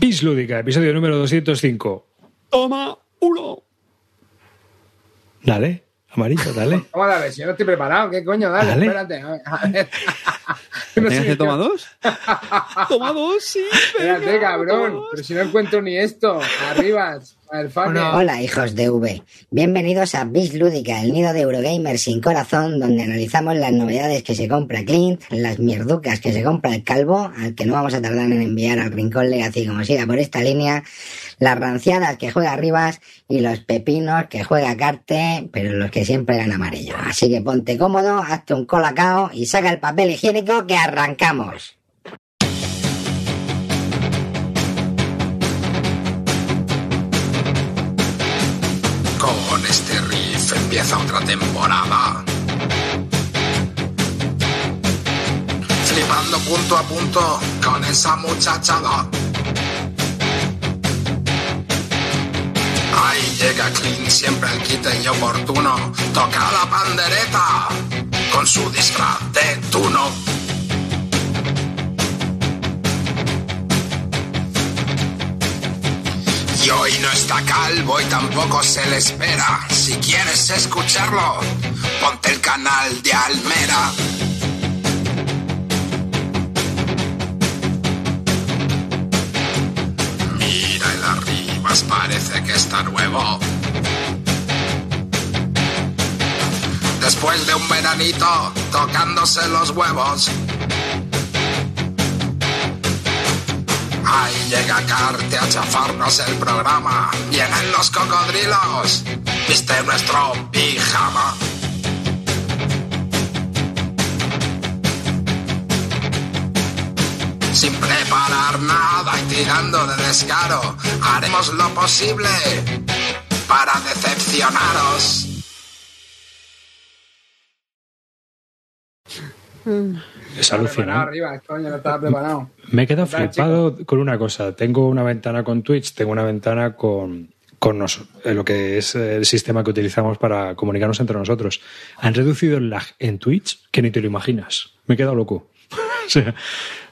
Bis Lúdica, episodio número 205. Toma uno. Dale, amarillo, dale. Vamos a ver, si yo no estoy preparado, ¿qué coño? Dale, Dale. espérate. A ver. ¿No No ¿Tienes sé que qué- toma dos? toma dos, sí. Espérate, cabrón. Pero si no encuentro ni esto. Arriba, fucker. Hola hijos de V, bienvenidos a Bis Lúdica, el nido de Eurogamer sin corazón, donde analizamos las novedades que se compra Clint, las mierducas que se compra el calvo, al que no vamos a tardar en enviar al rincón Legacy como siga por esta línea, las ranciadas que juega Rivas y los pepinos que juega Carte, pero los que siempre gana amarillo. Así que ponte cómodo, hazte un colacao y saca el papel higiénico que arrancamos. Con este riff empieza otra temporada. Flipando punto a punto con esa muchachada. Ahí llega Clint, siempre el quite y oportuno. Toca la pandereta con su disfraz de tuno. Y hoy no está calvo y tampoco se le espera. Si quieres escucharlo, ponte el canal de Almera. Mira el arribas, parece que está nuevo. Después de un veranito tocándose los huevos. Ahí llega Carte a chafarnos el programa. Vienen los cocodrilos. Viste nuestro pijama. Sin preparar nada y tirando de descaro, haremos lo posible para decepcionaros. Es Preparado alucinante. Me he quedado flipado con una cosa. Tengo una ventana con Twitch, tengo una ventana con, con nos- eh, lo que es el sistema que utilizamos para comunicarnos entre nosotros. Han reducido el lag en Twitch que ni te lo imaginas. Me he quedado loco. o sea,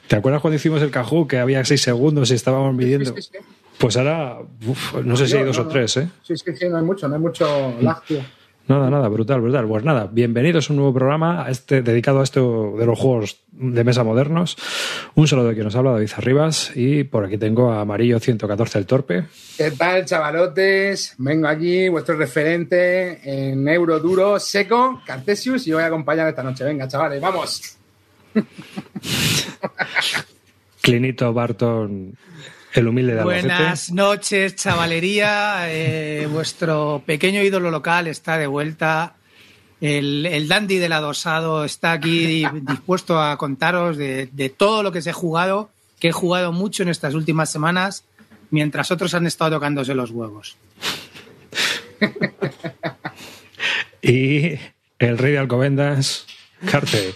¿te acuerdas cuando hicimos el Kahoot que había seis segundos y estábamos midiendo? Sí, sí, sí. Pues ahora, uf, no sé si hay dos no, o tres, ¿eh? Sí, sí, sí, no hay mucho, no hay mucho lag, tío. Nada, nada, brutal, brutal. Pues nada, bienvenidos a un nuevo programa a este, dedicado a esto de los juegos de mesa modernos. Un saludo de quien nos habla, David Arribas, y por aquí tengo a Amarillo 114 el Torpe. ¿Qué tal, chavalotes? Vengo aquí, vuestro referente en euro duro, seco, Cartesius, y os voy a acompañar esta noche. Venga, chavales, vamos. Clinito Barton, el humilde de Albacete. Buenas noches, chavalería. Eh, vuestro pequeño ídolo local está de vuelta. El, el dandy del adosado está aquí dispuesto a contaros de, de todo lo que se he jugado, que he jugado mucho en estas últimas semanas, mientras otros han estado tocándose los huevos. Y el rey de Alcobendas, Carte.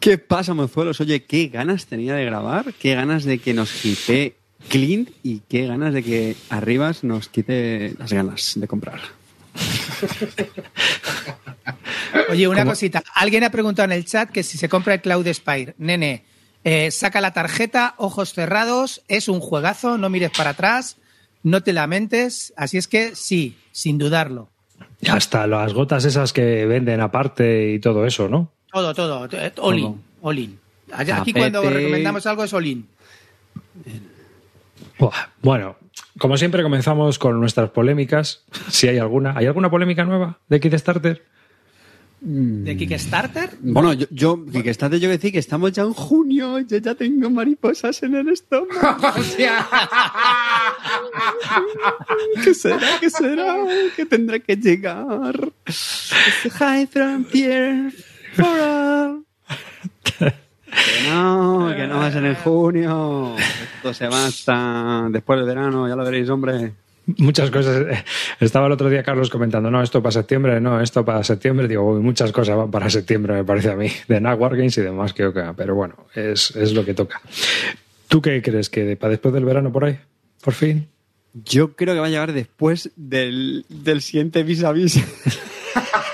¿Qué pasa, mozuelos? Oye, qué ganas tenía de grabar, qué ganas de que nos quite Clint y qué ganas de que Arribas nos quite las ganas de comprar. Oye, una ¿Cómo? cosita. Alguien ha preguntado en el chat que si se compra el Cloud Spire. Nene, eh, saca la tarjeta, ojos cerrados, es un juegazo, no mires para atrás, no te lamentes. Así es que sí, sin dudarlo. Hasta las gotas esas que venden aparte y todo eso, ¿no? Todo, todo. eh, All in. Todo. All in. Allá- Aquí Tapete. cuando recomendamos algo es all in. Buah, Bueno, como siempre comenzamos con nuestras polémicas, si hay alguna. ¿Hay alguna polémica nueva de Kickstarter? ¿De Kickstarter? Bueno, yo, yo Kickstarter, yo decir que estamos ya en junio, yo ya tengo mariposas en el estómago. ¿Qué será? ¿Qué será? ¿Qué tendrá que llegar? A high frontier for all. Que no, que no va a ser en junio. Esto se va hasta después del verano, ya lo veréis, hombre. Muchas cosas. Estaba el otro día Carlos comentando, no, esto para septiembre, no, esto para septiembre. Digo, uy, muchas cosas van para septiembre, me parece a mí, de Nag Wargames y demás que toca. Pero bueno, es, es lo que toca. ¿Tú qué crees? ¿Que para después del verano por ahí? ¿Por fin? Yo creo que va a llegar después del, del siguiente vis a vis.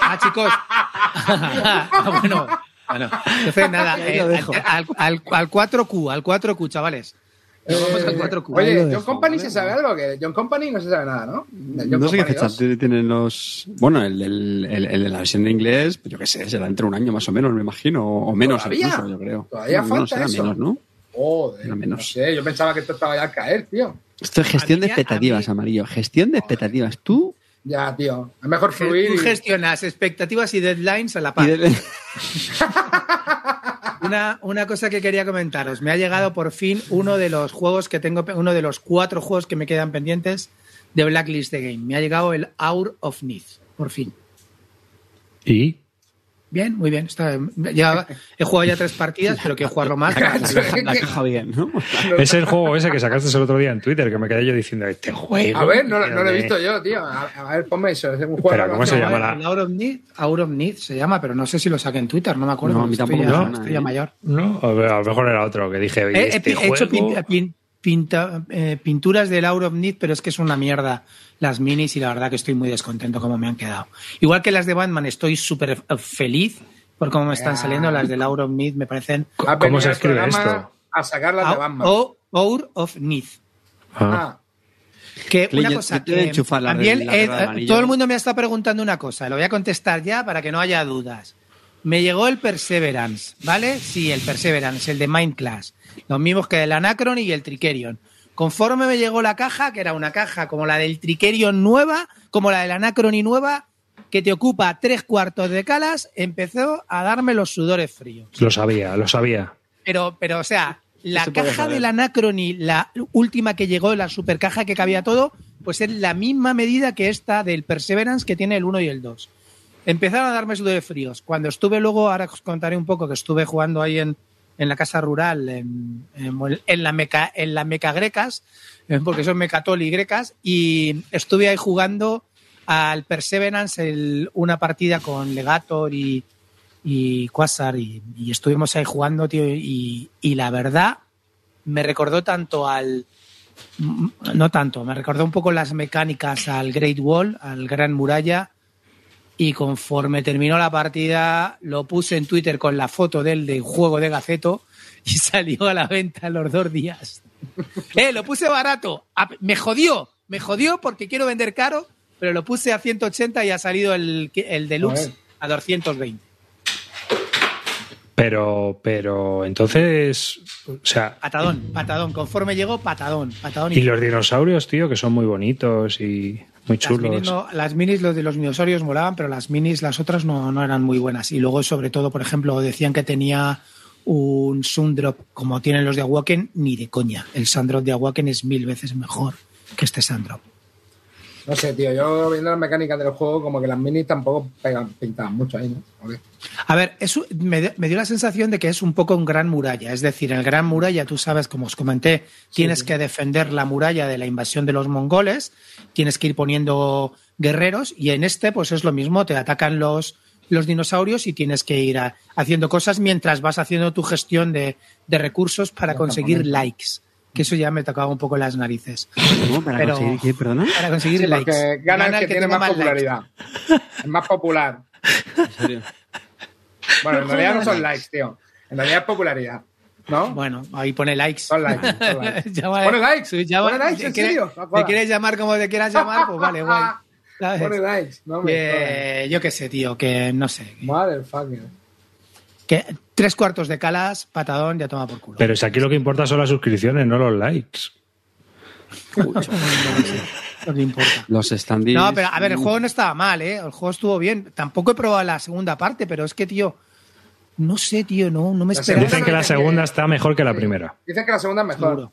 Ah, chicos. Ah, bueno, bueno. Entonces, nada, eh, al, al- al 4Q, al 4Q, chavales. Eh, 4Q. Ahí Oye, John dejo, Company ¿vale? se sabe algo, que John Company no se sabe nada, ¿no? John No sé qué fecha 2. tienen los. Bueno, el, el, el- el de la versión de inglés, pues yo qué sé, será entre un año más o menos, me imagino, o menos ¿Todavía? incluso, yo creo. ¿Todavía no, falta será eso? menos, ¿no? Joder, Era no menos. sé, yo pensaba que esto estaba ya a caer, tío. Esto es gestión mí de expectativas, amarillo. Gestión de expectativas. Tú Ya, tío. Es mejor fluir. Tú y- gestionas expectativas y deadlines a la par. de- Una, una cosa que quería comentaros. Me ha llegado por fin uno de los juegos que tengo, uno de los cuatro juegos que me quedan pendientes de Blacklist the Game. Me ha llegado el Hour of Need, por fin. ¿Y? Bien, muy bien. Está, ya, he jugado ya tres partidas, pero quiero jugarlo más. la caja bien, ¿no? Es el juego ese que sacaste el otro día en Twitter, que me quedé yo diciendo, este juego. A ver, no, no lo he visto yo, tío. A, a ver, ponme eso. Es un juego. Espera, ¿cómo se no, llama la- of Need, Hour of Need se llama, pero no sé si lo saqué en Twitter, no me acuerdo. No, a mí estoy tampoco ya, me suena, estoy ya ¿eh? mayor. No, a ver, a lo mejor era otro que dije, He, he este he hecho juego- pin- pin- pinta- eh, pinturas del Hour of Need, pero es que es una mierda las minis y la verdad que estoy muy descontento como me han quedado. Igual que las de Batman, estoy súper eh, feliz por cómo me están saliendo. Las del Hour of Need me parecen ¿Cómo se escribe esto? A sacarlas de Hour, Batman. Hour of Need. Ah, Ah, Que una cosa que eh, todo el mundo me está preguntando una cosa, lo voy a contestar ya para que no haya dudas. Me llegó el Perseverance, ¿vale? Sí, el Perseverance, el de Mind Class. Los mismos que el Anacron y el Trikerion. Conforme me llegó la caja, que era una caja como la del Trikerion nueva, como la del Anacron y nueva, que te ocupa tres cuartos de calas, empezó a darme los sudores fríos. lo sabía, lo sabía. Pero, pero, o sea, la se caja del Anacrony, la última que llegó, la super caja que cabía todo, pues es la misma medida que esta del Perseverance que tiene el 1 y el 2. Empezaron a darme fríos. Cuando estuve luego, ahora os contaré un poco que estuve jugando ahí en, en la casa rural, en, en- en la meca, en la meca grecas, eh, porque son mecatoli grecas, y estuve ahí jugando al Perseverance el- una partida con Legator y, y Quasar y, y estuvimos ahí jugando, tío, y, y la verdad me recordó tanto al... No tanto, me recordó un poco las mecánicas al Great Wall, al Gran Muralla, y conforme terminó la partida lo puse en Twitter con la foto del de juego de Gaceto y salió a la venta en los dos días. Eh, lo puse barato, A- me jodió, me jodió porque quiero vender caro, pero lo puse a 180 y ha salido el, el deluxe Joder. a 220. Pero, pero, entonces, o sea, Patadón, patadón. Conforme llegó, patadón, patadón. y los dinosaurios, tío, que son muy bonitos y muy las, minis chulos. no- las minis, los de los dinosaurios molaban, pero las minis, las otras no, no eran muy buenas. Y luego, sobre todo, por ejemplo, decían que tenía un Sundrop como tienen los de Awaken, ni de coña. El Sundrop de Awaken es mil veces mejor que este Sundrop. No sé, tío. Yo viendo las mecánicas del juego, como que las minis tampoco pegan, pintaban mucho ahí, ¿no? A ver, es un- me, dio- me dio la sensación de que es un poco un gran muralla. Es decir, el gran muralla, tú sabes, como os comenté, tienes sí. que defender la muralla de la invasión de los mongoles, tienes que ir poniendo guerreros, y en este, pues es lo mismo, te atacan los, los dinosaurios y tienes que ir a- haciendo cosas mientras vas haciendo tu gestión de, de recursos para conseguir likes. Que eso ya me tocaba un poco las narices. ¿Cómo? ¿Para Pero- conseguir qué? ¿Perdona? Para conseguir Sí, likes. porque gana el que, tiene más popularidad. Es más popular. ¿En serio? Bueno, en realidad no son likes, tío. En realidad es popularidad. ¿no? Bueno, ahí pone likes. Son likes. Son likes. Llama- ¿Pone likes? llama- ¿Pone likes? ¿te ¿En quieres- serio? No ¿Te quieres llamar como te quieras llamar? Pues vale, guay. Pone likes. No me Que, yo qué sé, tío, que no sé. Motherfucker. Que tres cuartos de calas, patadón, ya toma por culo. Pero si aquí lo que importa son las suscripciones, no los likes. No te importa. Los standees. No, pero a ver, el juego no estaba mal, ¿eh? El juego estuvo bien. Tampoco he probado la segunda parte, pero es que, tío, no sé, tío, no, no me esperaba. Dicen que la segunda está mejor que la primera. Dicen que la segunda es mejor. Seguro.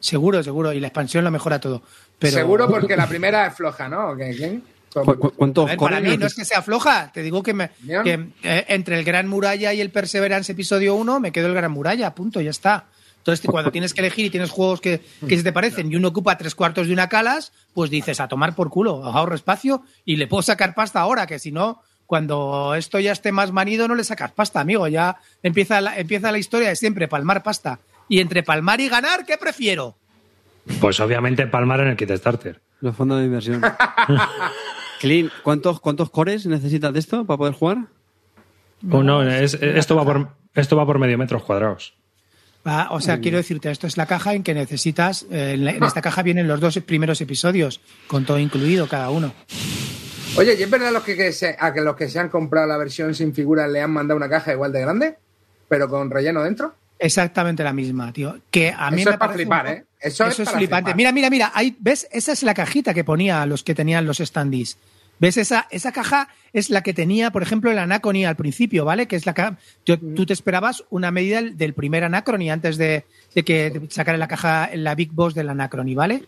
Seguro, seguro. Y la expansión lo mejora todo. Pero, Seguro porque la primera es floja, ¿no? ¿O qué? ¿Quién? ¿Cu- cu- A ¿Cuántos ver, para mí no es que sea floja, te digo que, me, que eh, entre el Gran Muralla y el Perseverance episodio 1 me quedo el Gran Muralla, punto, ya está. Entonces, cuando tienes que elegir y tienes juegos que, que se te parecen y uno ocupa tres cuartos de una calas, pues dices a tomar por culo, ahorro espacio y le puedo sacar pasta ahora, que si no, cuando esto ya esté más manido no le sacas pasta, amigo. Ya empieza la, empieza la historia de siempre, palmar pasta. Y entre palmar y ganar, ¿qué prefiero? Pues obviamente palmar en el kit starter. Los fondos de inversión. Clean, ¿cuántos, ¿cuántos cores necesitas de esto para poder jugar? Oh, no, es- esto, va por, esto va por medio metros cuadrados. Va, o sea, quiero decirte, esto es la caja en que necesitas. eh, en, esta caja vienen los dos primeros episodios, con todo incluido cada uno. Oye, ¿y es verdad los que, que se- a que los que se han comprado la versión sin figuras le han mandado una caja igual de grande, pero con relleno dentro? Exactamente la misma, tío. Que a mí Eso me es para flipar, ¿eh? Eso, Eso, es flipante. Mira, mira, mira. Ahí, ¿Ves? Esa es la cajita que ponía a los que tenían los standees. ¿Ves? Esa, esa caja es la que tenía, por ejemplo, el Anacrony al principio, ¿vale? Que es la ca- yo- Mm. Tú te esperabas una medida del, del primer Anacrony antes de, de que sacara la caja, la Big Boss del Anacrony, ¿vale?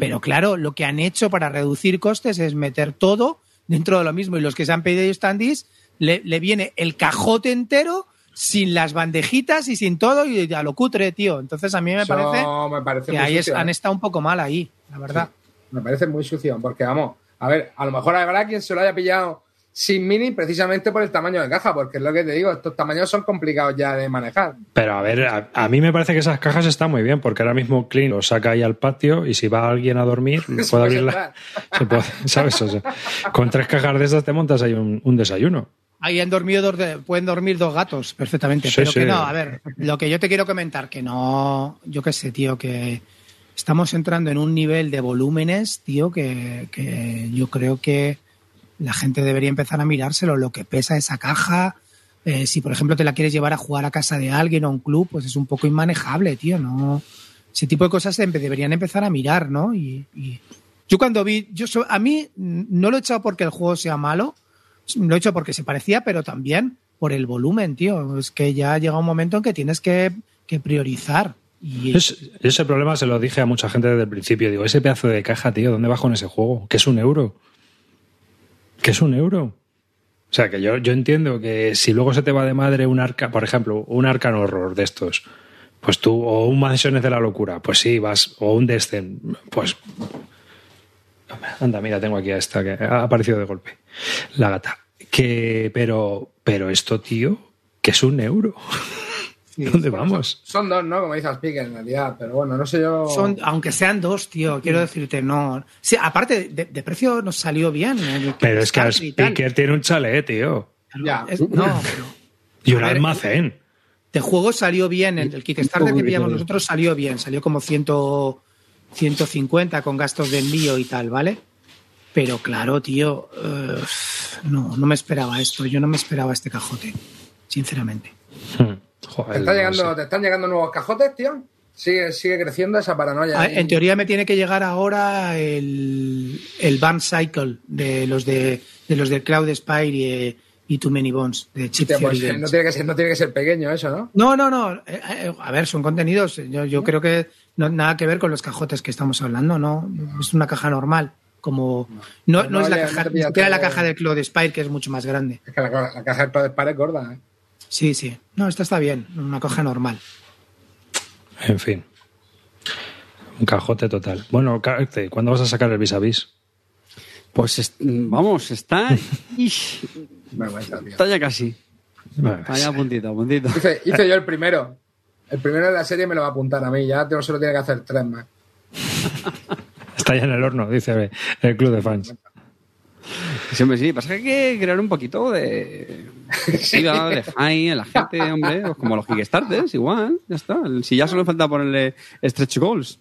Pero claro, lo que han hecho para reducir costes es meter todo dentro de lo mismo. Y los que se han pedido standees, le, le viene el cajote entero sin las bandejitas y sin todo y a lo cutre, tío. Entonces a mí me Eso parece me parece que ahí es- han ¿eh? estado un poco mal ahí, la verdad. Me parece muy sucio, porque vamos, a ver, a lo mejor habrá quien se lo haya pillado sin mini precisamente por el tamaño de caja, porque es lo que te digo, estos tamaños son complicados ya de manejar. Pero a ver, a, a mí me parece que esas cajas están muy bien, porque ahora mismo Clean lo saca ahí al patio y si va alguien a dormir, Se puede puede abrirla. entrar. se puede- ¿Sabes? O sea, con tres cajas de esas te montas ahí un, un desayuno. Ahí han dormido dos de- pueden dormir dos gatos perfectamente. Sí, pero sí. que no, a ver, lo que yo te quiero comentar, que no, yo qué sé, tío, que estamos entrando en un nivel de volúmenes, tío, que, que yo creo que la gente debería empezar a mirárselo, lo que pesa esa caja. eh, si, por ejemplo, te la quieres llevar a jugar a casa de alguien o a un club, pues es un poco inmanejable, tío, ¿no? Ese tipo de cosas se empe- deberían empezar a mirar, ¿no? Y, y yo cuando vi, yo so- a mí no lo he echado porque el juego sea malo, lo he hecho porque se parecía, pero también por el volumen, tío. Es que ya llega un momento en que tienes que, que priorizar. Y Es- ese problema se lo dije a mucha gente desde el principio. Digo, ese pedazo de caja, tío, ¿dónde vas con ese juego? ¿Qué es un euro? ¿Qué es un euro? O sea, que yo, yo entiendo que si luego se te va de madre un arca, por ejemplo, un arcan horror de estos, pues tú, o un Mansiones de la Locura, pues sí, vas, o un Descent, pues. Anda, mira, tengo aquí a esta que ha aparecido de golpe. La gata. Que, pero, pero esto, tío, que es un euro. ¿Dónde vamos? Son dos, ¿no? Como dice Speaker en realidad, pero bueno, no sé yo. son, aunque sean dos, tío, quiero decirte, no. Sí, aparte, de, de precio nos salió bien. el Pero es que speaker tiene un chalet, tío. Ya. Es- no, pero Y un ver, almacén. de juego salió bien. El, el Kickstarter que pillamos nosotros salió bien. Salió como 100, 150 con gastos de envío y tal, ¿vale? Pero claro, tío, eh, no, no me esperaba esto. Yo no me esperaba este cajote, sinceramente. Hmm. Joder, ¿Te, está no llegando, sé. ¿Te están llegando nuevos cajotes, tío? Sigue, sigue creciendo esa paranoia. Ah. En teoría me tiene que llegar ahora el, el Band Cycle de los de, de los de Cloud Spire y, y Too Many Bones de Chip Hostia, Theory pues, Games. no, tiene que ser, no tiene que ser pequeño eso, ¿no? No, no, no. eh, eh, a ver, son contenidos. Yo, yo creo que no nada que ver con los cajotes que estamos hablando, ¿no? Es una caja normal. Como no, No, no es la caja, ni siquiera la caja del Cloud Spire, que es mucho más grande. Es que la, la caja del Cloud Spire es gorda, ¿eh? Sí, sí. No, esta está bien, una caja normal. En fin. Un cajote total. Bueno, Carte, ¿cuándo vas a sacar el vis a vis? Pues est- vamos, está. Está ya casi. Bueno, Está ya puntito, puntito. Hice, hice yo el primero. El primero de la serie me lo va a apuntar a mí. Ya tengo, solo tiene que hacer tres más. Está ya en el horno, dice el club de fans. Siempre sí, pasa que hay que crear un poquito de. activa, de high en la gente, hombre. pues como los Kickstarters, igual, ya está. Si ya solo falta ponerle stretch goals.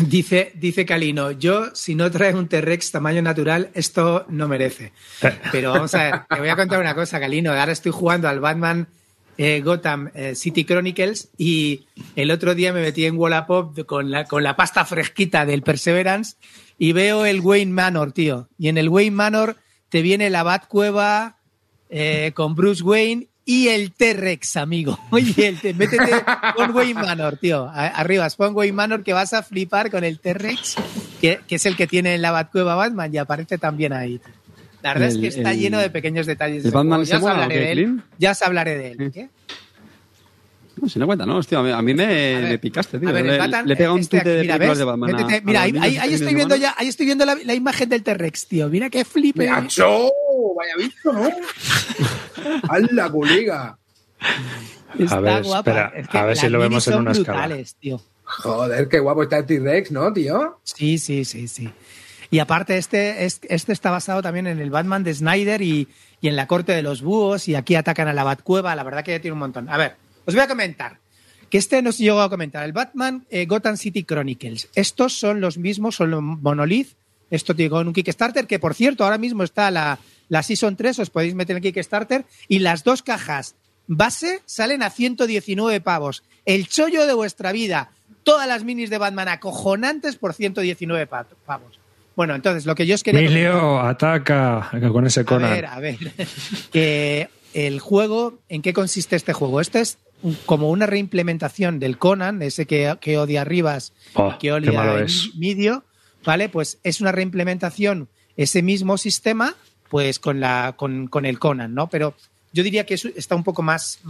Dice, dice Calino, yo si no trae un T-Rex tamaño natural, esto no merece. Pero vamos a ver, te voy a contar una cosa, Calino. Ahora estoy jugando al Batman eh, Gotham eh, City Chronicles y el otro día me metí en Wallapop con la, con la pasta fresquita del Perseverance y veo el Wayne Manor, tío. Y en el Wayne Manor te viene la Batcueva eh, con Bruce Wayne y el T-Rex, amigo. Oye, el te- métete con Wayne Manor, tío. Arriba, pon Wayne Manor que vas a flipar con el T-Rex, que, que es el que tiene en la Batcueva Batman y aparece también ahí. La verdad es que está el- lleno de pequeños detalles. ¿el Batman se Ya os mola hablaré de él. Ya os hablaré de él. ¿Qué? No, si no cuenta, no, hostia, a mí, a mí me, A ver, me picaste, tío. a ver, le, Batman, le pega un este tute de aquí, mira, películas ¿ves? de Batman. a- mira, ahí, estoy viendo ya, ahí estoy viendo la, la imagen del T-Rex, tío. Mira qué flipe. ¡Acho! Vaya visto, ¿no? ¡Hala, colega! Está A ver, guapa. espera, Es que a ver si lo vemos en una escala. tío. Joder, qué guapo está el T-Rex, ¿no, tío? Sí, sí, sí, sí. Y aparte, este, es- este está basado también en el Batman de Snyder y, y en la corte de los búhos. Y aquí atacan a la Batcueva. La verdad que tiene un montón. A ver, os voy a comentar. que este nos llegó a comentar, el Batman eh, Gotham City Chronicles. Estos son los mismos, son los Monolith. Esto llegó en un Kickstarter, que por cierto, ahora mismo está la, la Season 3, os podéis meter en Kickstarter, y las dos cajas base salen a 119 pavos. El chollo de vuestra vida. Todas las minis de Batman acojonantes por 119 pa- pavos. Bueno, entonces, lo que yo os quería Emilio, ataca con ese a Conan. ver, a ver. Que el juego, ¿en qué consiste este juego? Este es como una reimplementación del Conan, ese que, que odia Rivas, Oh, que odia. Medio, ¿vale? Pues es una reimplementación, ese mismo sistema, pues con, la, con, con el Conan, ¿no? Pero yo diría que eso está un poco más,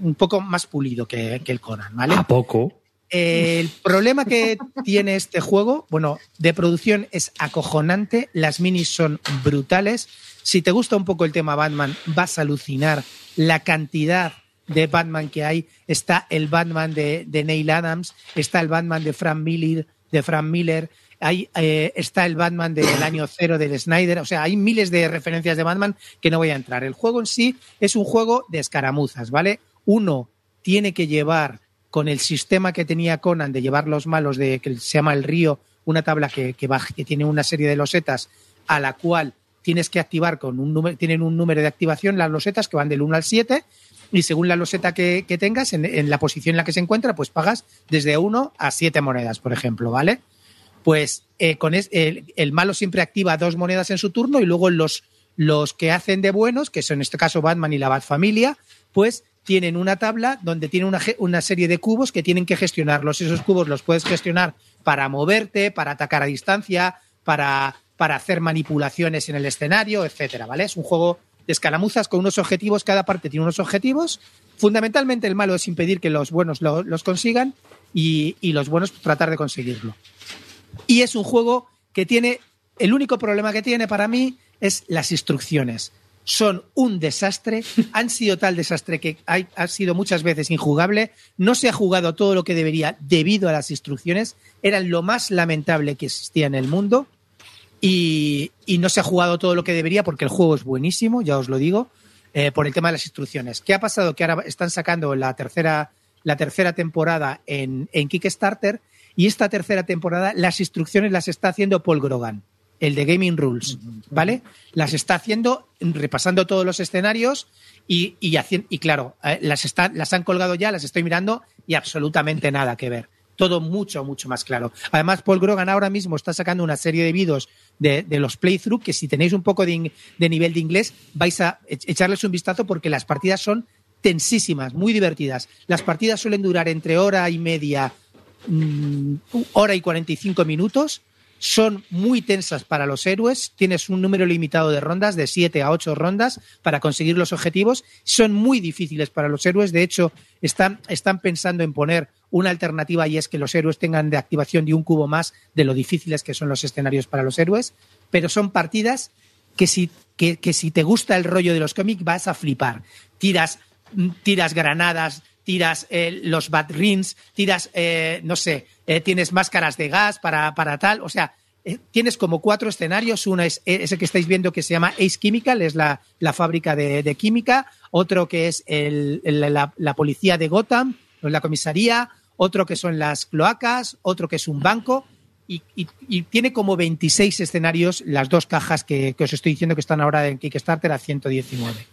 un poco más pulido que, que el Conan, ¿vale? ¿A poco? El problema que tiene este juego, bueno, de producción es acojonante, las minis son brutales. Si te gusta un poco el tema Batman, vas a alucinar la cantidad de Batman que hay. Está el Batman de, Neil Adams, está el Batman de Frank Miller, de Frank Miller, hay, eh, está el Batman del año cero del Snyder, o sea, hay miles de referencias de Batman que no voy a entrar. El juego en sí es un juego de escaramuzas, ¿vale? Uno tiene que llevar con el sistema que tenía Conan de llevar los malos de que se llama el río, una tabla que, tiene una serie de losetas a la cual tienes que activar con un número, tienen un número de activación las losetas que van del 1 al 7 y según la loseta que, tengas en, la posición en la que se encuentra, pues pagas desde 1 a 7 monedas, por ejemplo, ¿vale? Pues eh, con el, malo siempre activa dos monedas en su turno y luego los, los que hacen de buenos, que son en este caso Batman y la Batfamilia, pues tienen una tabla donde tienen una, una serie de cubos que tienen que gestionarlos. Esos cubos los puedes gestionar para moverte, para atacar a distancia, para, para hacer manipulaciones en el escenario, etcétera, ¿vale? Es un juego de escaramuzas con unos objetivos, cada parte tiene unos objetivos. Fundamentalmente el malo es impedir que los buenos lo- los consigan y, y los buenos tratar de conseguirlo. Y es un juego que tiene, el único problema que tiene para mí es las instrucciones. Son un desastre, han sido tal desastre que hay- ha sido muchas veces injugable, no se ha jugado todo lo que debería debido a las instrucciones, eran lo más lamentable que existía en el mundo y, y no se ha jugado todo lo que debería porque el juego es buenísimo, ya os lo digo, eh, por el tema de las instrucciones. ¿Qué ha pasado? Que ahora están sacando la tercera, la tercera temporada en, en Kickstarter y esta tercera temporada las instrucciones las está haciendo Paul Grogan, el de Gaming Rules, ¿vale? Las está haciendo repasando todos los escenarios y, y, y claro, eh, las, está- las han colgado ya, las estoy mirando y absolutamente nada que ver. Todo mucho, mucho más claro. Además, Paul Grogan ahora mismo está sacando una serie de vídeos de, de los playthrough que si tenéis un poco de, de nivel de inglés vais a e- echarles un vistazo porque las partidas son tensísimas, muy divertidas. Las partidas suelen durar entre hora y media, mm, hora y 45 minutos. Son muy tensas para los héroes. Tienes un número limitado de rondas, de 7 a 8 rondas, para conseguir los objetivos. Son muy difíciles para los héroes. De hecho, están, están pensando en poner una alternativa y es que los héroes tengan de activación de un cubo más de lo difíciles que son los escenarios para los héroes. Pero son partidas que si, que, que si te gusta el rollo de los cómics vas a flipar. Tiras, tiras granadas, tiras eh, los bat rings, tiras, eh, no sé, eh, tienes máscaras de gas para, para tal. O sea, eh, tienes como cuatro escenarios. Uno es eh, ese que estáis viendo que se llama Ace Chemical, es la, la fábrica de, química. Otro que es el- la, la policía de Gotham, la comisaría. Otro que son las cloacas. Otro que es un banco. Y tiene como 26 escenarios las dos cajas que, que os estoy diciendo que están ahora en Kickstarter a 119.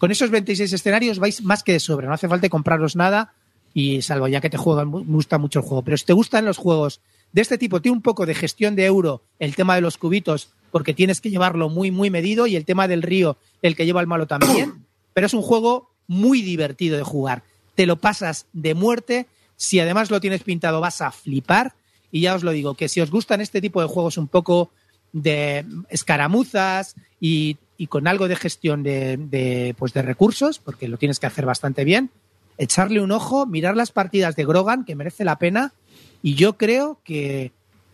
Con esos 26 escenarios vais más que de sobra, no hace falta compraros nada y salvo ya que te juegan, me gusta mucho el juego. Pero si te gustan los juegos de este tipo, tiene un poco de gestión de euro, el tema de los cubitos, porque tienes que llevarlo muy, muy medido y el tema del río, el que lleva el malo también. Pero es un juego muy divertido de jugar. Te lo pasas de muerte. Si además lo tienes pintado, vas a flipar. Y ya os lo digo, que si os gustan este tipo de juegos un poco de escaramuzas y, y con algo de gestión de, de, pues de recursos, porque lo tienes que hacer bastante bien, echarle un ojo, mirar las partidas de Grogan, que merece la pena. Y yo creo que,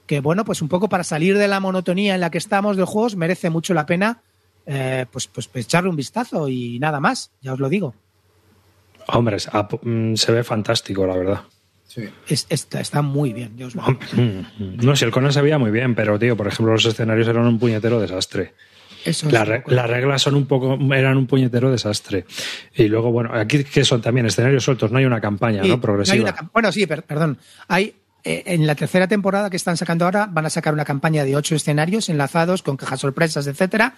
que bueno, pues un poco para salir de la monotonía en la que estamos de juegos, merece mucho la pena eh, pues, pues, pues echarle un vistazo y nada más, ya os lo digo. Hombre, mm, se ve fantástico, la verdad. Sí. Es- está, está muy bien, ya os lo digo. Mm, No, si el Conan se veía muy bien, pero, tío, por ejemplo, los escenarios eran un puñetero desastre. Eso La las reglas son un poco, eran un puñetero desastre. Y luego, bueno, aquí que son también escenarios sueltos, no hay una campaña, Sí, ¿no? Progresiva. una bueno, sí, per- perdón. Hay eh, en la tercera temporada que están sacando ahora van a sacar una campaña de ocho escenarios enlazados con cajas sorpresas, etcétera,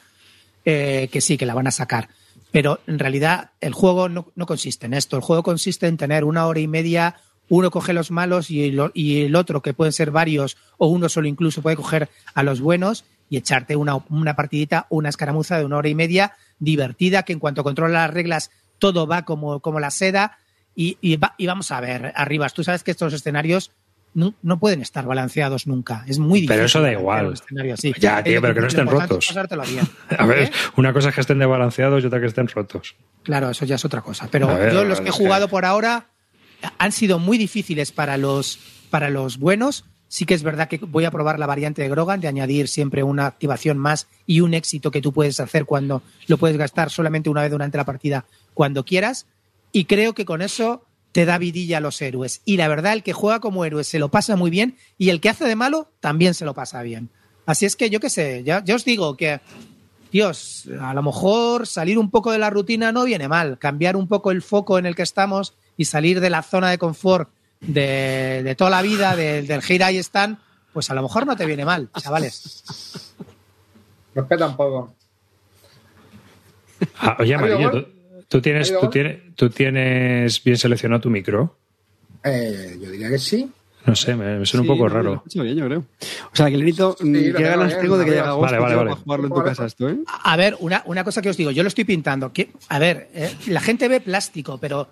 eh, que sí que la van a sacar. Pero en realidad el juego no, no consiste en esto. El juego consiste en tener una hora y media. Uno coge los malos y el otro, que pueden ser varios, o uno solo incluso puede coger a los buenos y echarte una, una partidita, una escaramuza de una hora y media divertida, que en cuanto controla las reglas todo va como, como la seda. Y, y, va- y vamos a ver, Arribas, tú sabes que estos escenarios no, no pueden estar balanceados nunca. Es muy difícil. Pero eso da igual. así. Ya, tío, Es pero que no estén rotos. A ver, ¿Eh? una cosa es que estén desbalanceados y otra que estén rotos. Claro, eso ya es otra cosa. Pero ver, yo los que he que- jugado por ahora han sido muy difíciles para los, para los buenos. Sí que es verdad que voy a probar la variante de Grogan, de añadir siempre una activación más y un éxito que tú puedes hacer cuando lo puedes gastar solamente una vez durante la partida, cuando quieras. Y creo que con eso te da vidilla a los héroes. Y la verdad, el que juega como héroe se lo pasa muy bien y el que hace de malo también se lo pasa bien. Así es que yo qué sé, ya, ya os digo que Dios, a lo mejor salir un poco de la rutina no viene mal, cambiar un poco el foco en el que estamos y salir de la zona de confort de, de toda la vida, de- del Here I Stand, pues a lo mejor no te viene mal, chavales. No es que tampoco. Ah, oye, ¿Ha habido Amarillo? ¿tú, tú tienes, ¿Ha habido tú, tienes, ¿tú tienes bien seleccionado tu micro? Eh, yo diría que sí. No sé, me, me suena Sí, un poco raro. yo creo. O sea, que Lenito, Sí, ¿qué tengo ganas bien, tengo de que llegue agosto Vale, vale, vale. para jugarlo en tu casa esto, eh? A ver, una, una cosa que os digo, yo lo estoy pintando. Que, a ver, eh, la gente ve plástico, pero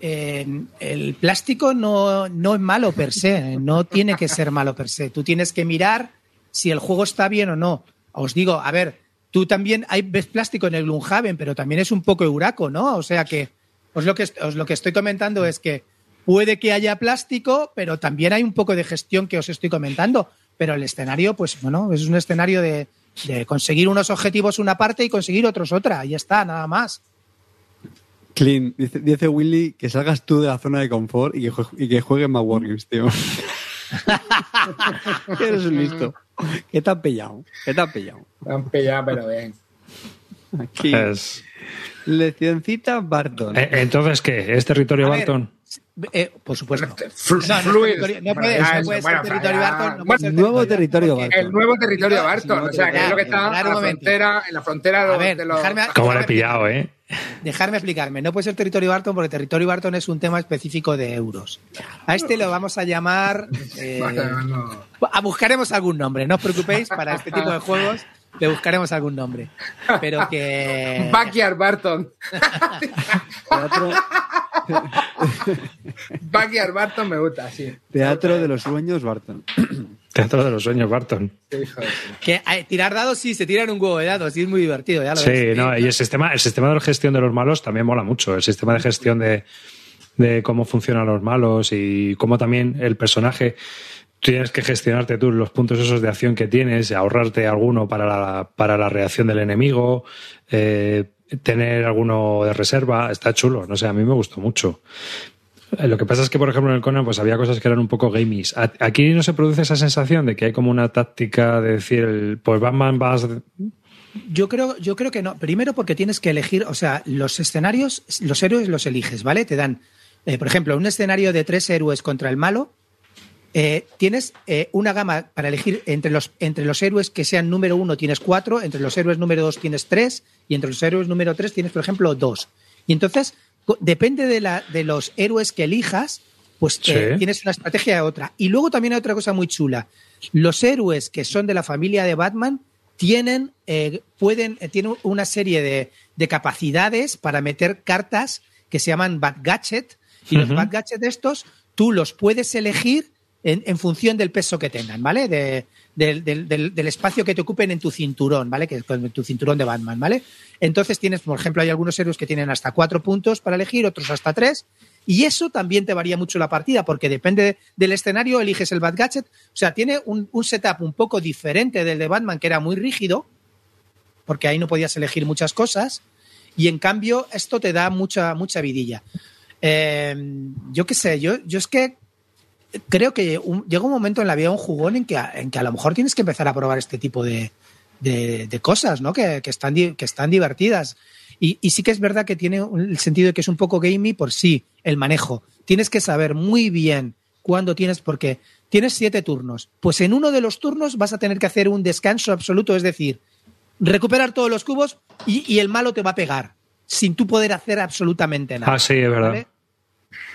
el plástico no, no es malo per se, no tiene que ser malo per se. Tú tienes que mirar si el juego está bien o no. Os digo, a ver, tú también hay, ves plástico en el Gloomhaven, pero también es un poco euraco, ¿no? O sea que os lo que, os lo que estoy comentando es que puede que haya plástico, pero también hay un poco de gestión que os estoy comentando. Pero el escenario, pues bueno, es un escenario de, de conseguir unos objetivos una parte y conseguir otros otra. Y está, nada más. Clean, dice, dice Willy que salgas tú de la zona de confort y que, y que juegues más Wargames, tío. Eres un listo. ¿Qué te han pillado? ¿Qué te han pillado? Me han pillado, pero bien. Aquí. Es- Leccioncita Barton. Eh, Entonces, ¿qué? ¿Es territorio A ver, Barton? Eh, por supuesto. No, no, puede, ser territorio Barton. No puede bueno, ser nuevo territorio Barton. El nuevo territorio Barton, no, o sea, que es lo que está en la frontera, en la frontera de A los- ver, de los... dejarme- ¿Cómo le he pillado, eh? Dejarme explicarme. No puede ser territorio Barton porque territorio Barton es un tema específico de euros. A este lo vamos a llamar. eh, Bueno, no. a- buscaremos algún nombre. No os preocupéis, para este tipo de juegos le buscaremos algún nombre. Pero que. Backyard Barton. Teatro, Backyard Barton me gusta, sí. teatro de los sueños Barton. Teatro de los sueños, Barton. Que eh, tirar dados, sí, se tiran un huevo de dados y es muy divertido. Ya lo Sí, ves. no, y el sistema, el sistema de gestión de los malos también mola mucho. El sistema de gestión de, de cómo funcionan los malos y cómo también el personaje tienes que gestionarte tú los puntos esos de acción que tienes, ahorrarte alguno para la, para la reacción del enemigo, eh, tener alguno de reserva, está chulo, no sé, a mí me gustó mucho. Lo que pasa es que, por ejemplo, en el Conan pues había cosas que eran un poco gamies. Aquí no se produce esa sensación de que hay como una táctica de decir, pues Batman vas Yo creo, yo creo que no. Primero porque tienes que elegir, o sea, los escenarios, los héroes los eliges, ¿vale? Te dan, eh, por ejemplo, un escenario de tres héroes contra el malo. Eh, tienes eh, una gama para elegir entre los, entre los héroes que sean número uno tienes cuatro, entre los héroes número dos tienes tres y entre los héroes número tres tienes, por ejemplo, dos. Y entonces, depende de, la, de los héroes que elijas, pues eh, Sí. tienes una estrategia de otra. Y luego también hay otra cosa muy chula. Los héroes que son de la familia de Batman tienen, eh, pueden, tienen una serie de, de capacidades para meter cartas que se llaman Bat Gadget. Y los Ujú. Bat Gadget estos, tú los puedes elegir en, función del peso que tengan, ¿vale? De- del, del- espacio que te ocupen en tu cinturón, ¿vale? Que con tu cinturón de Batman, ¿vale? Entonces tienes, por ejemplo, hay algunos héroes que tienen hasta cuatro puntos para elegir, otros hasta tres. Y eso también te varía mucho la partida, porque depende del escenario, eliges el Bat Gadget. O sea, tiene un, un setup un poco diferente del de Batman, que era muy rígido, porque ahí no podías elegir muchas cosas. Y en cambio, esto te da mucha, mucha vidilla. Eh, yo qué sé, yo, yo es que creo que un- llega un momento en la vida un jugón en que, a- en que a lo mejor tienes que empezar a probar este tipo de, de, de cosas, ¿no? Que, que están, que están divertidas. Y, y sí que es verdad que tiene el sentido de que es un poco gamey por sí, el manejo. Tienes que saber muy bien cuándo tienes, porque tienes siete turnos. Pues en uno de los turnos vas a tener que hacer un descanso absoluto, es decir, recuperar todos los cubos y, y el malo te va a pegar, sin tú poder hacer absolutamente nada. Ah, sí, es verdad. ¿vale?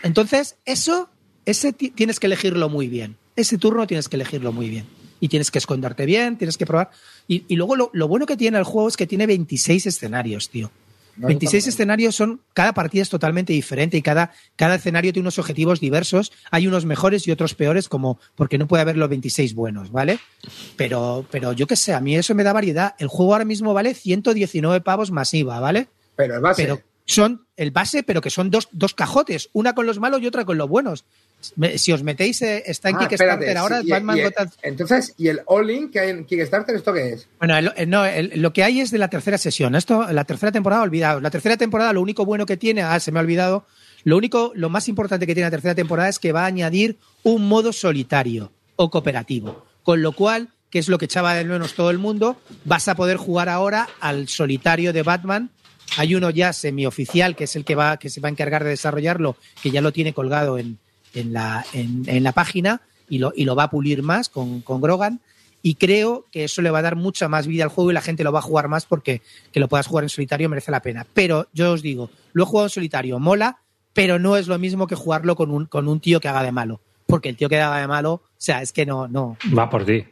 Entonces, eso, ese ti- tienes que elegirlo muy bien. Ese turno tienes que elegirlo muy bien. Y tienes que esconderte bien, tienes que probar. Y, y luego lo, lo bueno que tiene el juego es que tiene 26 escenarios, tío. No, 26 no, no. escenarios son, cada partida es totalmente diferente y cada, cada escenario tiene unos objetivos diversos. Hay unos mejores y otros peores, como porque no puede haber los 26 buenos, ¿vale? Pero, pero yo qué sé, a mí eso me da variedad. El juego ahora mismo vale 119 pavos masiva, ¿vale? Pero el base. pero son el base, pero que son dos, dos cajotes, una con los malos y otra con los buenos. Me- Si os metéis, eh, está en Ah, Kickstarter espérate, ahora, sí, y- Batman y- Gotham- Entonces, ¿y el All-In que hay en Kickstarter, esto qué es? Bueno, el- el- no, el- lo que hay es de la tercera sesión. Esto, la tercera temporada, olvidado. La tercera temporada, lo único bueno que tiene, ah, se me ha olvidado. Lo único, lo más importante que tiene la tercera temporada es que va a añadir un modo solitario o cooperativo. Con lo cual, que es lo que echaba de menos todo el mundo, vas a poder jugar ahora al solitario de Batman. Hay uno ya semioficial, que es el que va, que se va a encargar de desarrollarlo, que ya lo tiene colgado en, en la, en, en la página y lo, y lo va a pulir más con, con Grogan. Y creo que eso le va a dar mucha más vida al juego y la gente lo va a jugar más porque que lo puedas jugar en solitario merece la pena. Pero yo os digo, lo he jugado en solitario, mola, pero no es lo mismo que jugarlo con un, con un tío que haga de malo. Porque el tío que haga de malo, o sea, es que no, no. Va por ti.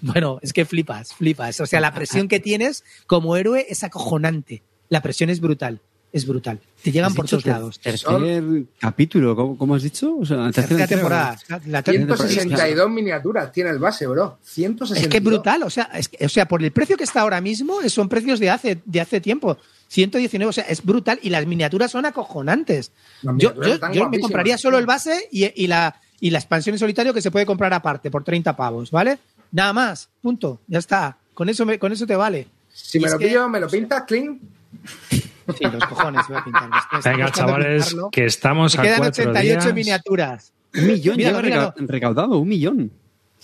Bueno, es que flipas, flipas. O sea, la presión que tienes como héroe es acojonante. La presión es brutal, es brutal. Te llegan por todos lados. Tercer capítulo, ¿cómo, cómo has dicho? O sea, la tercera, temporada. La ter- 162 miniaturas tiene el base, bro. 162. Es que es brutal, o sea, es que- o sea, por el precio que está ahora mismo, son precios de hace, de hace tiempo. 119, o sea, es brutal y las miniaturas son acojonantes. Yo, yo- me compraría solo el base y, y la, y la expansión en solitario que se puede comprar aparte por 30 pavos, ¿vale? Nada más, punto, ya está. Con eso, me- con eso te vale. Si Y me lo que- pillo, me lo pintas, clean. Sí, los cojones voy a pintar. Venga, chavales, pintarlo. que estamos Me a quedan cuatro 88 días. miniaturas. Un millón Míralo, lleva míralo. reca- recaudado, un millón.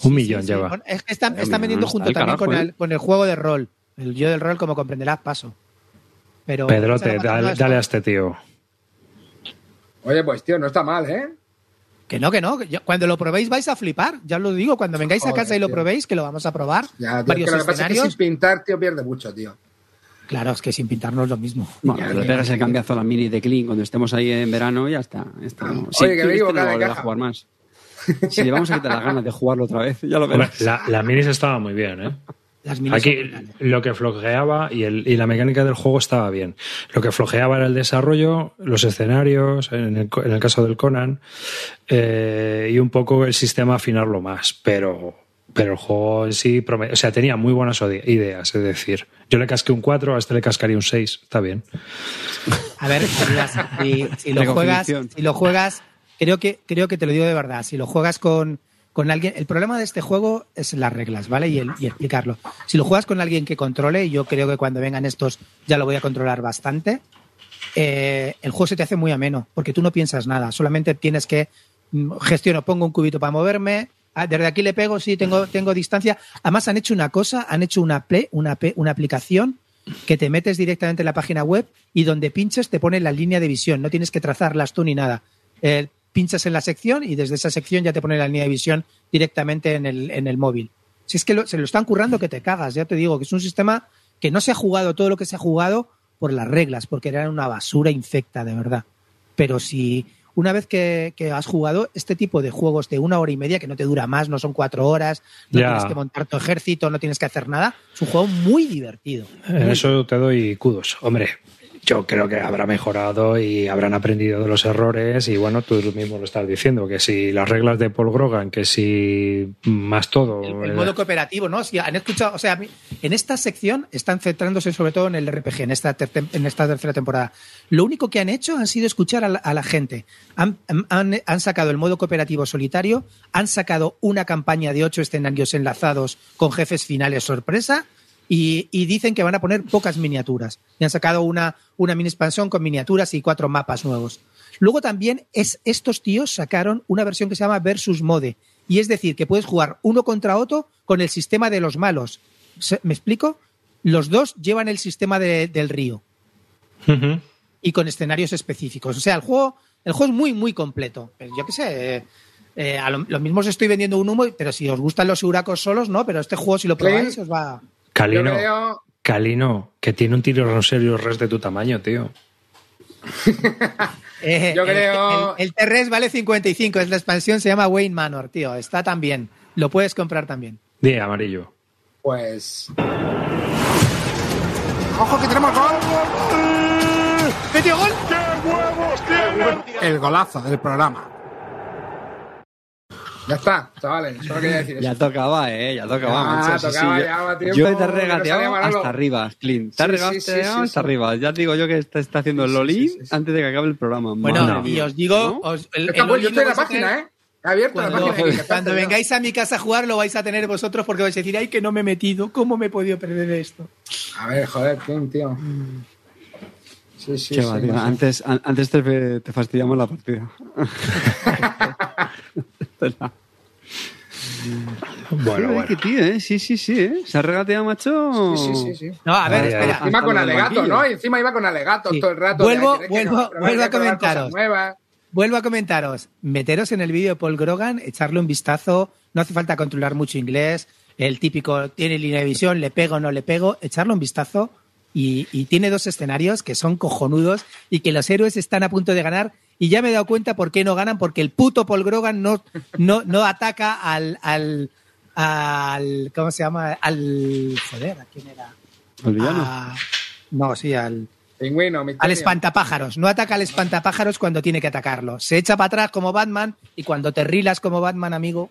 Un millón Sí, sí, lleva. bueno, es que están, mira, vendiendo no junto está el también con, carajo, el, ¿eh? con el juego de rol. El yo del rol, como comprenderás, paso. Pero, Pedrote, dale, dale a este tío. Oye, pues tío, no está mal, ¿eh? Que no, que no. cuando lo probéis vais a flipar. Ya os lo digo. Cuando vengáis a casa y lo tío. probéis, que lo vamos a probar. Ya, tío, varios que lo que pasa es que escenarios. sin pintar, tío, pierde mucho, tío. Claro, es que sin pintar no es lo mismo. Bueno, Ya, le pegas el cambiazo a la mini de Clean cuando estemos ahí en verano y ya está. ya está. Oye, Sí, que me este no a caja. jugar más. Si le vamos a quitar las ganas de jugarlo otra vez, ya lo verás. la, la minis estaba muy bien, ¿eh? Las minis Aquí lo que flojeaba y, el, y la mecánica del juego estaba bien. Lo que flojeaba era el desarrollo, los escenarios, en el, co- en el caso del Conan, eh, y un poco el sistema afinarlo más. Pero, pero el juego en sí, o sea, tenía muy buenas ideas. Es decir, yo le casqué un 4, a este le cascaría un 6. Está bien. A ver, si, si lo juegas, Recognición. si lo juegas, creo que, creo que te lo digo de verdad. Si lo juegas con, con alguien, el problema de este juego es las reglas, ¿vale? Y, el- y explicarlo. Si lo juegas con alguien que controle, y yo creo que cuando vengan estos ya lo voy a controlar bastante, eh, el juego se te hace muy ameno, porque tú no piensas nada, solamente tienes que mm, gestiono, pongo un cubito para moverme, ah, desde aquí le pego, sí, tengo, tengo distancia. Además han hecho una cosa, han hecho una, una, aplicación que te metes directamente en la página web y donde pinches te pone la línea de visión, no tienes que trazarlas tú ni nada. Eh, pinchas en la sección y desde esa sección ya te pone la línea de visión directamente en el, en el móvil. Si es que se lo están currando que te cagas, ya te digo, que es un sistema que no se ha jugado todo lo que se ha jugado por las reglas, porque era una basura infecta, de verdad. Pero si una vez que, que has jugado este tipo de juegos de una hora y media, que no te dura más, no son cuatro horas, no tienes que montar tu ejército, no tienes que hacer nada, es un juego muy divertido. En eso te doy kudos. Hombre, yo creo que habrá mejorado y habrán aprendido de los errores y bueno, tú mismo lo estás diciendo, que si las reglas de Paul Grogan, que si más todo... El, el modo cooperativo, ¿no? Si han escuchado, o sea, en esta sección están centrándose sobre todo en el RPG, en esta, en esta tercera temporada. Lo único que han hecho han sido escuchar a la, a la gente. Han, han- han sacado el modo cooperativo solitario, han sacado una campaña de ocho escenarios enlazados con jefes finales sorpresa y, y dicen que van a poner pocas miniaturas. Y han sacado una, una mini expansión con miniaturas y cuatro mapas nuevos. Luego también es, estos tíos sacaron una versión que se llama Versus Mode. Y es decir, que puedes jugar uno contra otro con el sistema de los malos. ¿Me explico? Los dos llevan el sistema de- del río y con escenarios específicos. O sea, el juego, el juego es muy, muy completo. Yo qué sé, eh, eh, a lo, lo mismo os estoy vendiendo un humo, pero si os gustan los huracos solos, no, pero este juego si lo probáis os va... Calino, creo. Calino, que tiene un tiro rosario res de tu tamaño, tío. Eh, Yo el- creo- El, el Terres vale 55, es la expansión, se llama Wayne Manor, tío. Está también. Lo puedes comprar también. Di amarillo. Pues. ¡Ojo que tenemos gol! ¡Metió gol! El golazo del programa. Ya está, chavales. Solo quería decir Ya tocaba, eh, ya tocaba. Sí, tocaba, sí, ya, yo- va tiempo, Yo te he no regateado hasta arriba, Clint. Te has Sí, regateado sí, sí, sí, hasta sí. arriba. Ya digo yo que está, está haciendo el Sí, sí, lolín sí, sí. antes de que acabe el programa. Bueno, Madre y mía. os digo, ¿No? os- el- Está, el pues, yo estoy en la página, ¿eh? Abierto Cuando, la página. cuando "Espérate, vengáis a mi casa a jugar lo vais a tener vosotros porque vais a decir, ay, que no me he metido, ¿cómo me he podido perder esto? A ver, joder, Tim, tío. Sí, sí, Qué sí. va, tío. Antes, an- antes te, te fastidiamos la partida. Bueno, tío, ¿eh? Sí, sí, sí, ¿eh? Se ha regateado, macho. Sí, sí, sí, sí. No, a ver, espera. Encima Hasta con alegatos. ¿no? Y encima iba con alegatos Sí. todo el rato. Vuelvo- de vuelvo- vuelvo a comentaros. Vuelvo a comentaros, meteros en el vídeo de Paul Grogan, echarle un vistazo, no hace falta controlar mucho inglés, el típico tiene línea de visión, le pego o no le pego, echarle un vistazo y, y tiene dos escenarios que son cojonudos y que los héroes están a punto de ganar y ya me he dado cuenta por qué no ganan, porque el puto Paul Grogan no, no, no ataca al, al, al, ¿cómo se llama? Al, joder, ¿a quién era? El villano. A- no, sí, al, Pingüino, al espantapájaros. No ataca al espantapájaros cuando tiene que atacarlo. Se echa para atrás como Batman y cuando te rilas como Batman, amigo.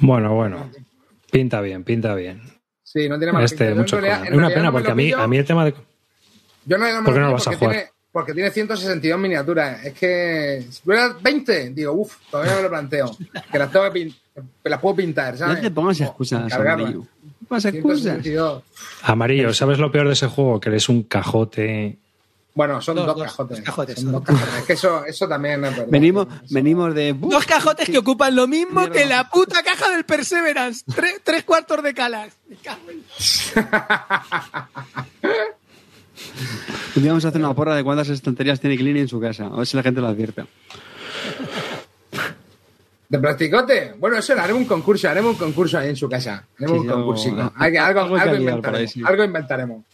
Bueno, bueno. Pinta bien, pinta bien. Sí, no tiene mala Este, pinta. Mucho realidad- Es una pena no porque a mí, pillo. a mí el tema de. Yo no, no me ¿Por qué no lo vas a porque jugar? Tiene, porque tiene 162 miniaturas. Es que si tuviera 20, digo, uff, todavía no me lo planteo. Que las tengo que pin- que las puedo pintar, No ¿sabes? te pongas excusas, amarillo. No pongas excusas. 162. Amarillo, ¿sabes lo peor de ese juego? Que eres un cajote. Bueno, son Dos, dos, dos, cajotes. dos cajotes, Son son dos cajotes. Es que eso, eso también es verdad. Venimos, Eso- venimos de. Dos cajotes que ocupan lo mismo Mierda. que la puta caja del Perseverance. Tres, tres cuartos de calas. A hacer una porra de cuántas estanterías tiene Clint en su casa. A ver si la gente lo advierte. ¿De plasticote? Bueno, eso lo haremos un concurso, haremos un concurso ahí en su casa. Haremos Sí, un concursito. algo- ahí, sí. Algo inventaremos.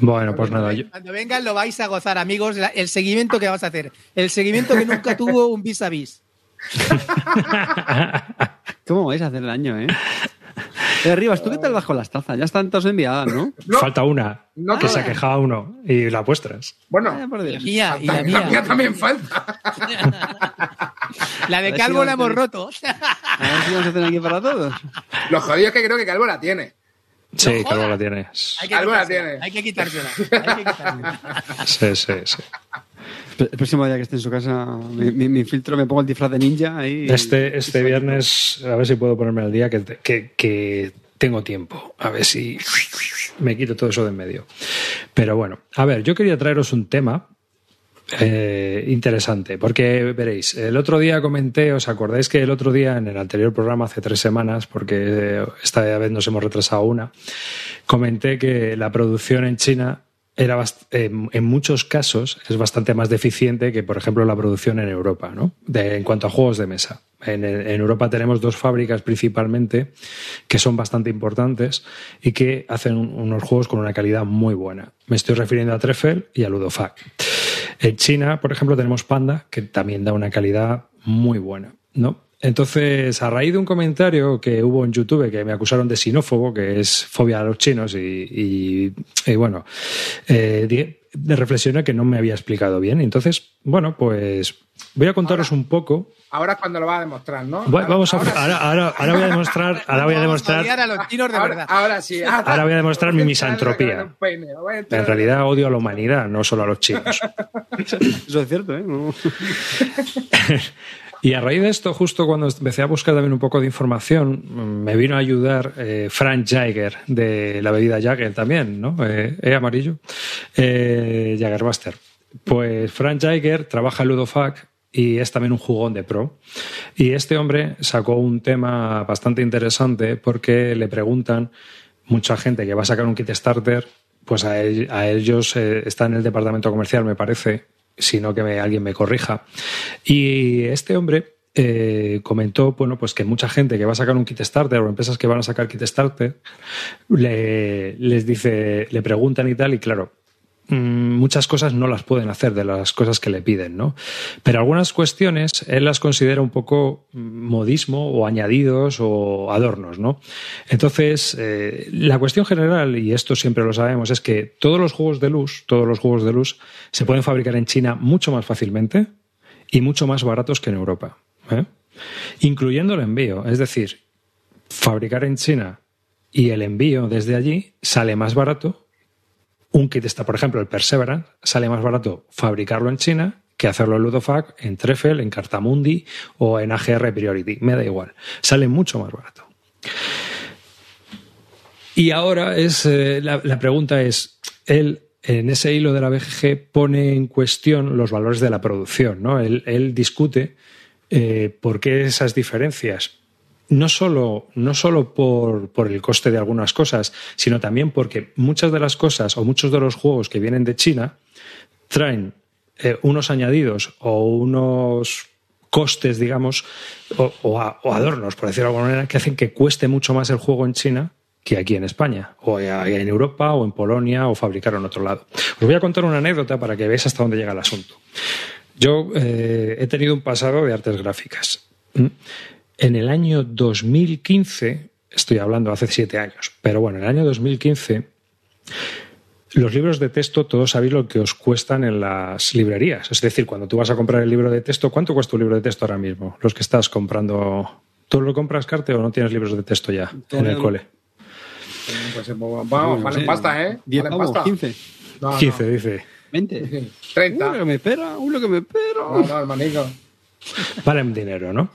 Bueno, pues nada. Yo, Cuando vengan lo vais a gozar, amigos. la- el seguimiento que vas a hacer. El seguimiento que nunca tuvo un vis a vis. ¿Cómo vais a hacer el año, eh? Eh, Rivas, ¿tú qué tal vas con las tazas? Ya están todas enviadas, ¿no? No, Falta una. No que se quejaba uno. Y la vuestras. Bueno, Vaya por Dios. Mía y la la mía también falta. La de Calvo si la hemos roto. A ver si vamos a hacer aquí para todos. Lo jodido es que creo que Calvo la tiene. Sí, jodas. Calvo la tienes. Hay que Alguna quitársela, tiene. Hay que quitársela. Hay que quitársela. Sí, sí, sí. El próximo día que esté en su casa, mi, mi- mi filtro, me pongo el disfraz de ninja ahí. Este, este viernes, a ver si puedo ponerme al día, que, que, que tengo tiempo. A ver si me quito todo eso de en medio. Pero bueno, a ver, yo quería traeros un tema eh, interesante, porque veréis, el otro día comenté, ¿os acordáis que el otro día en el anterior programa, hace tres semanas, porque eh, esta vez nos hemos retrasado una, comenté que la producción en China era en, muchos casos es bastante más deficiente que, por ejemplo, la producción en Europa, ¿no? De- en cuanto a juegos de mesa. En, en Europa tenemos dos fábricas principalmente que son bastante importantes y que hacen un- unos juegos con una calidad muy buena. Me estoy refiriendo a Treffel y a Ludofac. En China, por ejemplo, tenemos Panda, que también da una calidad muy buena, ¿no? Entonces, a raíz de un comentario que hubo en YouTube que me acusaron de sinófobo, que es fobia a los chinos, y, y- bueno, eh, reflexioné que no me había explicado bien. Entonces, bueno, pues voy a contaros un poco. Ahora es cuando lo va a demostrar, ¿no? Vamos a, ahora, ahora, ahora, ahora voy a demostrar, ahora voy a demostrar, a los chinos de ahora, verdad. ahora sí. Ahora voy a demostrar mi misantropía. en realidad odio a la humanidad, no solo a los chinos. Eso es cierto, ¿eh? No. Y a raíz de esto, justo cuando empecé a buscar también un poco de información, mm, me vino a ayudar eh, Frank Jaeger de la bebida Jagger también, ¿no? Eh, eh, amarillo. Eh. Pues Frank Jaeger trabaja en Ludofac y es también un jugón de pro. Y este hombre sacó un tema bastante interesante porque le preguntan mucha gente que va a sacar un kit starter, pues a ellos eh, está en el departamento comercial, me parece, si no que me- alguien me corrija. Y este hombre eh, comentó bueno, pues que mucha gente que va a sacar un kit starter o empresas que van a sacar kit starter le, les dice, le preguntan y tal, y claro, muchas cosas no las pueden hacer de las cosas que le piden, ¿no? Pero algunas cuestiones él las considera un poco mm, modismo o añadidos o adornos, ¿no? Entonces, eh, la cuestión general, y esto siempre lo sabemos, es que todos los juegos de luz, todos los juegos de luz se pueden fabricar en China mucho más fácilmente y mucho más baratos que en Europa, ¿eh? incluyendo el envío. Es decir, fabricar en China y el envío desde allí sale más barato. Un kit está, por ejemplo, el Perseverance, sale más barato fabricarlo en China que hacerlo en Ludofac, en Treffel, en Cartamundi o en AGR Priority. Me da igual. Sale mucho más barato. Y ahora es eh, la, pregunta es, él en ese hilo de la BGG pone en cuestión los valores de la producción, ¿no? Él, él discute eh, por qué esas diferencias. No solo, no solo por, por el coste de algunas cosas, sino también porque muchas de las cosas o muchos de los juegos que vienen de China traen eh, unos añadidos o unos costes, digamos, o, adornos, por decirlo de alguna manera, que hacen que cueste mucho más el juego en China que aquí en España, o en Europa, o en Polonia, o fabricar en otro lado. Os voy a contar una anécdota para que veáis hasta dónde llega el asunto. Yo eh, he tenido un pasado de artes gráficas. En el año 2015, estoy hablando hace siete años, pero bueno, en el año 2015 los libros de texto, todos sabéis lo que os cuestan en las librerías. Es decir, cuando tú vas a comprar el libro de texto, ¿cuánto cuesta un libro de texto ahora mismo? Los que estás comprando. ¿Tú lo compras, Carte, o no tienes libros de texto ya en el cole? Pues, eh, vamos, valen Sí. pasta, ¿eh? 10 Valen pasta. 15, No, no. 15, dice. 20. 30. Uno que me espera, uno que me espera. No, no, hermanico. Valen dinero, ¿no?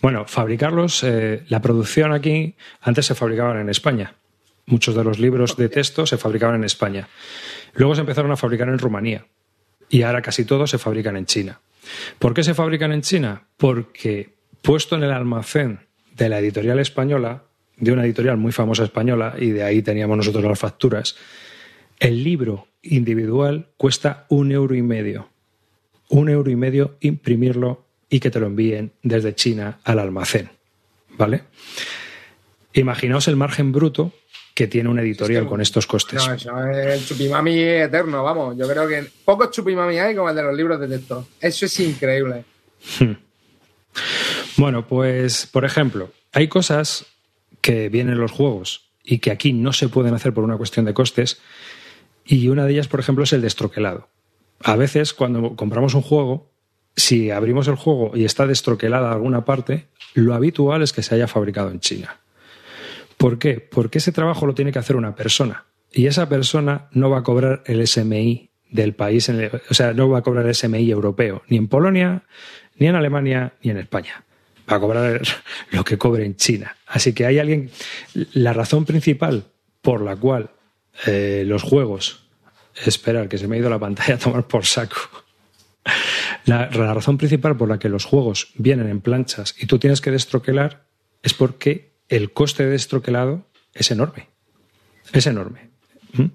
Bueno, fabricarlos, eh, la producción aquí, antes se fabricaban en España. Muchos de los libros de texto se fabricaban en España. Luego se empezaron a fabricar en Rumanía. Y ahora casi todos se fabrican en China. ¿Por qué se fabrican en China? Porque puesto en el almacén de la editorial española, de una editorial muy famosa española, y de ahí teníamos nosotros las facturas, el libro individual cuesta un euro y medio. Un euro y medio imprimirlo y que te lo envíen desde China al almacén. ¿Vale? Imaginaos el margen bruto que tiene una editorial con estos costes. No, eso es el chupimami eterno, vamos. Yo creo que pocos chupimami hay como el de los libros de texto. Eso es increíble. Bueno, pues, por ejemplo, hay cosas que vienen en los juegos y que aquí no se pueden hacer por una cuestión de costes. Y una de ellas, por ejemplo, es el destroquelado. A veces, cuando compramos un juego, si abrimos el juego y está destroquelada alguna parte, lo habitual es que se haya fabricado en China. ¿Por qué? Porque ese trabajo lo tiene que hacer una persona. Y esa persona no va a cobrar el SMI del país, en el- o sea, no va a cobrar el SMI europeo, ni en Polonia, ni en Alemania, ni en España. Va a cobrar lo que cobre en China. Así que hay alguien. La razón principal por la cual eh, los juegos. Esperar, que se me ha ido la pantalla a tomar por saco. La, razón principal por la que los juegos vienen en planchas y tú tienes que destroquelar es porque el coste de destroquelado es enorme. Es enorme. ¿Mm?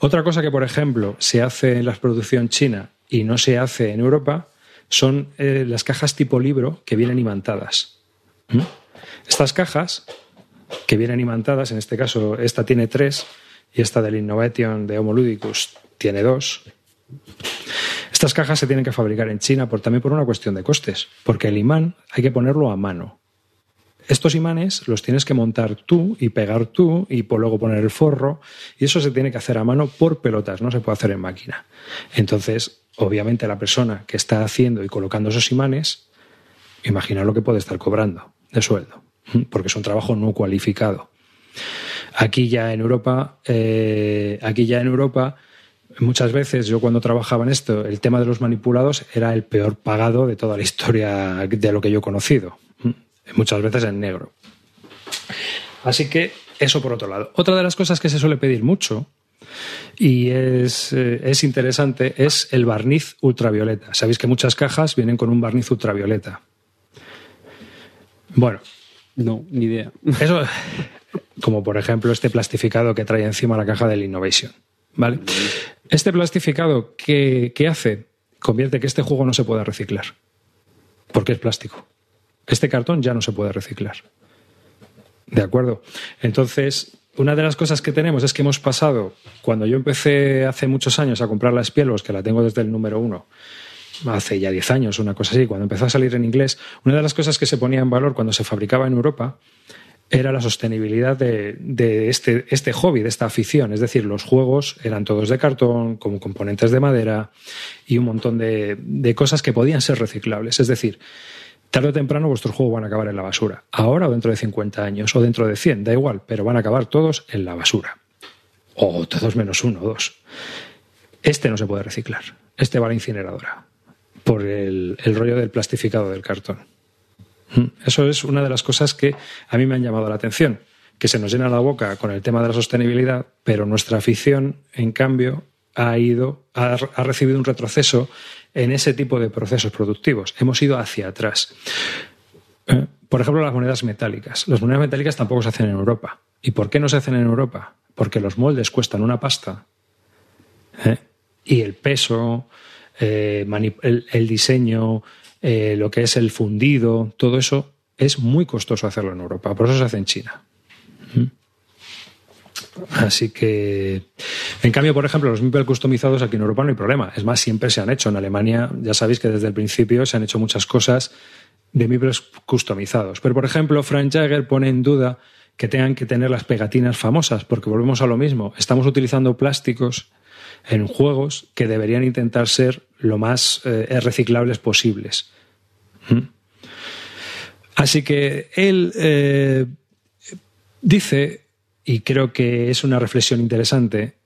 Otra cosa que, por ejemplo, se hace en la producción china y no se hace en Europa son eh, las cajas tipo libro que vienen imantadas. ¿Mm? Estas cajas que vienen imantadas, en este caso esta tiene tres y esta del Innovation de Homo Ludicus tiene dos. Estas cajas se tienen que fabricar en China por, también por una cuestión de costes, porque el imán hay que ponerlo a mano. Estos imanes los tienes que montar tú y pegar tú y por luego poner el forro y eso se tiene que hacer a mano por pelotas, no se puede hacer en máquina. Entonces, obviamente la persona que está haciendo y colocando esos imanes, imagina lo que puede estar cobrando de sueldo, porque es un trabajo no cualificado. Aquí ya en Europa, eh, aquí ya en Europa, muchas veces yo cuando trabajaba en esto, el tema de los manipulados era el peor pagado de toda la historia de lo que yo he conocido. Muchas veces en negro. Así que eso por otro lado. Otra de las cosas que se suele pedir mucho y es, eh, es interesante, es el barniz ultravioleta. Sabéis que muchas cajas vienen con un barniz ultravioleta. Bueno, No, ni idea. eso, como por ejemplo este plastificado que trae encima la caja del Innovation. ¿Vale? Este plastificado, ¿qué, qué hace? Convierte que este juego no se pueda reciclar. Porque es plástico. Este cartón ya no se puede reciclar. ¿De acuerdo? Entonces, una de las cosas que tenemos es que hemos pasado, cuando yo empecé hace muchos años a comprar la Spielos, que la tengo desde el número uno, hace ya 10 años, una cosa así, cuando empezó a salir en inglés, una de las cosas que se ponía en valor cuando se fabricaba en Europa era la sostenibilidad de, este, este hobby, de esta afición. Es decir, los juegos eran todos de cartón, con componentes de madera y un montón de, cosas que podían ser reciclables. Es decir, tarde o temprano vuestros juegos van a acabar en la basura. Ahora o dentro de 50 años o dentro de 100, da igual, pero van a acabar todos en la basura. O todos menos uno o dos. Este no se puede reciclar. Este va a la incineradora por el rollo del plastificado del cartón. Mm, Eso es una de las cosas que a mí me han llamado la atención, que se nos llena la boca con el tema de la sostenibilidad, pero nuestra afición, en cambio, ha ido, ha, recibido un retroceso en ese tipo de procesos productivos. Hemos ido hacia atrás. Eh, Por ejemplo, las monedas metálicas. Las monedas metálicas tampoco se hacen en Europa. ¿Y por qué no se hacen en Europa? Porque los moldes cuestan una pasta. ¿eh? Y el peso, eh, el diseño, eh, lo que es el fundido, todo eso es muy costoso hacerlo en Europa. Por eso se hace en China. ¿Mm? Así que, en cambio, por ejemplo, los Mipel customizados aquí en Europa no hay problema. Es más, siempre se han hecho. En Alemania, ya sabéis que desde el principio se han hecho muchas cosas de Mipels customizados. Pero, por ejemplo, Frank Jagger pone en duda que tengan que tener las pegatinas famosas, porque volvemos a lo mismo. Estamos utilizando plásticos en juegos que deberían intentar ser lo más eh, reciclables posibles. ¿Mm? Así que él eh, dice, y creo que es una reflexión interesante,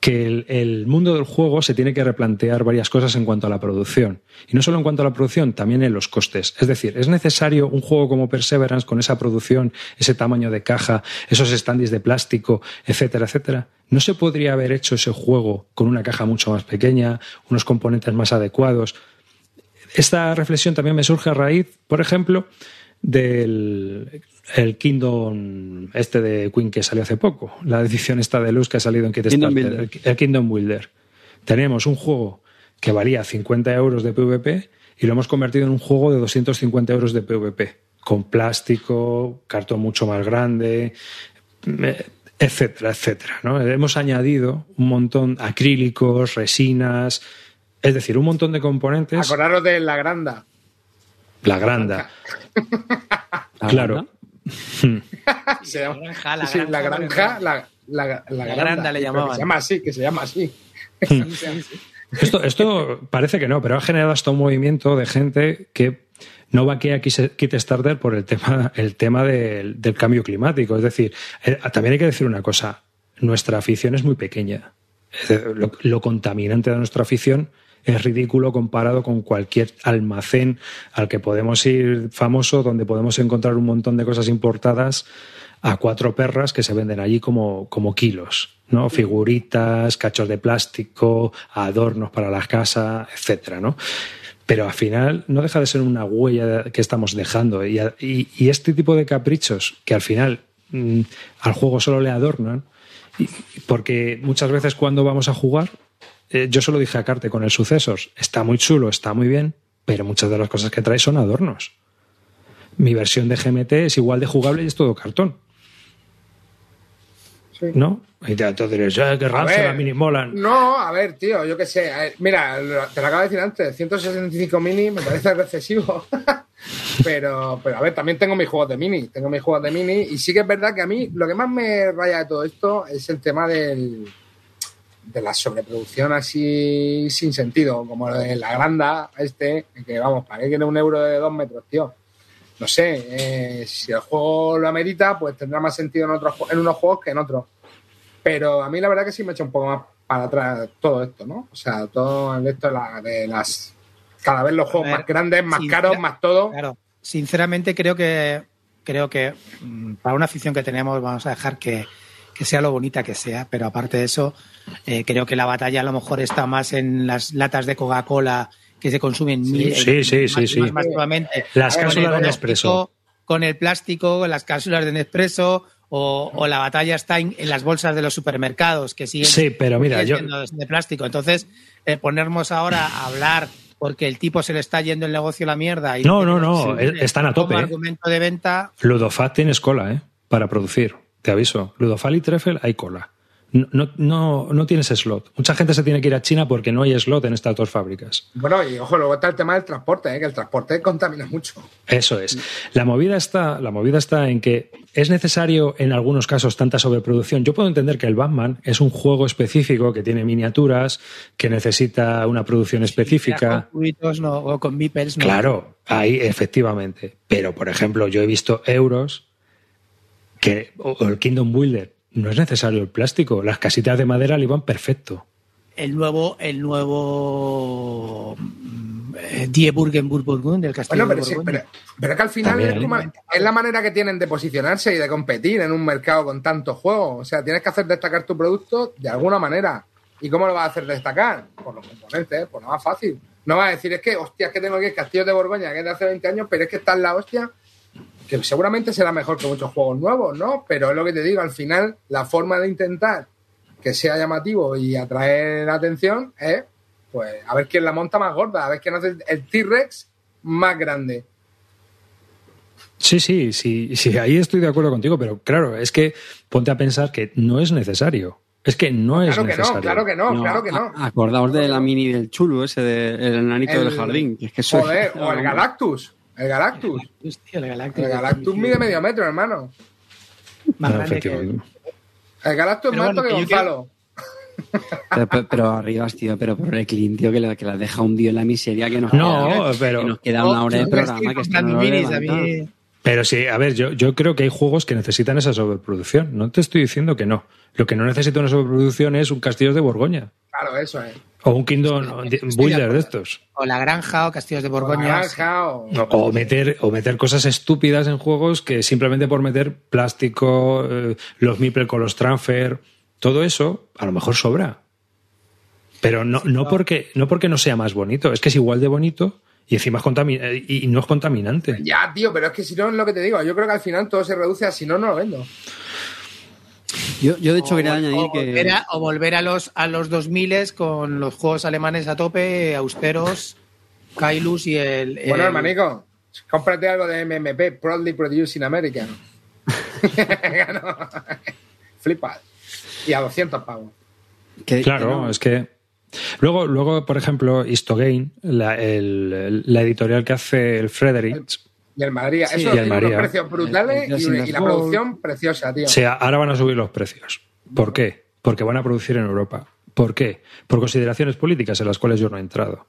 que el, mundo del juego se tiene que replantear varias cosas en cuanto a la producción. Y no solo en cuanto a la producción, también en los costes. Es decir, ¿es necesario un juego como Perseverance con esa producción, ese tamaño de caja, esos standees de plástico, etcétera, etcétera? ¿No se podría haber hecho ese juego con una caja mucho más pequeña, unos componentes más adecuados? Esta reflexión también me surge a raíz, por ejemplo, del el Kingdom este de Queen que salió hace poco, la edición esta de luz que ha salido en Kickstarter, el, Kingdom Builder. Teníamos un juego que valía 50 euros de PvP y lo hemos convertido en un juego de 250 euros de PvP, con plástico, cartón mucho más grande, eh, etcétera, etcétera. ¿no? Hemos añadido un montón acrílicos, resinas, es decir, un montón de componentes. Acordaros de la granda. La granda. ¿La Claro. granja? Se llama- La granja, la sí, la granja, la, la, la, La granda, granda le que llamaban. Se llama así, que se llama así. Esto, esto parece que no, pero ha generado hasta un movimiento de gente que no vaquea Kis- Kickstarter por el tema, el tema del, cambio climático. Es decir, eh, también hay que decir una cosa, nuestra afición es muy pequeña. Lo, contaminante de nuestra afición es ridículo comparado con cualquier almacén al que podemos ir famoso, donde podemos encontrar un montón de cosas importadas a cuatro perras que se venden allí como, como kilos, ¿no? Figuritas, cachos de plástico, adornos para la casa, etcétera, ¿no? Pero al final no deja de ser una huella que estamos dejando. Y, este tipo de caprichos que al final mm, al juego solo le adornan, porque muchas veces cuando vamos a jugar, eh, yo solo dije a Carte con el Sucesos, está muy chulo, está muy bien, pero muchas de las cosas que trae son adornos. Mi versión de GMT es igual de jugable y es todo cartón. Sí. ¿No? Y te, te diréis, "Eh, que rancia ver. la mini molan. No, a ver, tío, yo qué sé. ver, mira, te lo acabo de decir antes, 165 mini me parece excesivo. pero, pero, a ver, también tengo mis juegos de mini. Tengo mis juegos de mini. Y sí que es verdad que a mí lo que más me raya de todo esto es el tema del, de la sobreproducción así sin sentido, como lo de la granda, este, que vamos, ¿para qué quiere un euro de dos metros, tío? No sé, eh, si el juego lo amerita, pues tendrá más sentido en, otros, en unos juegos que en otros. Pero a mí la verdad que sí me echa un poco más para atrás todo esto, ¿no? O sea, todo esto de, la- de las... Cada vez los juegos ver, más grandes, más caros, más todo. Claro, sinceramente creo que creo que mm, para una afición que tenemos vamos a dejar que, que sea lo bonita que sea, pero aparte de eso, eh, creo que la batalla a lo mejor está más en las latas de Coca-Cola que se consumen mil, sí, sí, más, sí, sí. más. Las cápsulas de Nespresso. Con el plástico, las cápsulas de Nespresso, o, o la batalla está en, en las bolsas de los supermercados que siguen Sí, pero mira, yo- siendo de, plástico. Entonces, eh, ponernos ahora a hablar porque el tipo se le está yendo el negocio a la mierda. Y No, no, no, eh, están a tope, Como eh. argumento de venta, Ludofat tienes cola, ¿eh? Para producir. Te aviso. Ludofat y Treffel hay cola. No, no, no, tienes slot. Mucha gente se tiene que ir a China porque no hay slot en estas dos fábricas. Bueno, y ojo, luego está el tema del transporte, ¿eh? que el transporte contamina mucho. Eso es. La movida está, la movida está en que es necesario en algunos casos tanta sobreproducción. Yo puedo entender que el Batman es un juego específico que tiene miniaturas, que necesita una producción específica. con cubitos no, o con beepers. no. Claro, ahí efectivamente. Pero, por ejemplo, yo he visto euros que, o el Kingdom Builder, no es necesario el plástico. Las casitas de madera le iban perfecto. El nuevo, el nuevo eh, Die Burgenburg Burgund del Castillo Bueno, pero, de sí, Borgoña. pero, pero es que al final es, ¿eh? como- es la manera que tienen de posicionarse y de competir en un mercado con tantos juegos. O sea, tienes que hacer destacar tu producto de alguna manera. ¿Y cómo lo vas a hacer destacar? Por los componentes, pues nada más fácil. No vas a decir, es que, hostia, es que tengo aquí el Castillo de Borgoña, que es de hace 20 años, pero es que está en la hostia, que seguramente será mejor que muchos juegos nuevos, ¿no? Pero es lo que te digo, al final, la forma de intentar que sea llamativo y atraer la atención es, pues, a ver quién la monta más gorda, a ver quién hace el T-Rex más grande. Sí, sí, sí, sí, ahí estoy de acuerdo contigo, pero claro, es que ponte a pensar que no es necesario. Es que no es Claro que necesario. no, claro que no, No, claro que no. Acordaos de la mini del chulo, ese del enanito El- del jardín. que es que Joder, o el Galactus. El Galactus. Hostia, el Galactus. El Galactus mide medio metro, hermano. Más No, grande que- efectivamente. El Galactus es más alto bueno, que Gonzalo. Pero, pero, pero arriba, tío, pero por el Clint, tío, que la, que la deja hundido en la miseria que nos No, queda, pero- que nos queda una hora de programa que comprando no minis, a levanta. mí- Pero sí, a ver, yo, yo creo que hay juegos que necesitan esa sobreproducción. No te estoy diciendo que no. Lo que no necesita una sobreproducción es un Castillo de Borgoña. Claro, eso es. O un Kingdom Builder de estos. O la granja o Castillos de O la Borgoña. granja, o- O meter, o meter cosas estúpidas en juegos que simplemente por meter plástico, eh, los Meeple con los transfer, todo eso, a lo mejor sobra. Pero no, no, porque, no porque no sea más bonito, es que es igual de bonito y encima es contami- eh, y no es contaminante. Ya, tío, pero es que si no es lo que te digo. Yo creo que al final todo se reduce a si no, no lo vendo. Yo, yo de hecho, quería o, añadir o volver que. a, o volver a los a los 2000 con los juegos alemanes a tope, austeros, Kailus y el. Bueno, el- hermanico, cómprate algo de MMP, Proudly Produced in America. No. Flipa. Y a 200 pavos. que- Claro, que no- es que. Luego, luego, por ejemplo, Histogain, la, el- la editorial que hace el Fredericks, Y el Madrid. Sí, Eso tiene unos precios brutales El- el y, y la producción preciosa, tío. O sea, ahora van a subir los precios. ¿Por qué? Porque van a producir en Europa. ¿Por qué? Por consideraciones políticas en las cuales yo no he entrado.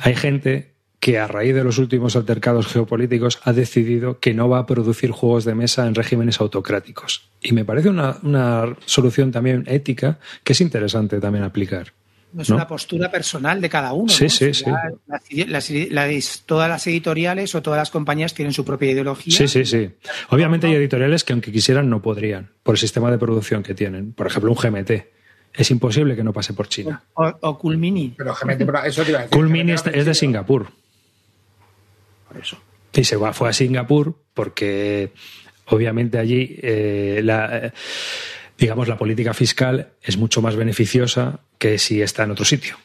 Hay gente que a raíz de los últimos altercados geopolíticos ha decidido que no va a producir juegos de mesa en regímenes autocráticos. Y me parece una, una solución también ética que es interesante también aplicar. Es ¿no? una postura personal de cada uno. Sí, ¿no? sí, O sea, las- las- las- todas las editoriales o todas las compañías tienen su propia ideología. Sí, sí, sí. Obviamente hay editoriales que aunque quisieran no podrían por el sistema de producción que tienen. Por ejemplo, un GMT. Es imposible que no pase por China. O, o Cool Mini. Pero GMT, pero eso te iba a decir. Cool GMT Mini hace es es de. Singapur. Por eso. Y se va- fue a Singapur porque obviamente allí eh, la, eh, digamos la política fiscal es mucho más beneficiosa que si está en otro sitio.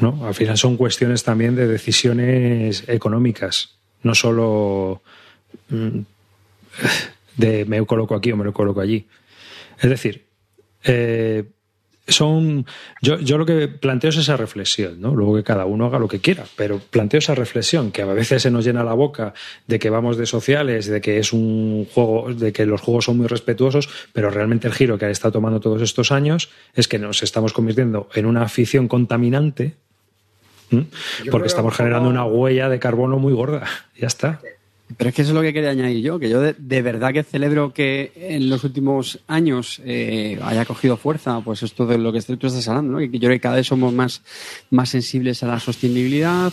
¿No? Al final son cuestiones también de decisiones económicas, no solo mm, de me coloco aquí o me lo coloco allí. Es decir, eh, son yo, yo lo que planteo es esa reflexión, ¿no? Luego que cada uno haga lo que quiera, pero planteo esa reflexión que a veces se nos llena la boca de que vamos de sociales, de que es un juego, de que los juegos son muy respetuosos, pero realmente el giro que está tomando todos estos años es que nos estamos convirtiendo en una afición contaminante. Porque que estamos generando una huella de carbono muy gorda. Ya está. Pero es que eso es lo que quería añadir yo, que yo de, verdad que celebro que en los últimos años eh, haya cogido fuerza, pues esto de lo que tú estás hablando, ¿no? que yo creo que cada vez somos más, más sensibles a la sostenibilidad,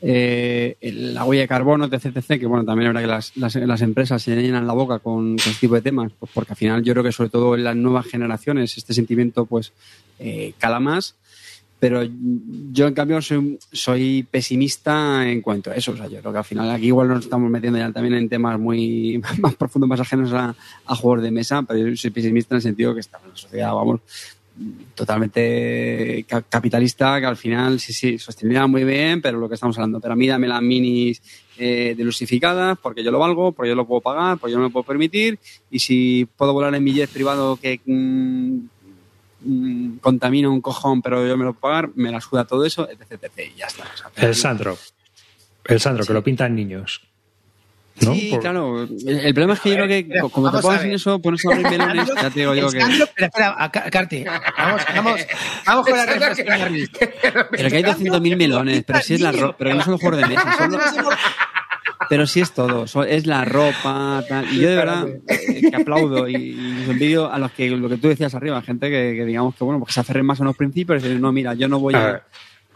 eh, la huella de carbono, etc, etc, que bueno, también es que las, las, las empresas se llenan la boca con, con este tipo de temas, pues porque al final yo creo que sobre todo en las nuevas generaciones este sentimiento pues eh, cala más pero yo en cambio soy, soy, pesimista en cuanto a eso. O sea, yo creo que al final aquí igual nos estamos metiendo ya también en temas muy más profundos, más ajenos a, a juegos de mesa, pero yo soy pesimista en el sentido que estamos en una sociedad, vamos, totalmente capitalista, que al final sí, sí, sostenibilidad muy bien, pero lo que estamos hablando, pero a mí dame las minis eh, delusificadas porque yo lo valgo, porque yo lo puedo pagar, porque yo me lo puedo permitir, y si puedo volar en mi jet privado que mmm, contamina un cojón, pero yo me lo puedo pagar, me la suda todo eso, etc, etc y ya está. O sea, el Sandro. El Sandro, sí. que lo pintan niños. ¿No? Sí, Por... claro. El, el, problema es que yo creo que Pero, como te pongas a en eso, pones a abrir melones, ya te digo yo que... Espera, espera, Carti. Vamos, vamos, vamos con la reflexión. Pero que hay 200.000 melones, pero si es la ropa, pero que no son los juegos de mesa, son los- pero sí es todo, es la ropa, tal. Y yo de verdad eh, que aplaudo y, y envidio a los que, lo que tú decías arriba, gente que, que digamos que bueno, pues que se aferren más a los principios y decir, no, mira, yo no voy A a ver. A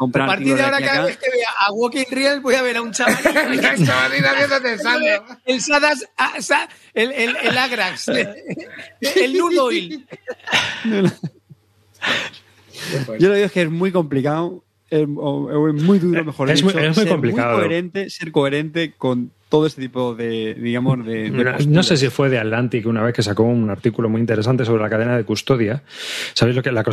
comprar partir de ahora, cada acá. vez que vea a Walking Real, voy a ver a un chaval. El Sadas, ah, el, el, el Agrax, el Nudoil. Yo lo digo es que es muy complicado, es, o- o es muy duro, mejor Es dicho, muy- es muy ser complicado. coherente, ser coherente con todo este tipo de, digamos, de, de No, no sé si fue de Atlantic una vez que sacó un artículo muy interesante sobre la cadena de custodia. ¿Sabéis lo que es la,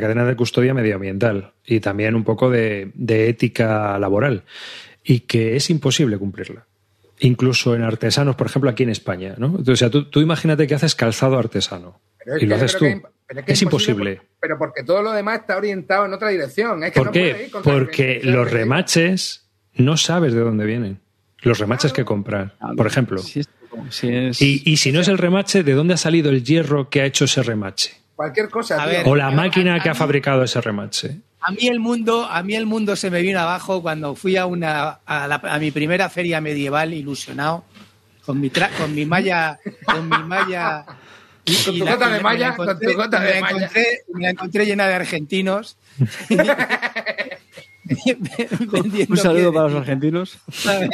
cadena de custodia medioambiental? Y también un poco de, de ética laboral. Y que es imposible cumplirla. Incluso en artesanos, por ejemplo, aquí en España. ¿no? O sea, tú, tú imagínate que haces calzado artesano. Pero y lo haces tú. que- pero que es imposible. por- pero porque todo lo demás está orientado en otra dirección. Es que ¿Por no puede qué? ir contra el Porque ritmo. los remaches no sabes de dónde vienen. Los remaches que comprar, Claro, por ejemplo. Es, si es- Y, y si no es el remache, ¿de dónde ha salido el hierro que ha hecho ese remache? Cualquier cosa. A ver, O la máquina a- que ha fabricado ese remache. A mí el mundo, a mí el mundo se me vino abajo cuando fui a una a, la- a mi primera feria medieval ilusionado con mi tra- con mi malla con mi malla Con y tu gota de la- malla, con tu encontré- gota de la malla. y la encontré llena de argentinos un saludo para los argentinos. ¿sabes?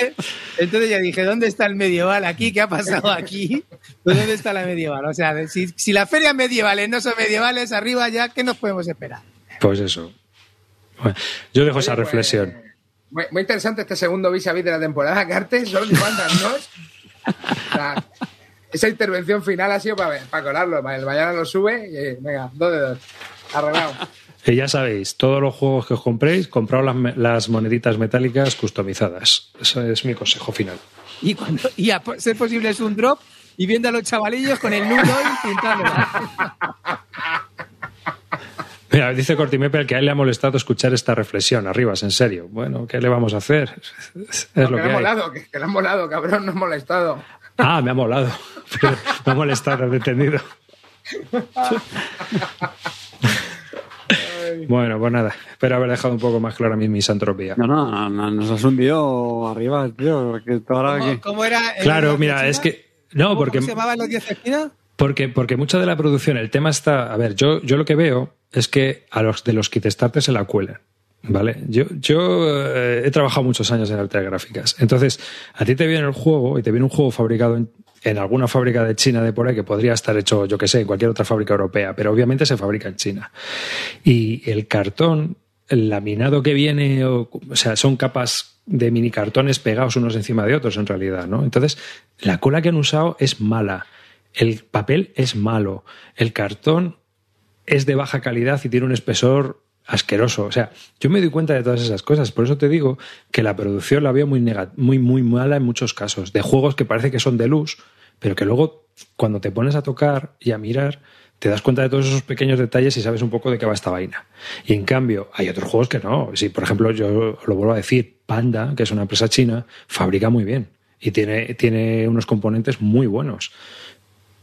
Entonces ya dije, ¿dónde está el medieval aquí? ¿Qué ha pasado aquí? Pues ¿Dónde está la medieval? O sea, si, si las ferias medievales no son medievales, arriba ya, ¿qué nos podemos esperar? Pues eso. Bueno, yo dejo esa pues, reflexión. Muy, muy interesante este segundo vis a vis de la temporada, Carte. Solo te faltan dos. O sea, esa intervención final ha sido para, para colarlo. El mañana lo sube y eh, venga, dos de dos. Arreglado. Y ya sabéis, todos los juegos que os compréis, compraos las, moneditas metálicas customizadas. Ese es mi consejo final. Y, cuando, y a ser posible es un drop y viendo a los chavalillos con el nudo y pintándolo. Mira, dice Cortimepe que a él le ha molestado escuchar esta reflexión. Arribas, en serio. Bueno, ¿qué le vamos a hacer? Es que lo le que ha hay. molado, que, que le ha molado, cabrón, no ha molestado. Ah, me ha molado. Pero me ha molestado, he entendido. Bueno, pues nada. Espero haber dejado un poco más clara mi misantropía. No, no, no, no, nos has hundido arriba, tío. Que ahora ¿Cómo, que... cómo era? Claro, mira, es que. No, ¿Cómo- porque. ¿Cómo se llamaban los 10 esquinas? Porque, porque mucha de la producción, el tema está. A ver, yo, yo lo que veo es que a los de los kit starters se la cuelan. ¿Vale? Yo, yo eh, he trabajado muchos años en artes gráficas. Entonces, a ti te viene el juego y te viene un juego fabricado en, en alguna fábrica de China de por ahí que podría estar hecho, yo que sé, en cualquier otra fábrica europea, pero obviamente se fabrica en China. Y el cartón, el laminado que viene, o, o sea, son capas de mini cartones pegados unos encima de otros en realidad, ¿no? Entonces, la cola que han usado es mala. El papel es malo. El cartón es de baja calidad y tiene un espesor asqueroso. O sea, yo me doy cuenta de todas esas cosas. Por eso te digo que la producción la veo muy, muy, muy mala en muchos casos. De juegos que parece que son de luz, pero que luego, cuando te pones a tocar y a mirar, te das cuenta de todos esos pequeños detalles y sabes un poco de qué va esta vaina. Y en cambio, hay otros juegos que no. Si, por ejemplo, yo lo vuelvo a decir, Panda, que es una empresa china, fabrica muy bien y tiene, tiene unos componentes muy buenos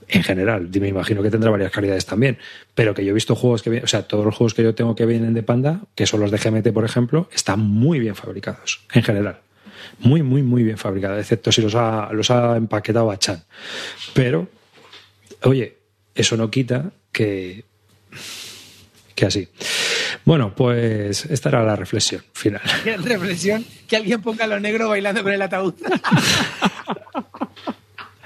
en general. Me imagino que tendrá varias calidades también. Pero que yo he visto juegos que, o sea, todos los juegos que yo tengo que vienen de Panda, que son los de GMT, por ejemplo, están muy bien fabricados, en general. Muy, muy, muy bien fabricados, excepto si los ha, los ha empaquetado a Chan. Pero, oye, eso no quita que, que así. Bueno, pues esta era la reflexión final. Qué reflexión que alguien ponga a lo negro bailando con el ataúd.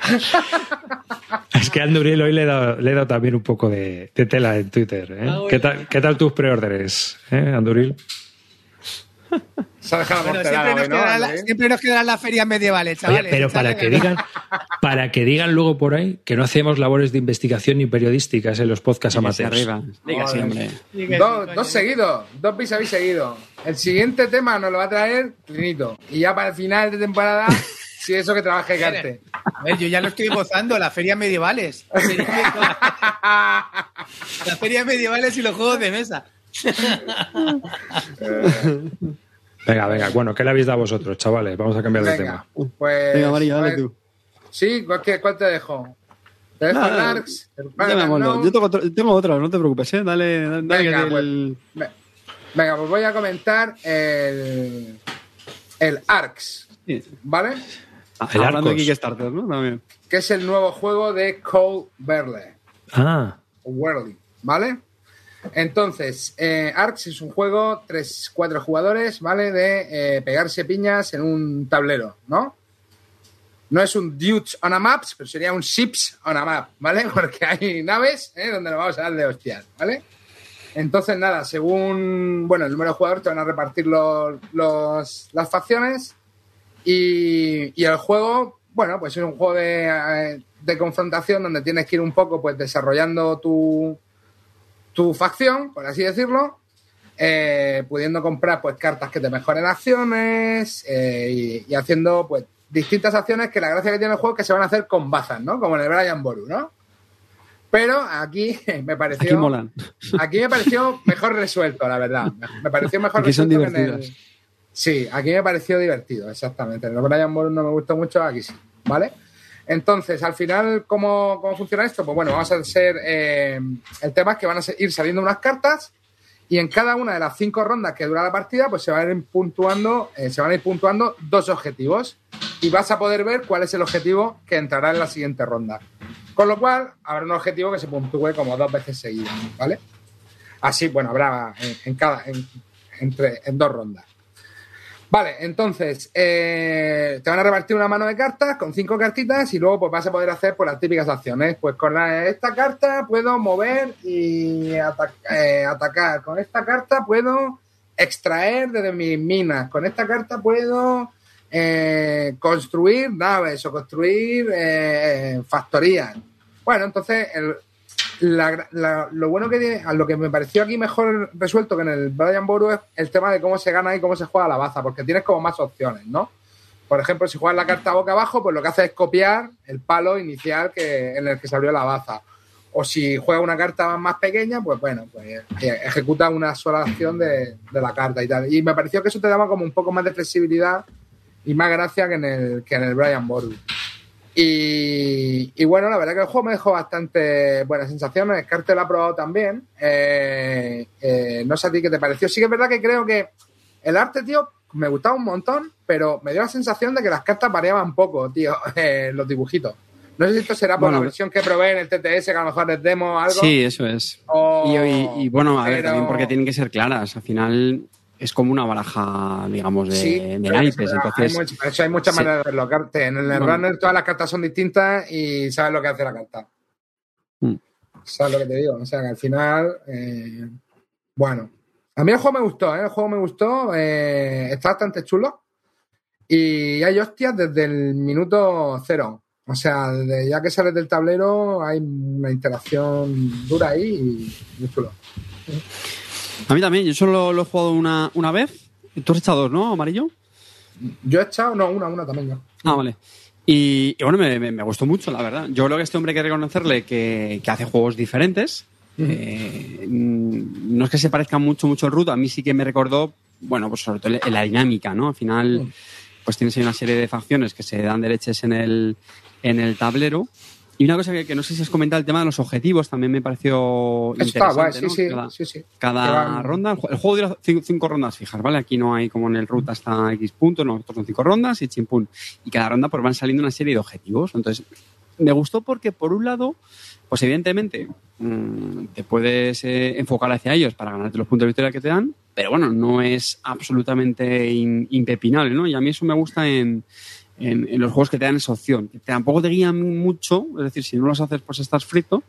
Es que a Anduriel hoy le he dado, le he dado también un poco de, de tela en Twitter. ¿eh? Ah. ¿Qué, tal, ¿Qué tal tus preórdenes, eh, Anduril? Bueno, siempre, nos hoy, ¿no? quedará la- Andrés? siempre nos quedarán las ferias medievales, Oye, chavales. pero para Echadle que digan, para que digan luego por ahí que no hacemos labores de investigación ni periodísticas en los podcasts amateurs. arriba. Sí, Dos, dos seguidos, dos vis a vis seguidos. El siguiente tema nos lo va a traer Trinito. Y ya para el final de temporada, si eso que trabaje Carte. A ver, yo ya lo estoy gozando, las ferias medievales. Las ferias medievales, Las ferias medievales y los juegos de mesa. Venga, venga, bueno, ¿qué le habéis dado a vosotros, chavales? Vamos a cambiar de Venga, tema. pues. Venga, Mario, dale pues, tú. Sí, ¿cuál, te dejo? ¿Te dejo el Nada, Arx? ¿El Llamémoslo. Paradise Yo tengo, otro- tengo otra, no te preocupes, ¿eh? Dale, dale, Venga, que pues. el- Ve- Venga, pues voy a comentar el. El Arx, sí. El Hablando de Arcos. Kickstarter, ¿no? También. Que es el nuevo juego de Cole Verle. Ah, ¿vale? Entonces, eh, Arx es un juego 3-4 jugadores, ¿vale? De eh, pegarse piñas en un tablero, ¿no? No es un Dudes on a Maps, pero sería un Ships on a Map, ¿vale? Porque hay naves ¿eh? donde nos vamos a dar de hostias, ¿vale? Entonces, nada, según, bueno, el número de jugadores te van a repartir los, los- las facciones y, y el juego, bueno, pues es un juego de, eh, de confrontación donde tienes que ir un poco pues desarrollando tu, tu facción, por así decirlo, eh, pudiendo comprar pues cartas que te mejoren acciones eh, y, y haciendo pues distintas acciones que la gracia que tiene el juego es que se van a hacer con bazas, ¿no? Como en el Brian Boru, ¿no? Pero aquí me pareció... Aquí molan. Aquí me pareció mejor resuelto, la verdad. Me- pareció mejor Aquí son resuelto que en el... Sí, aquí me pareció divertido, exactamente. En el Brian Bourne no me gustó mucho, aquí sí, ¿vale? Entonces, al final, ¿cómo, cómo funciona esto? Pues bueno, vamos a hacer... eh, el tema es que van a ir saliendo unas cartas y en cada una de las cinco rondas que dura la partida, pues se van a ir puntuando, eh, se van a ir puntuando dos objetivos y vas a poder ver cuál es el objetivo que entrará en la siguiente ronda. Con lo cual, habrá un objetivo que se puntúe como dos veces seguidas, ¿vale? Así, bueno, habrá en, en cada, en, entre, en dos rondas. Vale, entonces, eh, te van a repartir una mano de cartas con cinco cartitas y luego pues vas a poder hacer pues, las típicas acciones. Pues con esta carta puedo mover y eh, atacar. Con esta carta puedo extraer desde mis minas. Con esta carta puedo eh, construir naves o construir factorías. Bueno, entonces el- la- la- lo bueno que tiene, a lo que me pareció aquí mejor resuelto que en el Brian Boru es el tema de cómo se gana y cómo se juega la baza, porque tienes como más opciones, ¿no? Por ejemplo, si juegas la carta boca abajo, pues lo que hace es copiar el palo inicial que, en el que se abrió la baza. O si juegas una carta más pequeña, pues bueno, pues eh, ejecuta una sola acción de, la carta y tal. Y me pareció que eso te daba como un poco más de flexibilidad y más gracia que en el, que en el Brian Boru. Y, y bueno, la verdad que el juego me dejó bastante buenas sensaciones. Carte lo ha probado también. Eh, eh, no sé a ti qué te pareció. Sí que es verdad que creo que el arte, tío, me gustaba un montón, pero me dio la sensación de que las cartas variaban poco, tío, eh, los dibujitos. No sé si esto será por Bueno, la versión que probé en el TTS, que a lo mejor es demo o algo. Sí, eso es. o- Y, y- y, bueno, a ver, también porque tienen que ser claras. Al final es como una baraja, digamos, de, Sí, de naipes. Entonces, hay, eso hay muchas sí. maneras de verlo. En el Bueno. runner todas las cartas son distintas y sabes lo que hace la carta. Mm. ¿Sabes lo que te digo? O sea, que al final, eh, bueno. A mí el juego me gustó, ¿eh? El juego me gustó, eh, está bastante chulo. Y hay hostias desde el minuto cero. O sea, desde ya que sales del tablero hay una interacción dura ahí y muy chulo. A mí también, yo solo lo he jugado una, una vez. Tú has echado dos, ¿no, amarillo? Yo he echado, no, una, una también yo. Ah, vale. Y, y bueno, me, me- me gustó mucho, la verdad. Yo creo que este hombre hay que reconocerle que, que hace juegos diferentes. Eh, mm, no es que se parezca mucho, mucho el Root. A mí sí que me recordó, bueno, pues sobre todo la dinámica, ¿no? Al final, pues tienes ahí una serie de facciones que se dan dereches en el, en el tablero. Y una cosa que, que no sé si has comentado, el tema de los objetivos, también me pareció está interesante. guay, ¿no? sí, Cada- sí, sí. cada ronda, el ju- el juego dura cinco, cinco rondas fijas, ¿vale? Aquí no hay como en el root hasta X punto, no, son cinco rondas y chimpún. Y cada ronda pues van saliendo una serie de objetivos. Entonces, me gustó porque por un lado, pues evidentemente, mm, te puedes eh, enfocar hacia ellos para ganarte los puntos de victoria que te dan, pero bueno, no es absolutamente in- impepinable, ¿no? Y a mí eso me gusta en, en, los juegos que te dan esa opción. Tampoco te guían mucho, es decir, si no los haces, pues estás frito,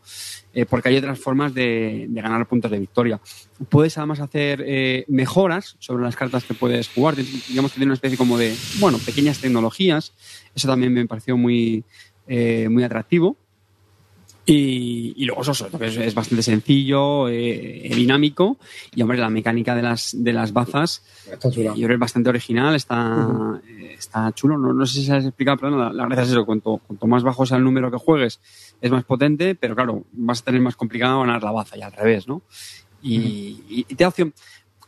eh, porque hay otras formas de, ganar puntos de victoria. Puedes además hacer eh, mejoras sobre las cartas que puedes jugar. Digamos que tiene una especie como de, bueno, pequeñas tecnologías. Eso también me pareció muy, eh, muy atractivo. Y, y luego eso, es, es bastante sencillo, eh, dinámico. Y hombre, la mecánica de las, de las bazas Está chula. yo creo que es bastante original, está, eh, está chulo. No, no sé si se has explicado, pero la, la verdad es eso. Cuanto, cuanto más bajo sea el número que juegues, es más potente, pero claro, vas a tener más complicado ganar la baza y al revés, ¿no? Y, y- y te da opción.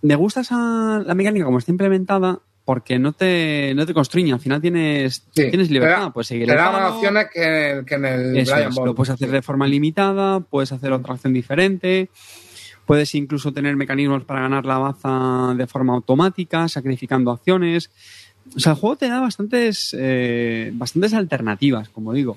Me gusta esa, la mecánica como está implementada porque no te, no te constriñe. Al final tienes, Sí, tienes libertad. Puedes seguir Te el da más opciones que, que en el eso Brian es, Ball. lo puedes hacer de forma limitada, puedes hacer otra acción diferente, puedes incluso tener mecanismos para ganar la baza de forma automática, sacrificando acciones. O sea, el juego te da bastantes, eh, bastantes alternativas, como digo.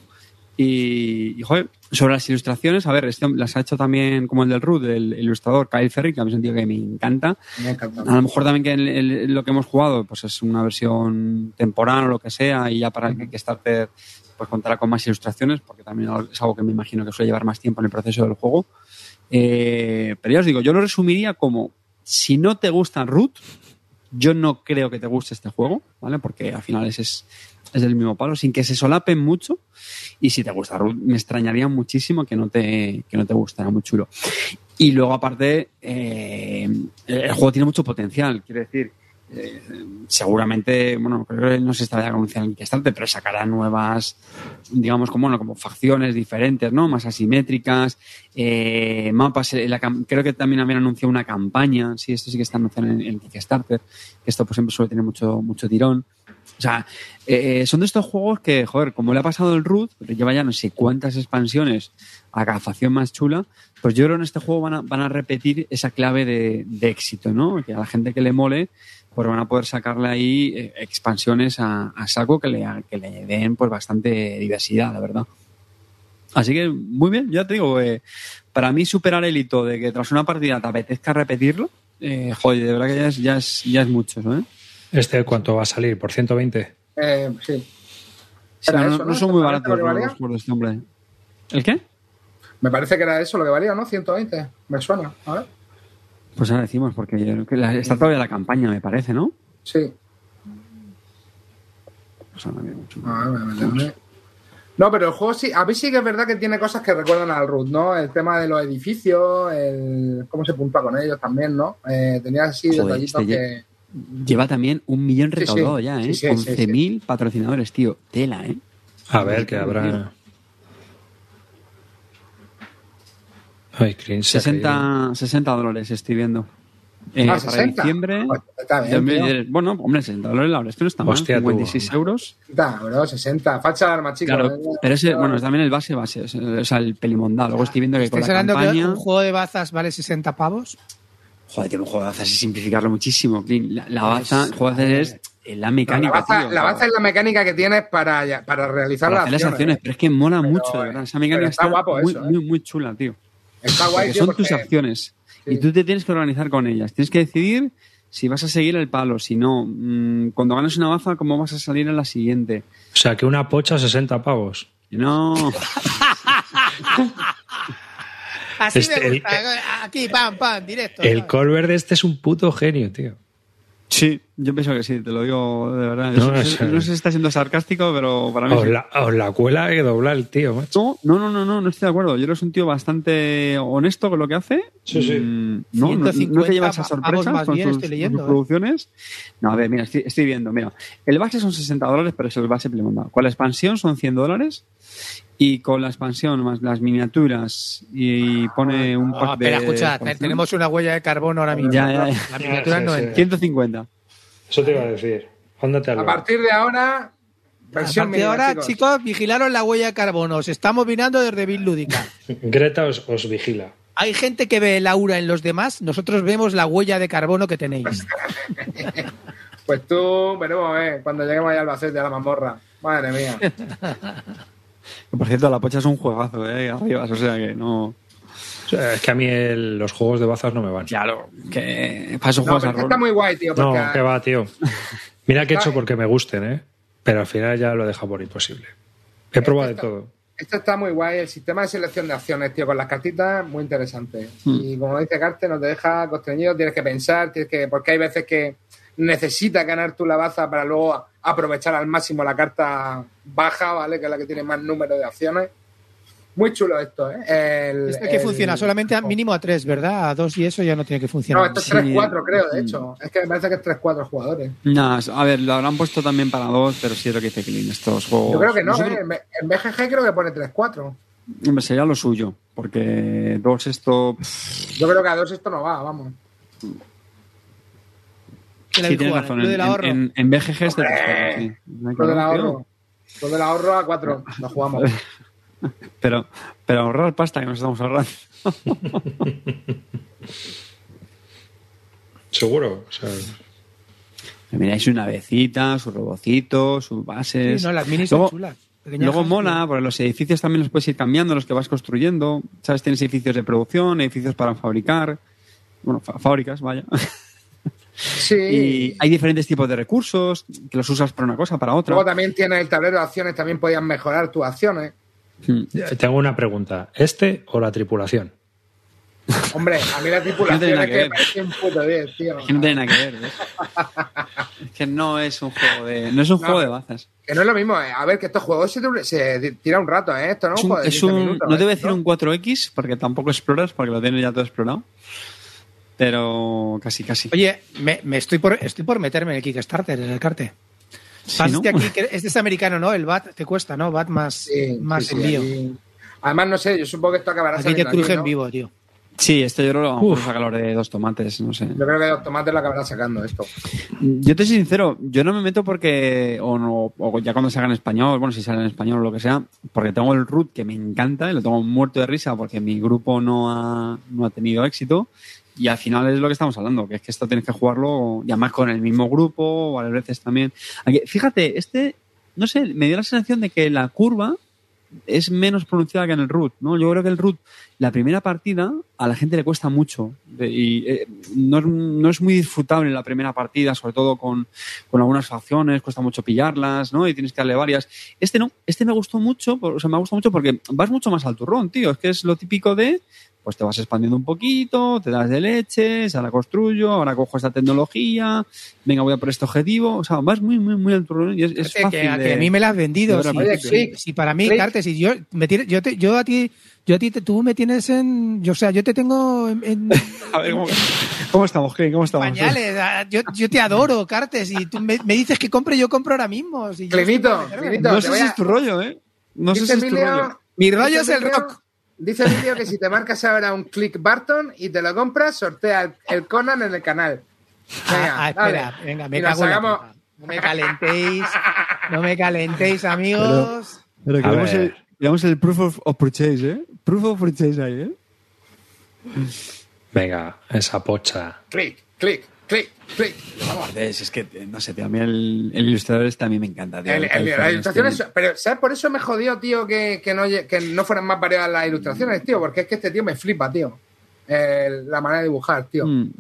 Y, y, joder, sobre las ilustraciones, a ver, este las ha hecho también como el del Root, el ilustrador Kyle Ferry, que a mí es un tío que me encanta. Me encanta. A lo mejor también que el- el- lo que hemos jugado pues es una versión temporal o lo que sea y ya para el Kickstarter pues contará con más ilustraciones porque también es algo que me imagino que suele llevar más tiempo en el proceso del juego. Eh, pero ya os digo, yo lo resumiría como si no te gusta Root, yo no creo que te guste este juego, ¿vale? Porque al final es, es, es del mismo palo, sin que se solapen mucho. Y si te gusta Root, me extrañaría muchísimo que no te, que no te gustara muy chulo. Y luego, aparte, eh, el juego tiene mucho potencial. Quiero decir, eh, seguramente, bueno, creo que no se estará anunciando en Kickstarter, pero sacará nuevas, digamos, como, bueno, como facciones diferentes, ¿no? Más asimétricas, eh, mapas. eh, creo que también habían anunciado una campaña. Sí, esto sí que está anunciado en, en Kickstarter. Que esto, pues, siempre suele tener mucho, mucho tirón. O sea, eh, son de estos juegos que, joder, como le ha pasado el Root, lleva ya no sé cuántas expansiones a cada facción más chula, pues yo creo que en este juego van a, van a repetir esa clave de, de éxito, ¿no? Que a la gente que le mole, pues van a poder sacarle ahí eh, expansiones a, a saco que le, que le den pues bastante diversidad, la verdad. Así que, muy bien, ya te digo, eh, para mí superar el hito de que tras una partida te apetezca repetirlo, eh, joder, de verdad que ya es, ya es, ya es mucho eso, ¿eh? ¿Este cuánto va a salir? ¿Por 120? Eh, sí. Sí, no, eso, no ¿no? son ¿Te muy baratos los de este hombre. ¿El qué? Me parece que era eso lo que valía, ¿no? 120. Me suena. A ver. Pues ahora decimos, porque yo creo que la- está todavía la campaña, me parece, ¿no? Sí. Pues ahora mucho. A ver, voy a meterme. No, pero el juego sí, a mí sí que es verdad que tiene cosas que recuerdan al Root, ¿no? El tema de los edificios, el cómo se puntúa con ellos también, ¿no? Eh, tenía así Joder, detallitos este que... Lleva también un millón Sí, sí. recaudado ya, ¿eh? Sí, sí, sí, 11.000 patrocinadores, tío. Tela, ¿eh? A ver, que habrá. Ay, Clean se ha caído. 60, 60 dólares estoy viendo. Eh, Ah, para 60. diciembre. Pues está bien, Ya me- tío. Bueno, hombre, 60 dólares la verdad es que no está mal. Hostia, tú. 56 euros. 60, bro, 60. Facha de arma, chicos. Claro, Eh, pero ese, bueno, es también el base, base, o sea, el pelimondal. Luego estoy viendo que con ¿Estáis la hablando que campaña. un juego de bazas vale 60 pavos? Joder, tío, un juego de bazas es simplificarlo muchísimo. La, la baza, el juego de bazas es la la mecánica, baza, tío. la baza es la mecánica que tienes para, para realizar para las hacer las acciones. acciones, pero es que mola Pero, mucho, de verdad. Esa mecánica está está, guapo muy, eso, ¿eh? muy, muy chula, tío. Está guay, Porque tío, son tus acciones. Sí. Y tú te tienes que organizar con ellas. Tienes que decidir si vas a seguir el palo, si no. Mm, Cuando ganas una baza, ¿cómo vas a salir en la siguiente? O sea, que una pocha 60 pavos. No. Así Este, me el- gusta. Aquí, pam, pam, directo. El ¿sabes? Colbert de este es un puto genio, tío. Sí, yo pienso que sí, te lo digo de verdad. No, No, es- no sé si está siendo sarcástico, pero para mí. Os sí. la, os la cuela que doblar el tío, macho. No, no, no, no, no, no estoy de acuerdo. Yo creo que es un tío bastante honesto con lo que hace. Sí, sí. Mm, No, no, no 150 te lleva esas pavos sorpresas con bien, sus, estoy con leyendo, sus ¿eh? producciones. No, a ver, mira, estoy, estoy viendo, mira. El base son 60 dólares, pero es el base plemondado. Con la expansión son 100 dólares. Y con la expansión más las miniaturas y pone un No, pack de... espera, escucha, tenemos una huella de carbono ahora mismo. Ya, ya, ya. La miniatura Sí, no sí. entra. 150. Eso te iba a decir. Ándate A partir de ahora, A versión partir de ahora, chicos. chicos, vigilaros la huella de carbono. Os estamos mirando desde Bill Lúdica. Greta os, os vigila. Hay gente que ve el aura en los demás, nosotros vemos la huella de carbono que tenéis. Pues tú, veremos, eh, cuando lleguemos allá al Albacete, a la mazmorra. Madre mía. Por cierto, la pocha es un juegazo, ¿eh? Arriba, o sea que no... O sea, es que a mí el- los juegos de bazas no me van. Claro, que para eso No, juegas está muy guay, tío. No, Porque que va, tío. Mira que he hecho porque me gusten, ¿eh? Pero al final ya lo he dejado por imposible. He probado de todo. Esto está muy guay. El sistema de selección de acciones, tío, con las cartitas, muy interesante. Hmm. Y como dice Carte, no te deja constreñido, tienes que pensar, tienes que. Porque hay veces que necesitas ganar tú la baza para luego aprovechar al máximo la carta baja, ¿vale? Que es la que tiene más número de acciones. Muy chulo esto, ¿eh? El- Esto que el- funciona solamente a mínimo a tres, ¿verdad? A dos y eso ya no tiene que No, funcionar. esto es Sí. 3-4, creo, de hecho. Es que me parece que es 3-4 jugadores. Nah, a ver, lo habrán puesto también para dos, pero sí es lo que dice Clean. Estos juegos. Yo creo que no, Nosotros- ¿eh? En BGG creo que pone 3-4. Hombre, sería lo suyo, porque dos esto. Yo creo que a dos esto no va, vamos. ¿Qué le sí, tienes razón. En, en- en BGG es de Hombre, tres juegos, sí. No hay Lo del ahorro. Lo del ahorro a 4. Lo jugamos. Pero, pero ahorrar pasta que nos estamos ahorrando. Seguro. O sea, Miráis una navecita, su robocito, sus bases. Sí, no, las minis Luego- son chulas. Luego mola, porque los edificios también los puedes ir cambiando, los que vas construyendo. ¿Sabes? Tienes edificios de producción, edificios para fabricar. Bueno, fábricas, vaya. Sí. Y hay diferentes tipos de recursos que los usas para una cosa, para otra. Luego también tienes el tablero de acciones, también podías mejorar tus acciones. Hmm. tengo una pregunta. ¿Este o la tripulación? Hombre, a mí la No tiene tripulación es que que ver. me parece un puto 10, tío. Es que no tiene nada que ver. ¿ves? es que no es un juego de, no es un No, juego de bazas. Que no es lo mismo. eh. A ver, que estos juegos se, se tira un rato, ¿eh? Esto no Es un- es 15 un- minutos, no ¿eh? te voy a decir un 4X porque tampoco exploras, porque lo tienes ya todo explorado. Pero casi, casi. Oye, me, me estoy, por, estoy por meterme en el Kickstarter, en el carte. Sí, ¿no? que aquí, que este es americano, ¿no? El VAT te cuesta, ¿no? VAT más, Sí, más envío. Además, no sé, yo supongo que esto acabará Aquí te cruje ¿no? en vivo, tío. Sí, esto yo creo que lo vamos Uf. a sacar de dos tomates, no sé. Yo creo que los tomates lo acabará sacando esto. Yo te soy sincero, yo no me meto porque, o, no, o ya cuando salga en español, bueno, si sale en español o lo que sea, porque tengo el root que me encanta y lo tengo muerto de risa porque mi grupo no ha, no ha tenido éxito. Y al final es lo que estamos hablando, que es que esto tienes que jugarlo ya más con el mismo grupo, o a veces también. Fíjate, este, no sé, me dio la sensación de que la curva es menos pronunciada que en el root, ¿no? Yo creo que el root, la primera partida, a la gente le cuesta mucho. Y eh, no, no es muy disfrutable la primera partida, sobre todo con, con algunas facciones, cuesta mucho pillarlas, ¿no? Y tienes que darle varias. Este no, este me gustó mucho, o sea, me gustó mucho porque vas mucho más al turrón, tío. Es que es lo típico de, pues te vas expandiendo un poquito, te das de leches, ahora construyo, ahora cojo esta tecnología, venga, voy a por este objetivo. O sea, vas muy, muy, muy al y es, fácil que, a- de- que a mí me la has vendido. Si, Oye, si- para mí, click. Carte, si yo, me yo, te- yo a ti, yo a ti, te- tú me tienes en, yo, o sea, yo te tengo en, en A ver, ¿cómo, cómo estamos, Kevin? ¿Cómo estamos? pañales. Yo, yo te adoro, Cartes, y tú me, me dices que compre, yo compro ahora mismo. Si Clinito. Clinito. No sé si a- es tu rollo, ¿eh? No sé si es tu rollo. Mi rollo es el rock. Dice Emilio que si te marcas ahora un click Barton y te lo compras, sortea el, el Conan en el canal. Venga, Ah, ah, espera, dale. venga, me Y cago en la hagamos- puta. No me calentéis, no me calentéis, amigos. Pero queremos el, queremos el proof of, of purchase, ¿eh? Proof of purchase ahí, ¿eh? Venga, esa pocha. Click, click, click, click. Vamos. Es, que, eh, no sé, tío, a mí el, el ilustrador este a mí me encanta, tío. El- El el- ilustraciones, pero ¿sabes? Por eso me jodió, tío, que, que, no, que no fueran más variadas las ilustraciones, tío, porque es que este tío me flipa, tío. La manera de dibujar, tío. Mm.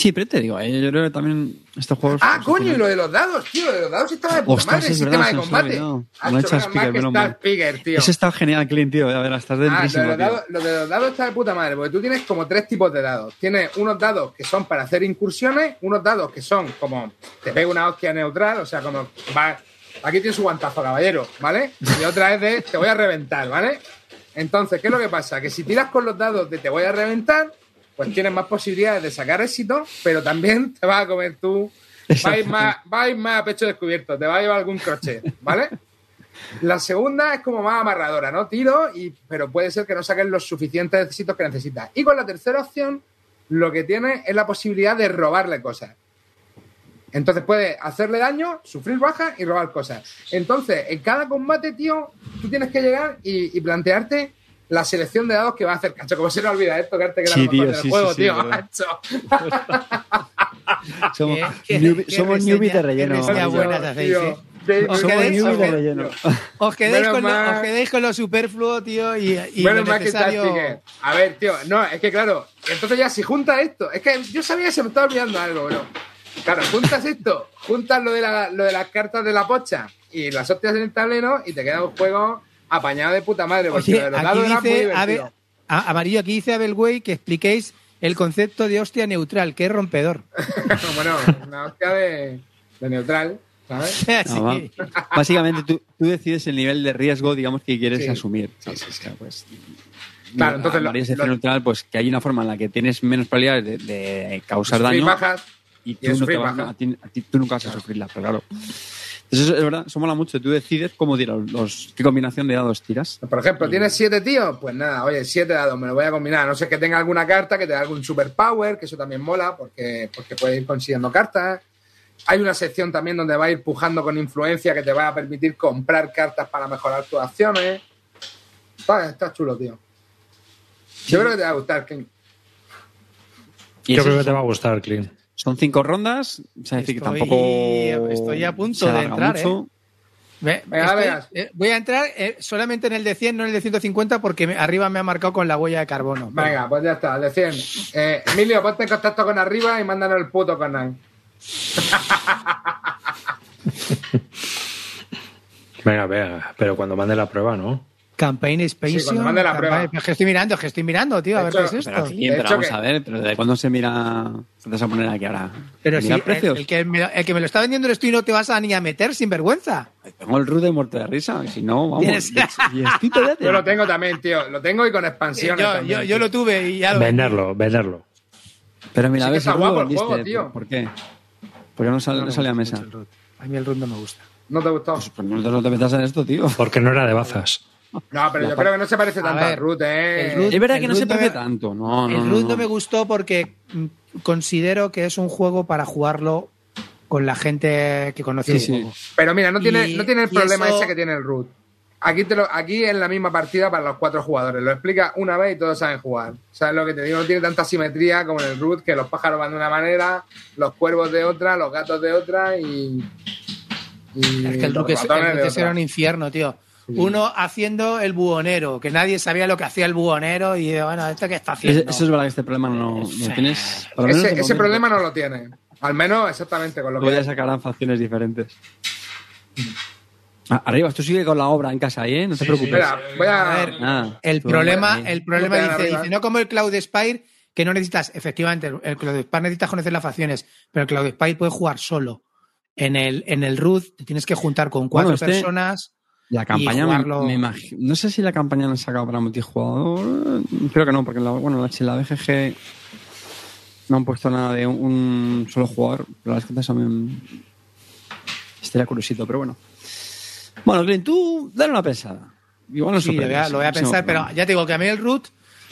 Sí, pero te digo, eh, yo creo que también estos juegos... Ah, pues, coño, y tienen- lo de los dados, tío, lo de los dados estaba de puta Ostras, madre, el es sistema verdad, de combate. menos está mal. Spiker, tío. Ese está genial, Clint, tío. A ver, estás Ah, lo dentrísimo, de, dados, lo de los dados está de puta madre, porque tú tienes como tres tipos de dados. Tienes unos dados que son para hacer incursiones, unos dados que son como te pega una hostia neutral, o sea, como va, aquí tienes su guantazo, caballero, ¿vale? Y otra es de te voy a reventar, ¿vale? Entonces, ¿qué es lo que pasa? Que si tiras con los dados de te voy a reventar, pues tienes más posibilidades de sacar éxito, pero también te vas a comer tú. Va a ir más, va a ir más a pecho descubierto, te va a llevar algún crochet, ¿vale? La segunda es como más amarradora, ¿no? Tiro, y, pero puede ser que no saques los suficientes éxitos que necesitas. Y con la tercera opción, lo que tiene es la posibilidad de robarle cosas. Entonces puedes hacerle daño, sufrir baja y robar cosas. Entonces, en cada combate, tío, tú tienes que llegar y, y plantearte la selección de dados que va a hacer. Cacho, ¿cómo se nos olvida esto? Que que era Sí, tío, del sí, juego, sí, tío. macho. Somos, newbie- de relleno. reseña Macho, buenas hacéis, tío. ¿eh? Baby. Os Somos quedéis- os de quedéis- relleno. Os quedéis, con lo, os quedéis con lo superfluo, tío, y, y Bueno, lo que necesario... Sticker. A ver, tío, no, es que claro, entonces ya si juntas esto, es que yo sabía que se me estaba olvidando algo, bro. Claro, juntas esto, juntas lo de, la- lo de las cartas de la pocha y las hostias en el tablero y te queda un juego apañado de puta madre. Porque Oye, de los aquí dice. Abel- a- Amarillo, aquí dice Abel Way que expliquéis el concepto de hostia neutral, que es rompedor. bueno, una hostia de, de neutral, ¿sabes? No, que- Básicamente tú, tú decides el nivel de riesgo, digamos, que quieres Sí. asumir. Sí, sí, sí. O sea, pues, Claro, entonces lo- lo- neutral, pues que hay una forma en la que tienes menos probabilidades de, de causar daño bajas. y y tú, el no te vas- bajas. a ti- a ti- tú nunca vas a sufrirla, pero claro. Eso es verdad, eso mola mucho. Tú decides cómo tirar los, qué combinación de dados tiras. Por ejemplo, ¿tienes siete tíos? Pues nada, oye, siete dados, me lo voy a combinar. A No sé que tenga alguna carta que te dé algún superpower, que eso también mola, porque, porque puedes ir consiguiendo cartas. Hay una sección también donde va a ir pujando con influencia que te va a permitir comprar cartas para mejorar tus acciones. Está, está chulo, tío. Yo creo que te va a gustar. Y Yo creo que te va a gustar, Clean. Son cinco rondas, o sea, es decir, que Estoy- tampoco. estoy a punto de entrar, ¿eh? Ve- Venga, estoy- eh, voy a entrar eh, solamente en el de 100, no en el de 150, porque me- arriba me ha marcado con la huella de carbono. Venga, pues ya está, de 100. Eh, Emilio, ponte en contacto con arriba y mándanos el puto canal. Venga, venga, pero cuando mande la prueba, ¿no? Campaign Expansion. Sí, cuando mande la campaign- prueba. Es que estoy mirando, es que estoy mirando, tío, a ver hecho, qué es Pero, esto. aquí, De pero hecho vamos que- a ver, pero ¿de cuándo se mira? ¿Te vas a poner aquí ahora? Pero sí, ¿Mirar el, que me, el que me lo está vendiendo eres tú y no te vas a ni a meter sin vergüenza. Tengo el root de muerte de risa, y si no, vamos. Tienes- y estoy todavía- Yo lo tengo también, tío. Lo tengo y con Yo, también, yo, lo tuve y ya lo Venderlo, venderlo. Pero mira, Sí que ves, está guapo el juego, tío. ¿Por qué? Porque no, sale, no sale a mesa. A mí el root no me gusta. ¿No te gustó? Pues no te, no te metas en esto, tío. Porque no era de bazas. No, pero yo creo que no se parece tanto al ver, Root, ¿eh? el Root- Es verdad que no root se no parece me- tanto. No, el no, root no. no me gustó porque mm, considero que es un juego para jugarlo con la gente que conoce Sí, el sí. juego. Pero mira, no tiene, Y- no tiene el problema eso- ese que tiene el Root. Aquí, te lo, aquí es la misma partida para los cuatro jugadores. Lo explica una vez y todos saben jugar. ¿Sabes lo que te digo? No tiene tanta simetría como en el Root, que los pájaros van de una manera, los cuervos de otra, los gatos de otra y. y Es que el Rook es- el ese era un infierno, tío. Uno haciendo el buhonero, que nadie sabía lo que hacía el buhonero y bueno, ¿esto qué está haciendo? Eso es verdad que este problema no, no tienes. por lo menos Ese, ese momento. problema no lo tiene. Al menos exactamente con lo ya que. sacarán facciones diferentes. Ah, Arriba, tú sigue con la obra en casa ahí, ¿eh? No te preocupes. Espera, voy a. A ver, Ah, El problema, el problema dice, dice, no como el Cloud Spire, que no necesitas, efectivamente, el- el Cloud Spire necesitas conocer las facciones, pero el Cloud Spire puede jugar solo. En el, en el root te tienes que juntar con cuatro Bueno, este- personas. La campaña, me, jugarlo- me imagino. No sé si la campaña la han sacado para multijugador. Creo que no, porque la, bueno, si la BGG no han puesto nada de un, un solo jugador. Pero las cosas también. Estaría curiosito, pero bueno. Bueno, Clint, tú dale una pensada. Igual no Sí, lo voy a, lo voy a pensar, pero ya te digo que a mí el root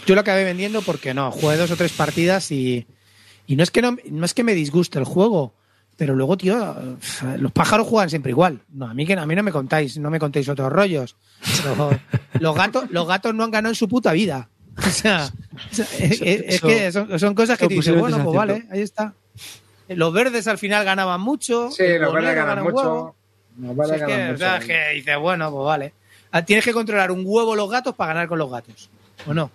yo lo acabé vendiendo porque no, jugué dos o tres partidas y, y no es que no, no es que me disguste el juego, pero luego, tío, los pájaros juegan siempre igual. No, a mí que a mí no me contáis, no me contéis otros rollos. Pero los gatos, los gatos no han ganado en su puta vida. O sea, es, es- es eso- pues que son, son cosas que eso te dices, posiblemente bueno, pues vale, ahí está. Los verdes al final ganaban mucho. Sí, los verdes ganan mucho. huevo. Los Si verdes es que, ganan o mucho. sea, es que dices, bueno, pues vale. Ah, Tienes que controlar un huevo los gatos para ganar con los gatos. ¿O no?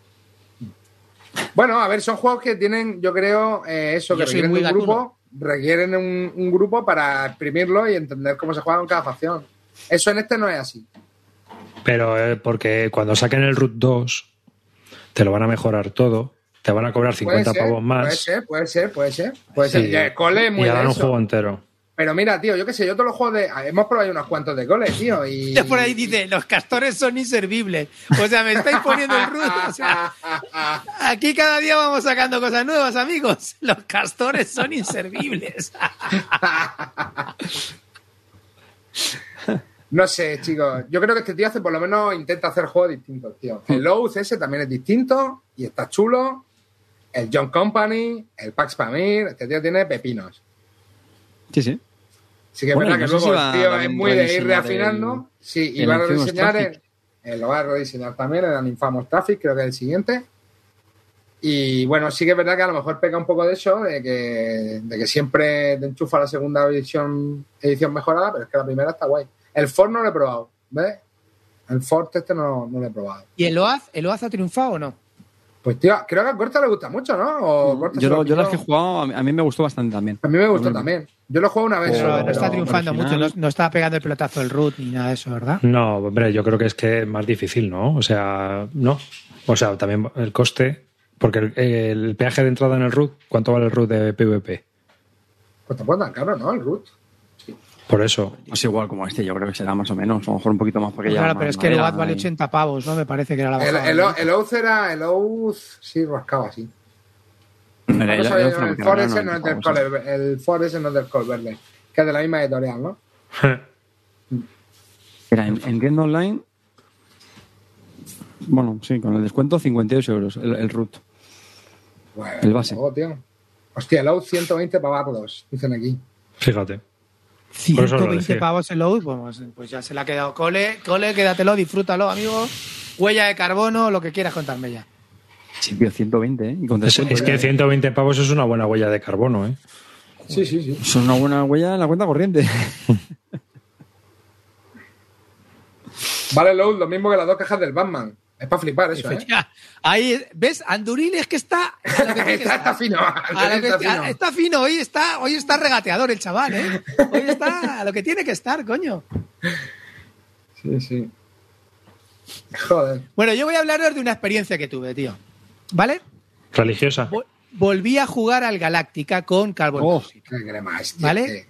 Bueno, a ver, son juegos que tienen, yo creo, eh, eso, Yo que soy muy de un gatuno. grupo, requieren un, un grupo para exprimirlo y entender cómo se juega en cada facción. Eso en este no es así. Pero eh, porque cuando saquen el Root 2, te lo van a mejorar todo, te van a cobrar 50 puede ser, pavos más. Puede ser, puede ser, puede ser. Puede Sí, ser. Ya, Cole es muy y harán un juego entero. Pero mira, tío, yo qué sé, yo todos los juegos de. Hemos probado unos cuantos de Cole, tío. Y... Por ahí dice, los castores son inservibles. O sea, me estáis poniendo el root. O sea, aquí cada día vamos sacando cosas nuevas, amigos. Los castores son inservibles. No sé, chicos. Yo creo que este tío hace, por lo menos, intenta hacer juegos distintos, tío. El Lowe's ese también es distinto y está chulo. El John Company, el Pax Pamir. Este tío tiene pepinos. Sí, sí. Sí que es Bueno, verdad no que si luego va el tío es muy de ir reafinando. el- sí, y va a rediseñar el, lo va a rediseñar también el Infamous Traffic, creo que es el siguiente. Y bueno, sí que es verdad que a lo mejor pega un poco de eso, de que, de que siempre te enchufa la segunda edición, edición mejorada, pero es que la primera está guay. El Ford no lo he probado, ¿ves? El Ford este no, no lo he probado. ¿Y el OAZ, el OAZ ha triunfado o no? Pues tío, creo que a Corta le gusta mucho, ¿no? O Corta se Yo, lo yo las que he jugado, a mí, me gustó bastante también. A mí me gustó también. Yo lo juego una vez. Pero- no está triunfando final- mucho, no, no está pegando el pelotazo del root ni nada de eso, ¿verdad? No, hombre, yo creo que es que es más difícil, ¿no? O sea, no. O sea, también el coste, porque el, el peaje de entrada en el root, ¿cuánto vale el root de PvP? Pues tampoco tan caro, ¿no? El root. Por eso. Es igual como este, yo creo que será más o menos. A lo mejor un poquito más porque ya. claro, pero es que el OAZ vale y- 80 pavos, ¿no? Me parece que era la El, bajada. el, el Oath era. El Oath sí rascaba así. El- el- el- el, el- el- el no es del Colverde, que es de la misma editorial, ¿no? Mira, en, en Game Online. Bueno, sí, con el descuento 58 euros el, el root. Bueno, El base. tío. Hostia, el Oath 120 pavados, dicen aquí. Fíjate. Por eso lo 120 decía. pavos el load, pues, pues ya se le ha quedado. Cole, cole, quédatelo, disfrútalo, amigo. Huella de carbono, lo que quieras contarme ya. Sí, tío, 120, ¿eh? Y Es, es que ¿eh? 120 pavos es una buena huella de carbono, ¿eh? Sí, sí, sí. Es una buena huella en la cuenta corriente. Vale el Oath lo mismo que las dos cajas del Batman. Es para flipar eso, ¿eh? Ya, Ahí, ¿ves? Anduril es que está. que está, fino. Que- está fino. a- está fino, hoy está, hoy está regateador el chaval, ¿eh? Hoy está a lo que tiene que estar, coño. Sí, sí. Joder. Bueno, yo voy a hablaros de una experiencia que tuve, tío. ¿Vale? Religiosa. Vol- Volví a jugar al Galáctica con Carbon Oh. ¿Vale?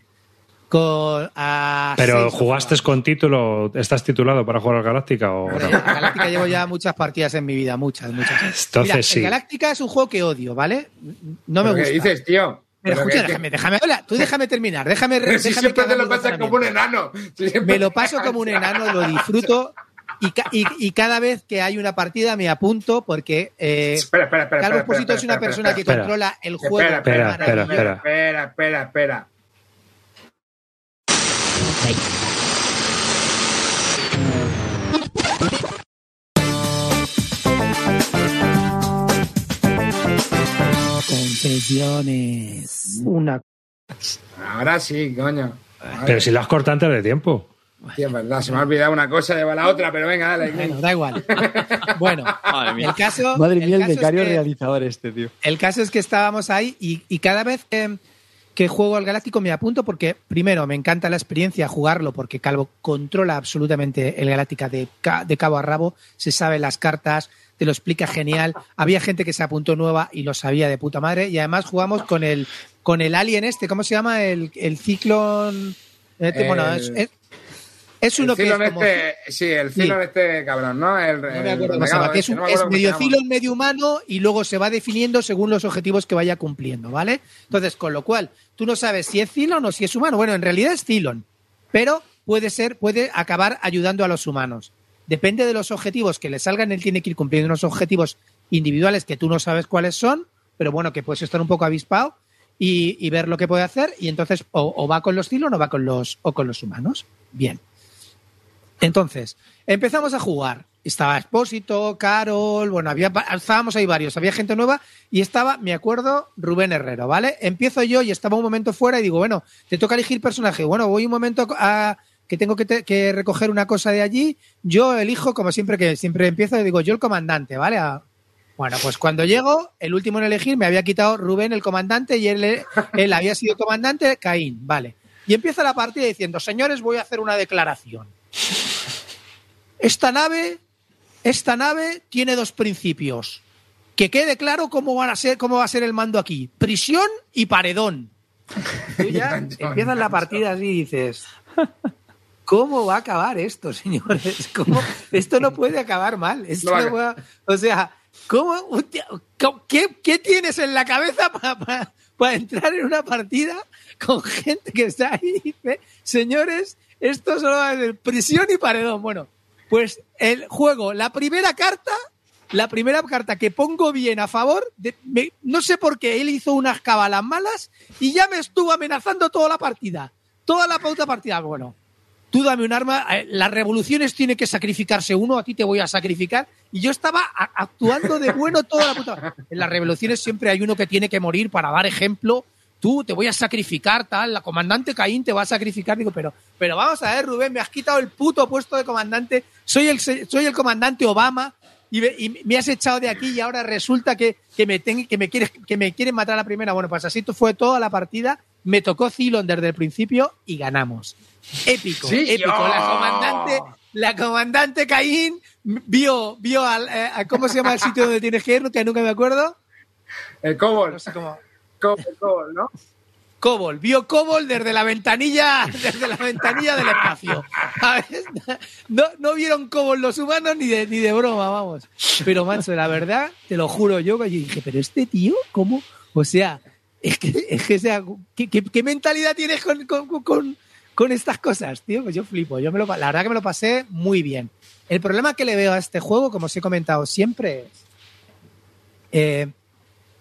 Con, a Pero seis jugaste con título, ¿estás titulado para jugar al Galáctica o no? a Galáctica llevo ya muchas partidas en mi vida, muchas, muchas. Entonces Mira, sí. El Galáctica es un juego que odio, ¿vale? No me ¿Pero gusta. ¿Qué dices, tío? Pero escucha, que- déjame, déjame, hola, tú déjame terminar, déjame, Pero si déjame siempre que te lo pasas como un enano. Si Me lo paso como un enano, lo disfruto y, ca- y- y cada vez que hay una partida me apunto porque eh, Espera, espera, espera. Espera, Esposito espera, es una espera, persona que espera. controla el Espera, juego. espera, espera, espera, maravilloso. espera, espera, espera. Confesiones. Una Ahora sí, coño. Ahora Pero si la has cortado antes de tiempo. sí, es verdad, se me ha olvidado una cosa, lleva la otra, pero venga, dale. Bueno, da igual. Bueno, Madre mía. el caso. Madre mía, el, es becario que- realizador este, tío. El caso es que estábamos ahí y, y cada vez que, que juego al Galáctico me apunto porque, primero, me encanta la experiencia jugarlo porque Calvo controla absolutamente el Galáctica de, ca- de cabo a rabo, se sabe las cartas, te lo explica genial. Había gente que se apuntó nueva y lo sabía de puta madre y además jugamos con el, con el Alien este, ¿cómo se llama? El, el Ciclón... este, El- bueno, es, es- es uno el que es como... este, sí, el Cylon este cabrón, ¿no? El, No me acuerdo cómo se llama, es, un- no es medio. Cylon, medio humano y luego se va definiendo según los objetivos que vaya cumpliendo, ¿vale? Entonces, con lo cual, tú no sabes si es Cylon o si es humano. Bueno, en realidad es Cylon, pero puede ser, puede acabar ayudando a los humanos. Depende de los objetivos que le salgan, él tiene que ir cumpliendo unos objetivos individuales que tú no sabes cuáles son, pero bueno, que puedes estar un poco avispado y, ver lo que puede hacer, y entonces o, o va con los Cylon o va con los, o con los humanos. Bien. Entonces, empezamos a jugar. Estaba Expósito, Carol, bueno, había, estábamos ahí varios, había gente nueva y estaba, me acuerdo, Rubén Herrero, ¿vale? Empiezo yo y estaba un momento fuera y digo, bueno, te toca elegir personaje. Bueno, voy un momento a que tengo que, te- que recoger una cosa de allí. Yo elijo, como siempre que siempre empiezo, digo, yo el comandante, ¿vale? A- bueno, pues cuando llego, el último en elegir me había quitado Rubén el comandante y él, él había sido comandante, Caín, vale. Y empieza la partida diciendo, señores, voy a hacer una declaración. Esta nave, esta nave tiene dos principios. Que quede claro cómo van a ser, cómo va a ser el mando aquí. Prisión y paredón. Tú ya empiezas la partida así y dices. ¿Cómo va a acabar esto, señores? ¿Cómo? Esto no puede acabar mal. Esto No a- o sea, ¿cómo, qué, qué tienes en la cabeza para entrar en una partida con gente que está ahí y dice, señores, esto solo va a ser prisión y paredón? Bueno, pues el juego, la primera carta, la primera carta que pongo bien a favor, de- me- no sé por qué, él hizo unas cabalas malas y ya me estuvo amenazando toda la partida. Toda la pauta partida. Bueno, tú dame un arma, eh, las revoluciones tiene que sacrificarse uno, a ti te voy a sacrificar. Y yo estaba actuando de bueno toda la puta. En las revoluciones siempre hay uno que tiene que morir para dar ejemplo. Tú te voy a sacrificar, tal, la comandante Caín te va a sacrificar. Digo, pero, pero vamos a ver, Rubén, me has quitado el puto puesto de comandante. Soy el, soy el comandante Obama y me, y me has echado de aquí y ahora resulta que, que me, ten- que, me quieres, que me quieren matar a la primera. Bueno, pues así fue toda la partida. Me tocó Cylon desde el principio y ganamos. Épico, Sí, épico. La comandante, la comandante Caín vio, vio al, eh, a- ¿cómo se llama el sitio donde tienes que ir? Que nunca me acuerdo. El Cobol. No sé cómo. Cobol, ¿no? Cobol, vio Cobol desde la ventanilla, desde la ventanilla del espacio. No, no vieron Cobol los humanos ni de, ni de broma, vamos. Pero, macho, la verdad, te lo juro yo, yo dije, pero este tío, ¿cómo? O sea, es que, es que, ¿qué, mentalidad tienes con, con, con- estas cosas, tío? Pues yo flipo. Yo me lo, la verdad que me lo pasé muy bien. El problema que le veo a este juego, como os he comentado siempre, es eh,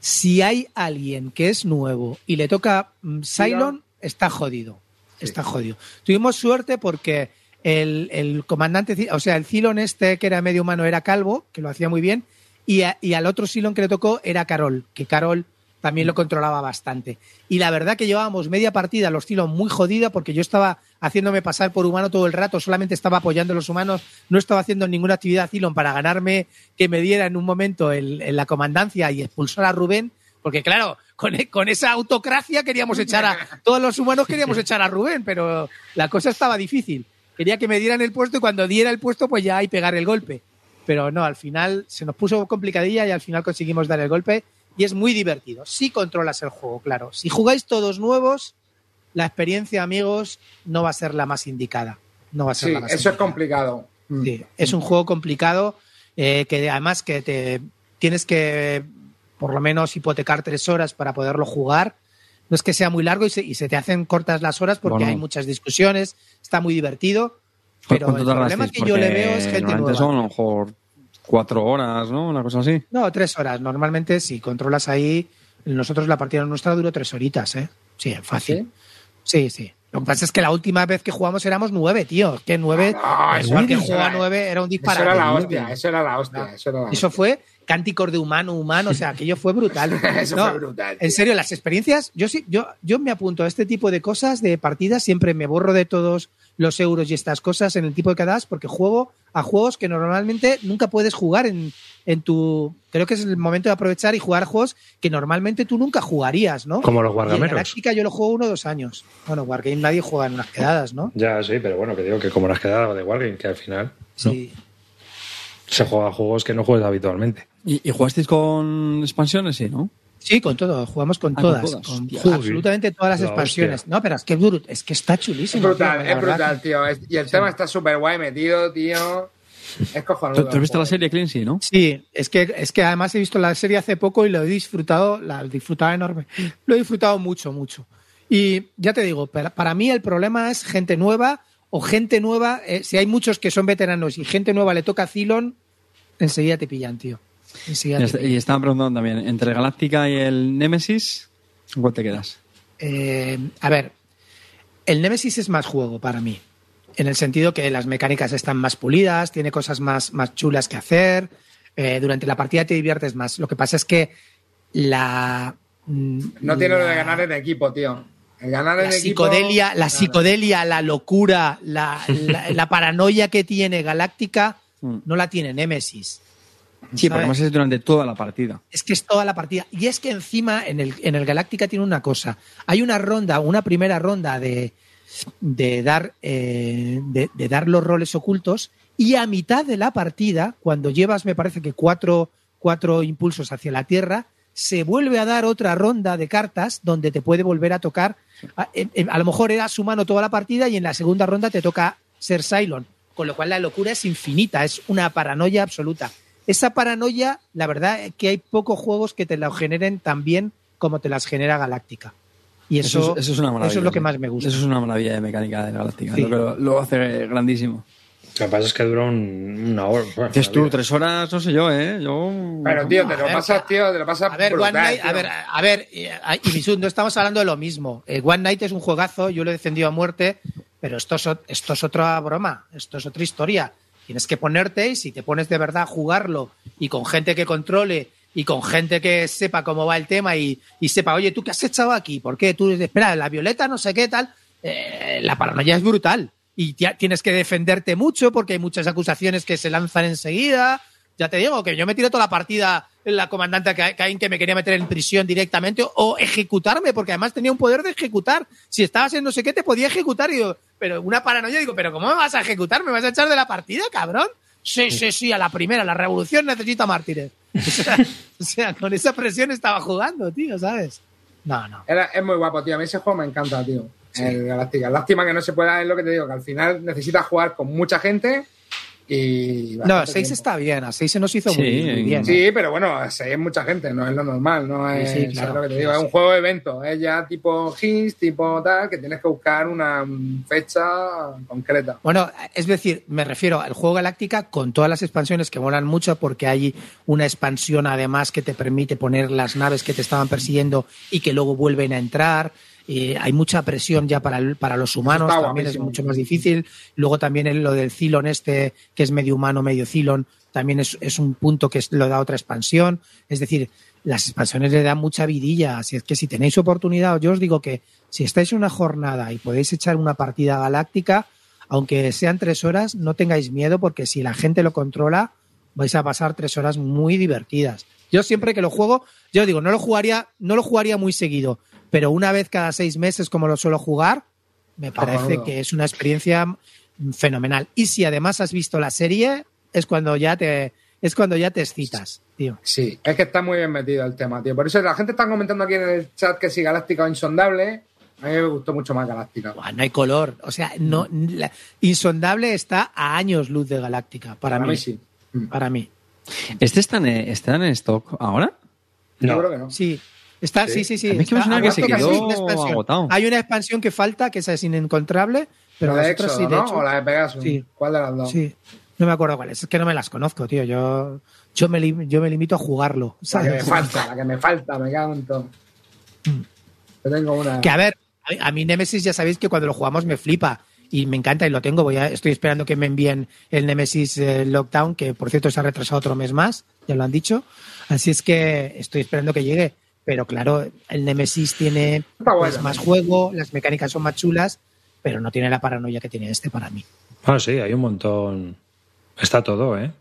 si hay alguien que es nuevo y le toca mm, Cylon, está jodido. Está jodido. Tuvimos suerte porque el, el comandante, o sea, el Cylon este que era medio humano era calvo, que lo hacía muy bien, y, a- y al otro Cylon que le tocó era Carol, que Carol también lo controlaba bastante. Y la verdad que llevábamos media partida los Cylon muy jodida porque yo estaba haciéndome pasar por humano todo el rato, solamente estaba apoyando a los humanos, no estaba haciendo ninguna actividad Cylon para ganarme que me diera en un momento el- en la comandancia y expulsar a Rubén, porque claro, con, con esa autocracia queríamos echar a todos los humanos queríamos echar a Rubén, pero la cosa estaba difícil. Quería que me dieran el puesto y cuando diera el puesto pues ya hay pegar el golpe. Pero no, al final se nos puso complicadilla y al final conseguimos dar el golpe y es muy divertido. Si controlas el juego, claro. Si jugáis todos nuevos, la experiencia, amigos, no va a ser la más indicada. No va a ser Sí, la más eso es complicado. Mm. Sí, es un juego complicado eh, que además que te tienes que por lo menos hipotecar tres horas para poderlo jugar. No es que sea muy largo y se, y se te hacen cortas las horas porque Bueno. hay muchas discusiones, está muy divertido. Pero el ¿Cuánto problema que yo le veo es gente nueva. son a lo mejor cuatro horas, ¿no? Una cosa así. No, tres horas. Normalmente si controlas ahí, nosotros la partida nuestra duró tres horitas, ¿eh? Sí, fácil. Sí, sí. Lo que pasa es que la última vez que jugamos éramos nueve, tío. Que nueve, Ah, eso igual que era- juega nueve, era un Eso disparate. era la Nueve. hostia, eso era la hostia. Eso, era la Eso hostia. fue cánticos de humano, humano, o sea, aquello fue brutal. Eso No, fue brutal. tío. En serio, las experiencias, yo sí, yo, yo me apunto a este tipo de cosas, de partidas, siempre me borro de todos los euros y estas cosas en el tipo de quedadas, porque juego a juegos que normalmente nunca puedes jugar en, en tu. Creo que es el momento de aprovechar y jugar a juegos que normalmente tú nunca jugarías, ¿no? Como los Y en guardameros. Galáctica yo lo juego uno o dos años. Bueno, Wargame nadie juega en unas quedadas, ¿no? Ya, sí, pero bueno, que digo que como las quedado de Wargame, que al final Sí. Se juega a juegos que no juegas habitualmente. ¿Y, y jugasteis con expansiones? Sí, ¿no? Sí, con todo, jugamos con Ah, con todas, con absolutamente todas las La expansiones. hostia. No, pero es que es, brut- es que está Es chulísimo. brutal, tío, es brutal, tío. Es- Y el tema está súper guay metido, tío. Es cojonudo. ¿Tú, has visto la serie Clean, sí, no? Sí, es que, es que además he visto la serie hace poco y lo he disfrutado, la he disfrutado enorme. Lo he disfrutado mucho, mucho. Y ya te digo, para, para mí el problema es gente nueva o gente nueva, eh, si hay muchos que son veteranos y gente nueva le toca Cylon, enseguida te pillan, tío. Enseguida Y, te est- pillan. y estaban preguntando también, entre Galáctica y el Nemesis, ¿en cuál te quedas? Eh, a ver, el Nemesis es más juego para mí. En el sentido que las mecánicas están más pulidas, tiene cosas más, más chulas que hacer. eh, durante la partida te diviertes más. Lo que pasa es que la. mm, No tiene lo de ganar en equipo, tío. El ganar la equipo. psicodelia, la psicodelia, la locura, la, la- la paranoia que tiene Galáctica Mm. no la tiene Nemesis. Sí, porque ¿sabes? además es durante toda la partida. Es que es toda la partida. Y es que encima en el, en el Galáctica tiene una cosa. Hay una ronda, una primera ronda de, de dar, eh, de, de dar los roles ocultos y a mitad de la partida, cuando llevas, me parece que cuatro, cuatro impulsos hacia la Tierra, se vuelve a dar otra ronda de cartas donde te puede volver a tocar. A, en- en- a lo mejor era su mano toda la partida y en la segunda ronda te toca ser Cylon. Con lo cual la locura es infinita, es una paranoia absoluta. Esa paranoia, la verdad es que hay pocos juegos que te la generen tan bien como te las genera Galáctica. Y eso, es, eso es una maravilla. eso es lo que más me gusta. Eso es una maravilla de mecánica de Galáctica. Sí. Lo, lo hace grandísimo. Lo que pasa es que dura un- una hora. bueno, Dices una tú, vida. tres horas, no sé yo, ¿eh? Yo... Pero, tío, te lo ver, pasas, tío, te lo pasas A ver, brutal, One Night, a ver, a ver, Ibisud, no estamos hablando de lo mismo. Eh, One Night es un juegazo, yo lo he defendido a muerte, pero esto es, esto es otra broma, esto es otra historia. Tienes que ponerte y si te pones de verdad a jugarlo y con gente que controle y con gente que sepa cómo va el tema y, y sepa, oye, ¿tú qué has echado aquí? ¿Por qué? Tú, espera, la violeta, no sé qué tal. Eh, la paranoia es brutal y ya tienes que defenderte mucho porque hay muchas acusaciones que se lanzan enseguida. Ya te digo que yo me tiré toda la partida en la comandante Ca- Caín que me quería meter en prisión directamente o ejecutarme, porque además tenía un poder de ejecutar. Si estabas en no sé qué, te podía ejecutar. Y digo, pero una paranoia, digo, ¿pero cómo me vas a ejecutar? ¿Me vas a echar de la partida, cabrón? Sí, sí, sí, a la primera, la revolución necesita mártires. O sea, o sea, con esa presión estaba jugando, tío, ¿sabes? No, no. Era- es muy guapo, tío. A mí ese juego me encanta, tío. El Galáctica. Lástima que no se pueda, es lo que te digo, que al final necesitas jugar con mucha gente y. No, bastante 6 tiempo. está bien, a 6 se nos hizo Sí, muy, muy bien. Sí, pero bueno, seis es mucha gente, no es lo normal, no es, Sí, sí, ¿sabes claro. lo que te digo? Sí, es un juego de evento, es ya tipo Hints, tipo tal, que tienes que buscar una fecha concreta. Bueno, es decir, me refiero al juego Galáctica con todas las expansiones que molan mucho porque hay una expansión además que te permite poner las naves que te estaban persiguiendo y que luego vuelven a entrar. Eh, hay mucha presión ya para, el- para los humanos, Está también es mucho más difícil. Luego también lo del Cylon este, que es medio humano, medio Cylon, también es, es un punto que lo da otra expansión. Es decir, las expansiones le dan mucha vidilla. Así es que si tenéis oportunidad, yo os digo que si estáis en una jornada y podéis echar una partida galáctica, aunque sean tres horas, no tengáis miedo porque si la gente lo controla, vais a pasar tres horas muy divertidas. Yo siempre que lo juego, yo digo, no lo jugaría, no lo jugaría muy seguido, pero una vez cada seis meses, como lo suelo jugar, me parece que es una experiencia fenomenal. Y si además has visto la serie, es cuando ya te, es cuando ya te excitas, tío. Sí, es que está muy bien metido el tema, tío. Por eso la gente está comentando aquí en el chat que si Galáctica o Insondable. A mí me gustó mucho más Galáctica. Buah, no hay color. O sea, no, la- Insondable está a años luz de Galáctica, para, Para mí. mí sí. Para mí. ¿Este está en, está en stock ahora? Yo No. creo que no. Sí. Está, sí, sí, sí. A mí es que me está suena que se quedó una agotado. Hay una expansión que falta, que esa es inencontrable, pero la de las otras Éxodo, sí, de ¿no? hecho. O la de Pegasus. Sí. ¿Cuál de las dos? Sí. No me acuerdo cuál es. Es que no me las conozco, tío. Yo, yo, me, yo me limito a jugarlo. La que me falta, la que me falta, me cago en todo. Yo tengo una. Que a ver, a, a mí Nemesis ya sabéis que cuando lo jugamos me flipa y me encanta y lo tengo. Voy a, estoy esperando que me envíen el Nemesis eh, Lockdown, que por cierto se ha retrasado otro mes más, ya lo han dicho. Así es que estoy esperando que llegue. Pero claro, el Nemesis tiene pues, más juego, las mecánicas son más chulas, pero no tiene la paranoia que tiene este para mí. Ah, sí, hay un montón. Está todo, ¿eh?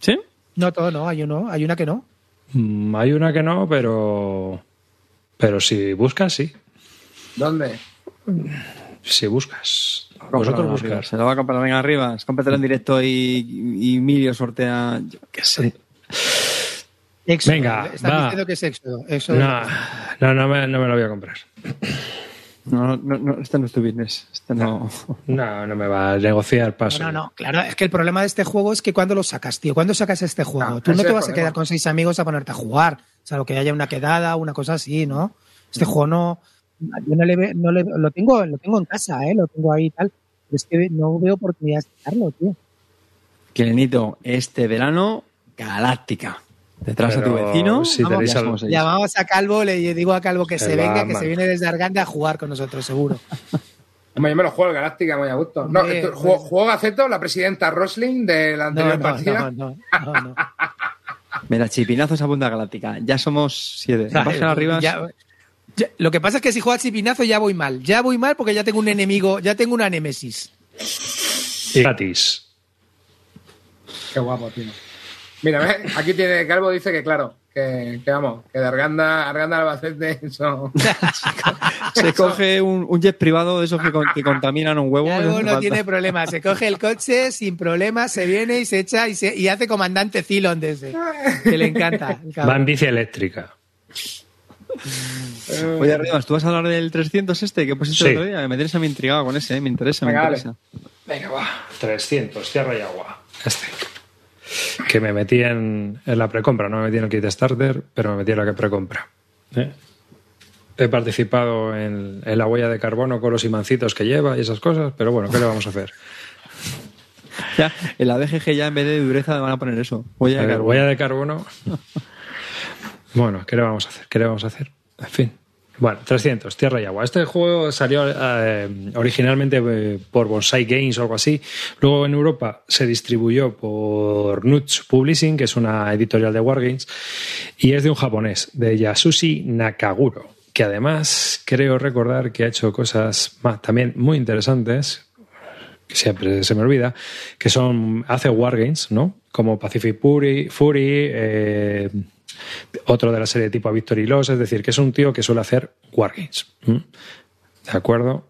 ¿Sí? No todo, no, hay uno, hay una que no. Mm, Hay una que no, pero. Pero si buscas, sí. ¿Dónde? Si buscas. Cómpralo, Vosotros buscas. Se lo va a comprar, venga, arriba. Cómpratelo en directo y, y Emilio sortea. Yo qué sé. Éxodo. Venga, Están va. diciendo que es Éxodo. Éxodo. No, no, no me, no me lo voy a comprar. No, no, no, este no es tu business. Este no. No, no me va a negociar paso. No, no, no, claro, es que el problema de este juego es que cuando lo sacas, tío, cuando sacas este juego, tú no te vas a quedar con seis amigos a ponerte a jugar, o sea, lo que haya una quedada, una cosa así, ¿no? Este juego no, yo no le, ve- no le- lo tengo, lo tengo en casa, ¿eh? Lo tengo ahí y tal, pero es que no veo oportunidad de sacarlo, tío. Quirenito, este verano, Galáctica. Detrás de tu Pero vecino. si vamos, al-. Llamamos a Calvo, le digo a Calvo que se venga, que man. se viene desde Arganda a jugar con nosotros, seguro. Hombre, yo me lo juego el Galáctica muy a gusto. No, esto- juego, pues- juego Gaceto, la presidenta Rosling de la anterior no, partida. no, no, no, no. Mira, chipinazos a punta Galáctica. Ya somos siete. Baja arriba. Ya- ya- lo que pasa es que si juego al chipinazo ya voy mal. Ya voy mal porque ya tengo un enemigo, ya tengo una némesis. Y gratis. Qué guapo, tío. Mira, ¿ves? aquí tiene Calvo dice que claro, que, que vamos, que de Arganda, Arganda al Albacete eso. Se coge un, un jet privado de esos que, con- que contaminan un huevo. No algo hace no tiene problema. Se coge el coche sin problema, se viene y se echa y, se, y hace comandante Cylon desde. Que le encanta. el cabrón. Va en bici eléctrica. Oye, Rivas, ¿tú vas a hablar del 300 este que pusiste Sí. el otro día? Me tienes a mí intrigado con ese, ¿eh? me interesa, me Venga, interesa. Venga, va. 300, tierra y agua. Este. Que me metí en, en la precompra, no me metí en el kit starter, pero me metí en la precompra. ¿Eh? He participado en, en la huella de carbono con los imancitos que lleva y esas cosas, pero bueno, ¿qué le vamos a hacer? Ya, en la BGG ya en vez de dureza me van a poner eso. Huella de carbono. huella de carbono. Bueno, ¿qué le vamos a hacer? ¿Qué le vamos a hacer? En fin. Bueno, 300, Tierra y Agua. Este juego salió eh, originalmente eh, por Bonsai Games o algo así. Luego en Europa se distribuyó por Nuts Publishing, que es una editorial de Wargames, y es de un japonés, de Yasushi Nakaguro, que además creo recordar que ha hecho cosas más, también muy interesantes, que siempre se me olvida, que son, hace Wargames, ¿no? Como Pacific Fury, Fury eh, otro de la serie tipo Victory Loss, es decir, que es un tío que suele hacer Wargames. ¿De acuerdo?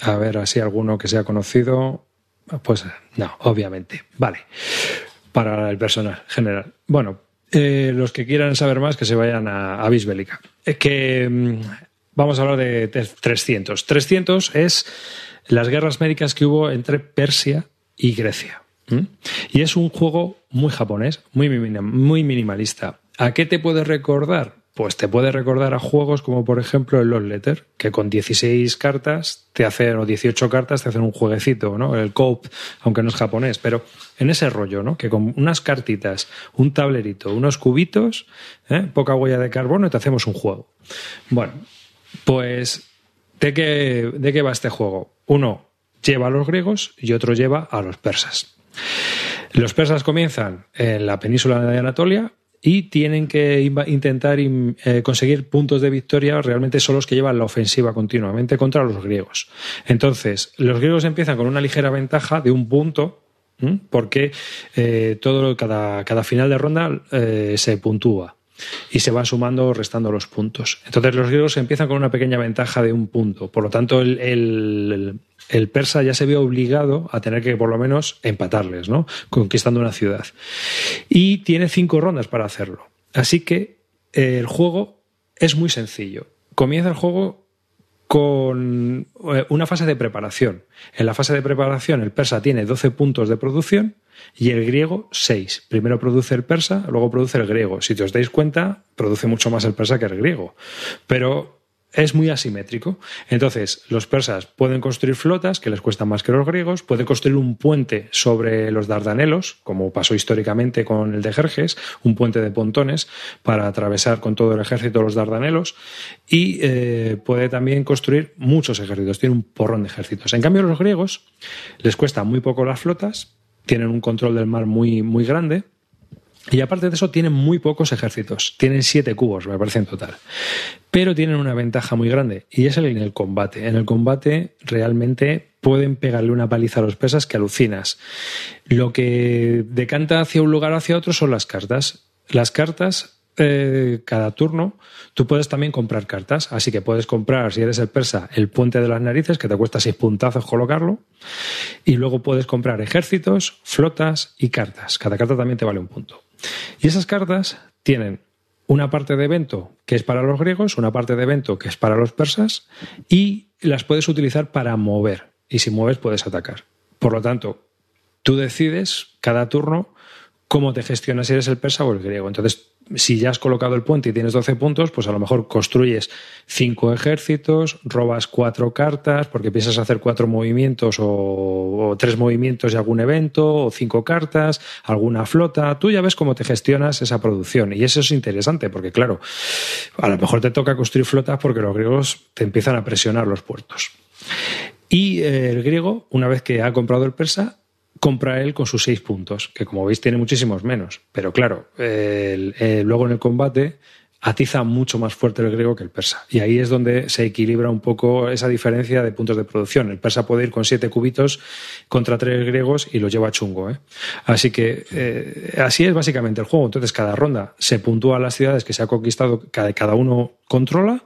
A ver, así alguno que sea conocido. Pues no, obviamente. Vale. Para el personal general. Bueno, eh, los que quieran saber más, que se vayan a, a Bisbélica. Es que mm, vamos a hablar de 300. 300 es las guerras médicas que hubo entre Persia y Grecia. ¿Mm? Y es un juego muy japonés, muy, minimalista. ¿A qué te puede recordar? Pues te puede recordar a juegos como por ejemplo el Lost Letter, que con 16 cartas te hacen, o 18 cartas te hacen un jueguecito, ¿no? El Cope, aunque no es japonés, pero en ese rollo, ¿no? Que con unas cartitas, un tablerito, unos cubitos, ¿eh? poca huella de carbono y te hacemos un juego. Bueno, pues ¿de qué, ¿de qué va este juego? Uno lleva a los griegos y otro lleva a los persas. Los persas comienzan en la península de Anatolia y tienen que intentar eh, conseguir puntos de victoria realmente son los que llevan la ofensiva continuamente contra los griegos. Entonces, los griegos empiezan con una ligera ventaja de un punto, porque eh, todo, cada, cada, final de ronda eh, se puntúa y se van sumando o restando los puntos. Entonces los griegos empiezan con una pequeña ventaja de un punto. Por lo tanto, el, el persa ya se ve obligado a tener que por lo menos empatarles, ¿no? Conquistando una ciudad. Y tiene cinco rondas para hacerlo. Así que eh, el juego es muy sencillo. Comienza el juego con eh, una fase de preparación. En la fase de preparación el persa tiene 12 puntos de producción y el griego 6. Primero produce el persa, luego produce el griego. Si te os dais cuenta, produce mucho más el persa que el griego. Pero es muy asimétrico. Entonces, los persas pueden construir flotas que les cuestan más que los griegos, pueden construir un puente sobre los Dardanelos, como pasó históricamente con el de Jerjes, un puente de pontones para atravesar con todo el ejército los Dardanelos, y eh, puede también construir muchos ejércitos, tiene un porrón de ejércitos. En cambio, los griegos les cuesta muy poco las flotas, tienen un control del mar muy, muy grande, y aparte de eso, tienen muy pocos ejércitos. Tienen siete cubos, me parece en total. Pero tienen una ventaja muy grande y es en el combate. En el combate realmente pueden pegarle una paliza a los persas que alucinas. Lo que decanta hacia un lugar o hacia otro son las cartas. Las cartas eh, cada turno, tú puedes también comprar cartas. Así que puedes comprar, si eres el persa, el puente de las narices, que te cuesta seis puntazos colocarlo. Y luego puedes comprar ejércitos, flotas y cartas. Cada carta también te vale un punto. Y esas cartas tienen una parte de evento que es para los griegos, una parte de evento que es para los persas, y las puedes utilizar para mover. Y si mueves, puedes atacar. Por lo tanto, tú decides cada turno cómo te gestionas si eres el persa o el griego. Entonces, si ya has colocado el puente y tienes 12 puntos, pues a lo mejor construyes cinco ejércitos, robas cuatro cartas porque piensas hacer cuatro movimientos o, tres movimientos y algún evento, o cinco cartas, alguna flota. Tú ya ves cómo te gestionas esa producción. Y eso es interesante porque, claro, a lo mejor te toca construir flotas porque los griegos te empiezan a presionar los puertos. Y eh, el griego, una vez que ha comprado el persa, compra él con sus seis puntos, que como veis tiene muchísimos menos. Pero claro, luego en el combate atiza mucho más fuerte el griego que el persa. Y ahí es donde se equilibra un poco esa diferencia de puntos de producción. El persa puede ir con siete cubitos contra tres griegos y lo lleva chungo. ¿eh? Así que eh, así es básicamente el juego. Entonces cada ronda se puntúa las ciudades que se ha conquistado, cada uno controla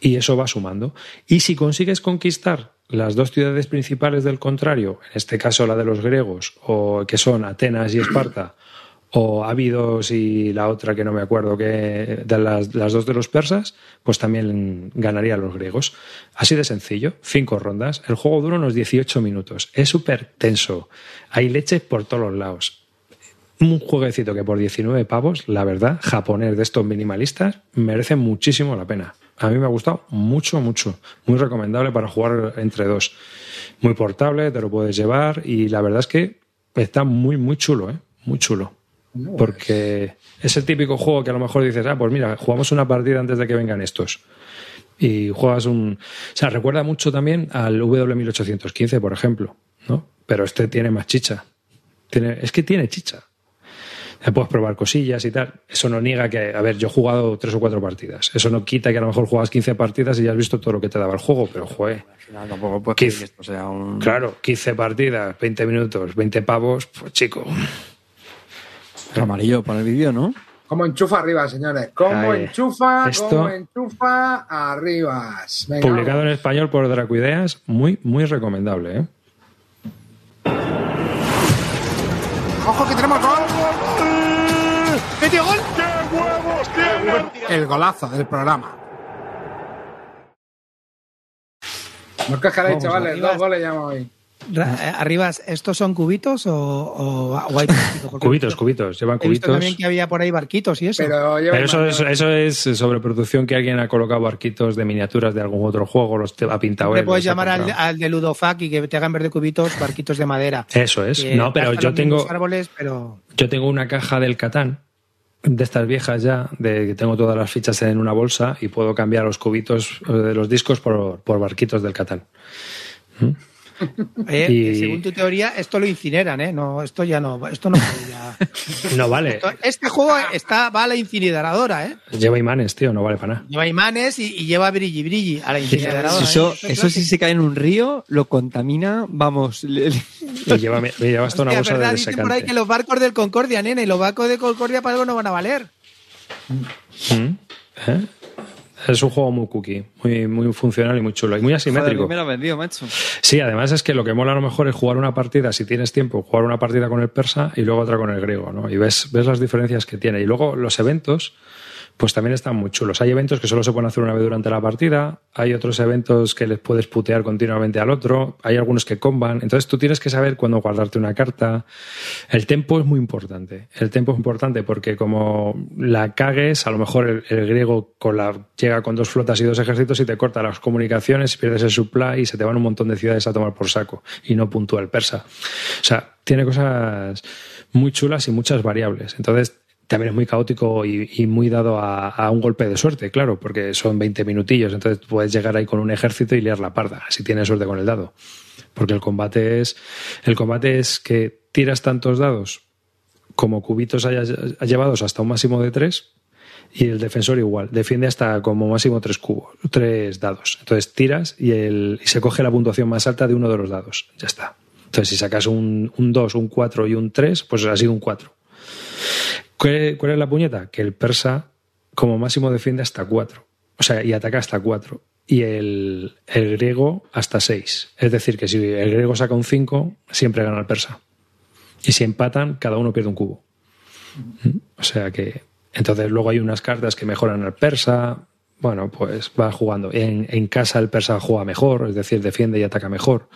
y eso va sumando. Y si consigues conquistar las dos ciudades principales del contrario, en este caso la de los griegos, o que son Atenas y Esparta, o Ávidos y la otra que no me acuerdo que de las, las, dos de los persas, pues también ganarían los griegos. Así de sencillo, cinco rondas. El juego dura unos 18 minutos. Es súper tenso. Hay leche por todos los lados. Un jueguecito que por 19 pavos, la verdad, japonés de estos minimalistas, merece muchísimo la pena. A mí me ha gustado mucho, mucho. Muy recomendable para jugar entre dos. Muy portable, te lo puedes llevar y la verdad es que está muy, muy chulo, ¿eh? Muy chulo. Porque es el típico juego que a lo mejor dices, ah, pues mira, jugamos una partida antes de que vengan estos. Y juegas un. O sea, recuerda mucho también al W1815, por ejemplo, ¿no? Pero este tiene más chicha. Tiene, es que tiene chicha. Ya puedes probar cosillas y tal. Eso no niega que, a ver, yo he jugado tres o cuatro partidas. Eso no quita que a lo mejor juegas 15 partidas y ya has visto todo lo que te daba el juego, pero juegue. Al final tampoco puedes que esto sea un... Claro, 15 partidas, 20 minutos, 20 pavos, pues chico. Amarillo para el vídeo, ¿no? Como enchufa arriba, señores. Como Ahí. enchufa, Esto- como enchufa arriba. Venga, Publicado en español por Dracuideas, muy, muy recomendable, ¿eh? ¡Ojo que tenemos gol! ¡Metió gol! El golazo del programa. No os quejaréis, chavales. arriba. Dos goles llevamos hoy. Eh, Arribas, ¿estos son cubitos o, o, hay Cubitos, cubitos, llevan He visto cubitos. también que había por ahí barquitos y eso. Pero, eso es, eso es sobreproducción que alguien ha colocado barquitos de miniaturas de algún otro juego, los te- ha pintado Te él. puedes llamar al, al de Ludofac y que te hagan ver de cubitos barquitos de madera. Eso es. No, pero yo tengo, árboles, pero yo tengo una caja del Catán, de estas viejas ya, de que tengo todas las fichas en una bolsa y puedo cambiar los cubitos eh, de los discos por, por barquitos del Catán. Y- según tu teoría, esto lo incineran, ¿eh? No, esto ya no, esto no. No vale. Este juego está, va a la incineradora, ¿eh? Lleva imanes, tío, no vale para nada. Lleva imanes y, y lleva brilli brilli a la incineradora. Eso, ¿eh? eso sí se cae en un río, lo contamina, vamos. le- le- Y lleva, me lleva hasta una bolsa ¿verdad? de Dicen por ahí desecante. que los barcos del Concordia, nene, los barcos de Concordia para algo no van a valer. Mm. ¿Eh? Es un juego muy cookie, muy, muy funcional y muy chulo. Y muy Joder, asimétrico. me lo vendido, macho. Sí, además es que lo que mola a lo mejor es jugar una partida, si tienes tiempo, jugar una partida con el persa y luego otra con el griego, ¿no? Y ves, ves las diferencias que tiene. Y luego los eventos, pues también están muy chulos. Hay eventos que solo se pueden hacer una vez durante la partida, hay otros eventos que les puedes putear continuamente al otro, hay algunos que comban. Entonces tú tienes que saber cuándo guardarte una carta. El tempo es muy importante. El tempo es importante porque como la cagues, a lo mejor el, griego con la, llega con dos flotas y dos ejércitos y te corta las comunicaciones, pierdes el supply y se te van un montón de ciudades a tomar por saco y no puntúa el persa. O sea, tiene cosas muy chulas y muchas variables. Entonces, también es muy caótico y, muy dado a, un golpe de suerte, claro, porque son 20 minutillos. Entonces puedes llegar ahí con un ejército y liar la parda, si tienes suerte con el dado. Porque el combate es. El combate es que tiras tantos dados como cubitos hayas llevados hasta un máximo de tres y el defensor igual. Defiende hasta como máximo tres cubos, tres dados. Entonces tiras y, el, y se coge la puntuación más alta de uno de los dados. Ya está. Entonces, si sacas un 2, un 4 y un 3, pues ha sido un 4. ¿Cuál es la puñeta? Que el persa, como máximo, defiende hasta 4. O sea, y ataca hasta 4. Y el, el griego hasta 6. Es decir, que si el griego saca un 5, siempre gana el persa. Y si empatan, cada uno pierde un cubo. ¿Mm? O sea que. Entonces, luego hay unas cartas que mejoran al persa. Bueno, pues va jugando. En, en casa el persa juega mejor, es decir, defiende y ataca mejor.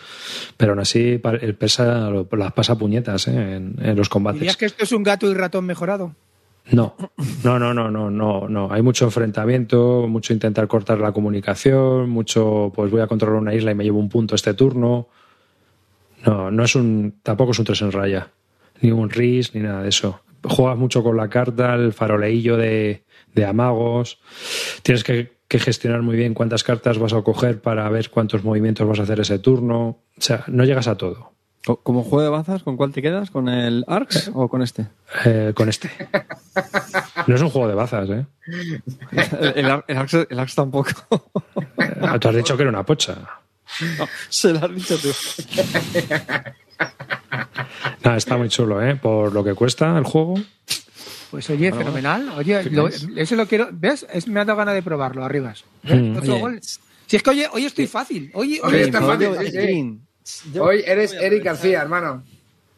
Pero aún así, el persa lo- las pasa puñetas ¿eh? en, en los combates. ¿Dirías que esto es un gato y ratón mejorado? No, no, no, no, no, no, no. Hay mucho enfrentamiento, mucho intentar cortar la comunicación, mucho, pues voy a controlar una isla y me llevo un punto este turno. No, no es un, tampoco es un tres en raya, ni un RIS, ni nada de eso. Juegas mucho con la carta, el faroleillo de, de amagos. Tienes que, que gestionar muy bien cuántas cartas vas a coger para ver cuántos movimientos vas a hacer ese turno. O sea, no llegas a todo. Co- ¿Como juego de bazas, con cuál te quedas? ¿Con el Arx o con este? eh, con este. No es un juego de bazas, ¿eh? El, el Ar- el Arx, el Arx tampoco. Eh, Tú has dicho que era una pocha. No, se lo has dicho tú. Nada, está muy chulo, ¿eh? Por lo que cuesta el juego. Pues oye, fenomenal. Oye, lo, eso lo quiero. ¿Ves? Es- me ha dado ganas de probarlo, Arribas. ¿Ves? Mm. Otro Oye. gol. Si es que hoy, hoy estoy fácil. Hoy, hoy está fácil. Yo- Hoy eres a Eric García, hermano.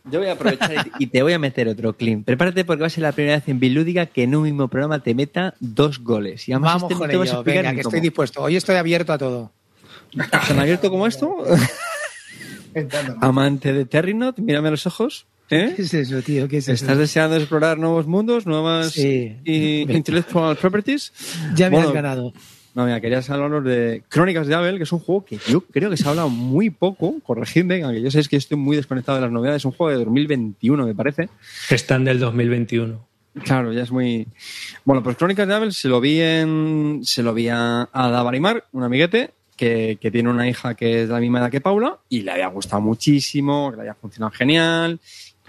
Yo voy a aprovechar y te voy a meter otro clean. Prepárate porque va a ser la primera vez en Bilúdica que en un mismo programa te meta dos goles. Y además Vamos este con vas a ello. explicar Venga, que cómo. estoy dispuesto. Hoy estoy abierto a todo. ¿Tan abierto como esto? Amante de Terrinot, mírame a los ojos. ¿Eh? ¿Qué es eso, tío? ¿Qué es eso? ¿Estás deseando explorar nuevos mundos, nuevas Sí. y intellectual properties? Ya me Bueno, has ganado. No, mira, quería hablaros de Crónicas de Abel, que es un juego que yo creo que se ha hablado muy poco, corregidme, aunque yo sé que estoy muy desconectado de las novedades, es un juego de 2021, me parece. Están del 2021. Claro, ya es muy... Bueno, pues Crónicas de Abel se lo vi en... Se lo vi a, a Davarimar, un amiguete, que, que tiene una hija que es de la misma edad que Paula, y le había gustado muchísimo, que le había funcionado genial,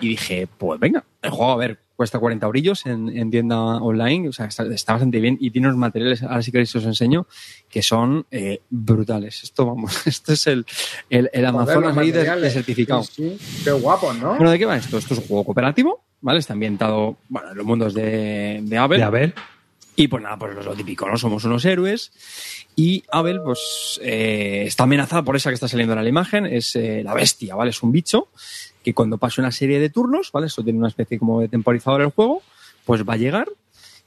y dije, pues venga, el juego, a ver, cuesta 40 eurillos en, en tienda online, o sea, está, está bastante bien y tiene unos materiales, ahora sí que os enseño, que son eh, brutales. Esto, vamos, esto es el, el, el Amazonas ahí de, certificado. Sí, sí. Qué guapo, ¿no? Bueno, ¿de qué va esto? Esto es un juego cooperativo, ¿vale? Está ambientado, bueno, en los mundos de, de Abel. De Abel. Y pues nada, pues lo típico, ¿no? Somos unos héroes. Y Abel, pues, eh, está amenazada por esa que está saliendo en la imagen, es eh, la bestia, ¿vale? Es un bicho que cuando pase una serie de turnos, ¿vale? Eso tiene una especie como de temporizador el juego, pues va a llegar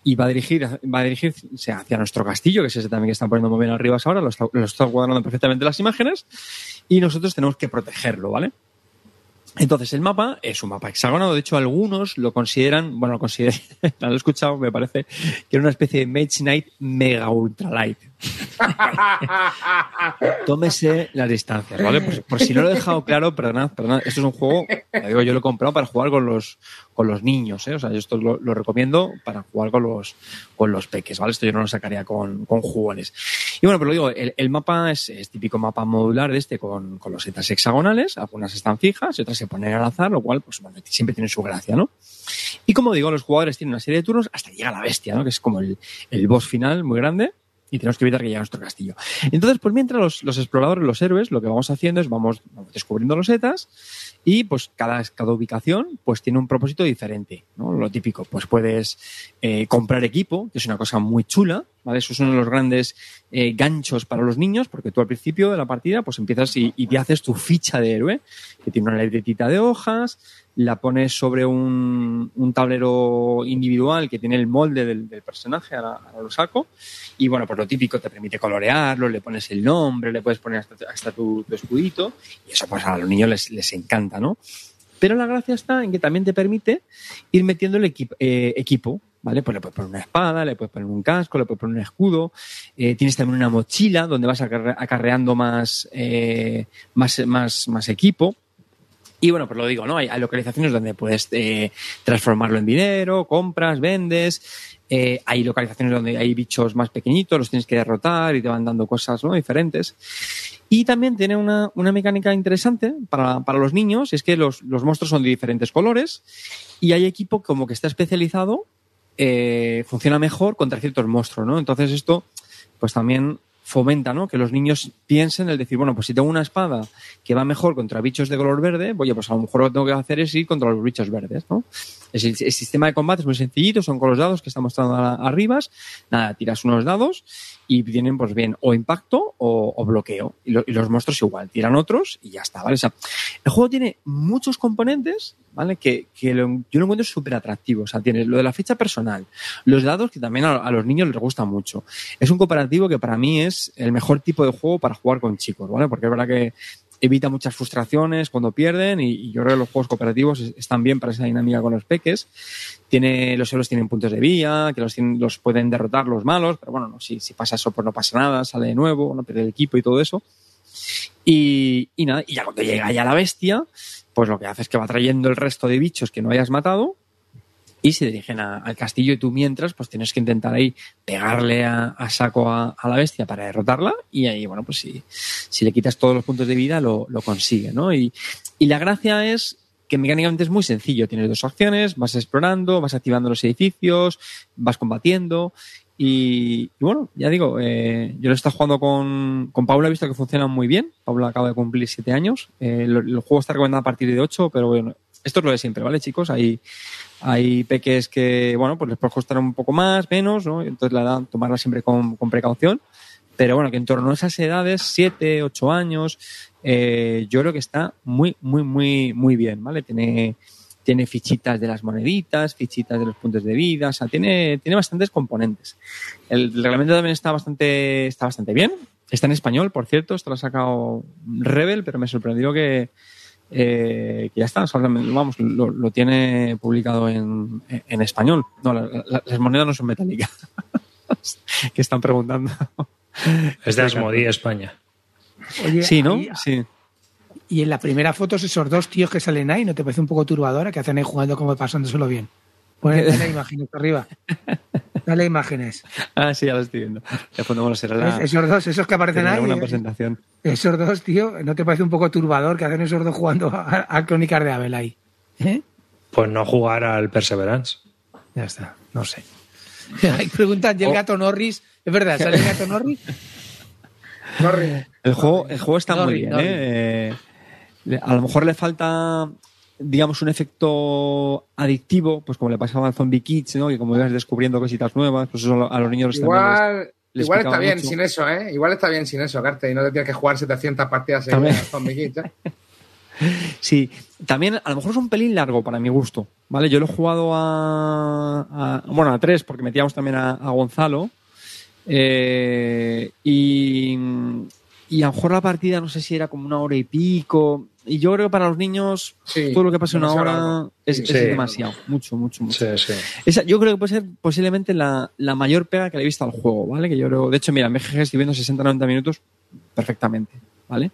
y va a dirigir, va a dirigirse hacia nuestro castillo, que es ese también que están poniendo muy bien arriba ahora, lo está, lo está cuadrando perfectamente las imágenes, y nosotros tenemos que protegerlo, ¿vale? Entonces, el mapa es un mapa hexagonado. De hecho, algunos lo consideran, bueno, lo consideran, lo he escuchado, me parece que era una especie de Mage Knight Mega Ultra Light. Tómese las distancias, ¿vale? Por, por si no lo he dejado claro, perdonad, perdonad. Esto es un juego, digo, yo lo he comprado para jugar con los, con los niños, ¿eh? O sea, yo esto lo, lo recomiendo para jugar con los, con los peques, ¿vale? Esto yo no lo sacaría con, con jugones. Y bueno, pero lo digo, el, mapa es, es típico mapa modular de este con, con los setas hexagonales, algunas están fijas y otras se ponen al azar, lo cual, pues siempre tiene su gracia, ¿no? Y como digo, los jugadores tienen una serie de turnos hasta que llega la bestia, ¿no? Que es como el, el boss final muy grande y tenemos que evitar que llegue a nuestro castillo. Entonces, pues mientras los, los exploradores, los héroes, lo que vamos haciendo es vamos, vamos descubriendo los setas y pues cada, cada ubicación pues tiene un propósito diferente, ¿no? Lo típico, pues puedes eh, comprar equipo, que es una cosa muy chula, ¿vale? Eso es uno de los grandes eh, ganchos para los niños, porque tú al principio de la partida pues empiezas y, te haces tu ficha de héroe, que tiene una libretita de hojas, la pones sobre un, un tablero individual que tiene el molde del, personaje, ahora, lo saco, y bueno, pues lo típico te permite colorearlo, le pones el nombre, le puedes poner hasta, tu, escudito, y eso pues a los niños les, les encanta, ¿no? Pero la gracia está en que también te permite ir metiendo el eh, equipo ¿vale? Pues le puedes poner una espada, le puedes poner un casco, le puedes poner un escudo. Eh, tienes también una mochila donde vas acarre acarreando más, eh, más, más, más equipo. Y bueno, pues lo digo, ¿no? Hay, localizaciones donde puedes eh, transformarlo en dinero, compras, vendes. Hay localizaciones donde hay bichos más pequeñitos, los tienes que derrotar y te van dando cosas diferentes. Y también tiene una, una mecánica interesante para, para, los niños, es que los, los monstruos son de diferentes colores y hay equipo como que está especializado, eh, funciona mejor contra ciertos monstruos, ¿no? Entonces esto, pues también fomenta, ¿no? Que los niños piensen el decir, bueno, pues si tengo una espada que va mejor contra bichos de color verde, oye, pues a lo mejor lo que tengo que hacer es ir contra los bichos verdes, ¿no? El, el sistema de combate es muy sencillito, son con los dados que está mostrando arriba. Nada, tiras unos dados y tienen, pues bien, o impacto o, o bloqueo. Y, lo, y, los monstruos igual, tiran otros y ya está, ¿vale? El juego tiene muchos componentes, ¿vale? Que, yo lo encuentro súper atractivo. O sea, tienes lo de la fecha personal, los dados que también a, a, los niños les gusta mucho. Es un cooperativo que para mí es el mejor tipo de juego para jugar con chicos, ¿vale? Porque es verdad que evita muchas frustraciones cuando pierden y, yo creo que los juegos cooperativos están bien para esa dinámica con los peques. Tiene, los héroes tienen puntos de vía, que los, tienen, los pueden derrotar los malos, pero bueno, no, si, si, pasa eso pues no pasa nada, sale de nuevo, no pierde el equipo y todo eso. Y, y nada, y ya cuando llega ya la bestia, pues lo que hace es que va trayendo el resto de bichos que no hayas matado y se dirigen al castillo y tú mientras pues tienes que intentar ahí pegarle a, saco a, la bestia para derrotarla y ahí bueno pues si, si le quitas todos los puntos de vida lo, lo consigue ¿no? y, y la gracia es que mecánicamente es muy sencillo tienes dos opciones vas explorando vas activando los edificios vas combatiendo y, bueno, ya digo, eh, yo lo he estado jugando con, con Paula, he visto que funciona muy bien. Paula acaba de cumplir siete años. Eh, el, juego está recomendado a partir de ocho, pero bueno, esto es lo de siempre, ¿vale, chicos? Hay, hay peques que, bueno, pues les puede costar un poco más, menos, ¿no? Entonces la edad, tomarla siempre con, precaución. Pero bueno, que en torno a esas edades, siete, ocho años, eh, yo creo que está muy, muy, muy, muy bien, ¿vale? Tiene, tiene fichitas de las moneditas, fichitas de los puntos de vida, o tiene, tiene bastantes componentes. El reglamento también está bastante, está bastante bien. Está en español, por cierto, esto lo ha sacado Rebel, pero me sorprendió que, eh, que ya está, vamos, lo, lo tiene publicado en, en español. No, la, la, las monedas no son metálicas. que están preguntando. Es de Asmodee España. Oye, Sí, ¿no? ahí- Sí. Y en la primera foto esos dos tíos que salen ahí, ¿no te parece un poco turbadora que hacen ahí jugando como pasándoselo bien? Ponete las imágenes arriba. Dale imágenes. Ah, sí, ya lo estoy viendo. De fondo, bueno, será. Esos dos, esos que aparecen ahí. una eh, presentación. Esos dos, tío, ¿no te parece un poco turbador que hacen esos dos jugando a, a Crónicas de Abel ahí? ¿Eh? Pues no jugar al Perseverance. Ya está, no sé. Hay preguntan, Oh. ¿y el gato Norris? ¿Es verdad? ¿Sale el gato Norris? Norris. El juego, el juego está Norris, muy bien, Norris. ¿eh? A lo mejor le falta, digamos, un efecto adictivo, pues como le pasaba al Zombie Kids, ¿no? Que como ibas descubriendo cositas nuevas, pues eso a los niños les- Igual, les igual está bien mucho. sin eso, ¿eh? Igual está bien sin eso, Carte, y no te tienes que jugar 700 partidas con mi kit, ¿eh? Sí, también a lo mejor es un pelín largo para mi gusto, ¿vale? Yo lo he jugado a, a- bueno, a tres, porque metíamos también a, a Gonzalo. eh, y, y a lo mejor la partida, no sé si era como una hora y pico. Y yo creo que para los niños, Sí, todo lo que pasa en una hora es, Sí, es sí. demasiado, mucho, mucho, mucho. Sí, sí. Esa, yo creo que puede ser posiblemente la, la mayor pega que le he visto al juego, ¿vale? Que yo creo, de hecho, mira, en BGG estoy viendo 60-90 minutos perfectamente, ¿vale?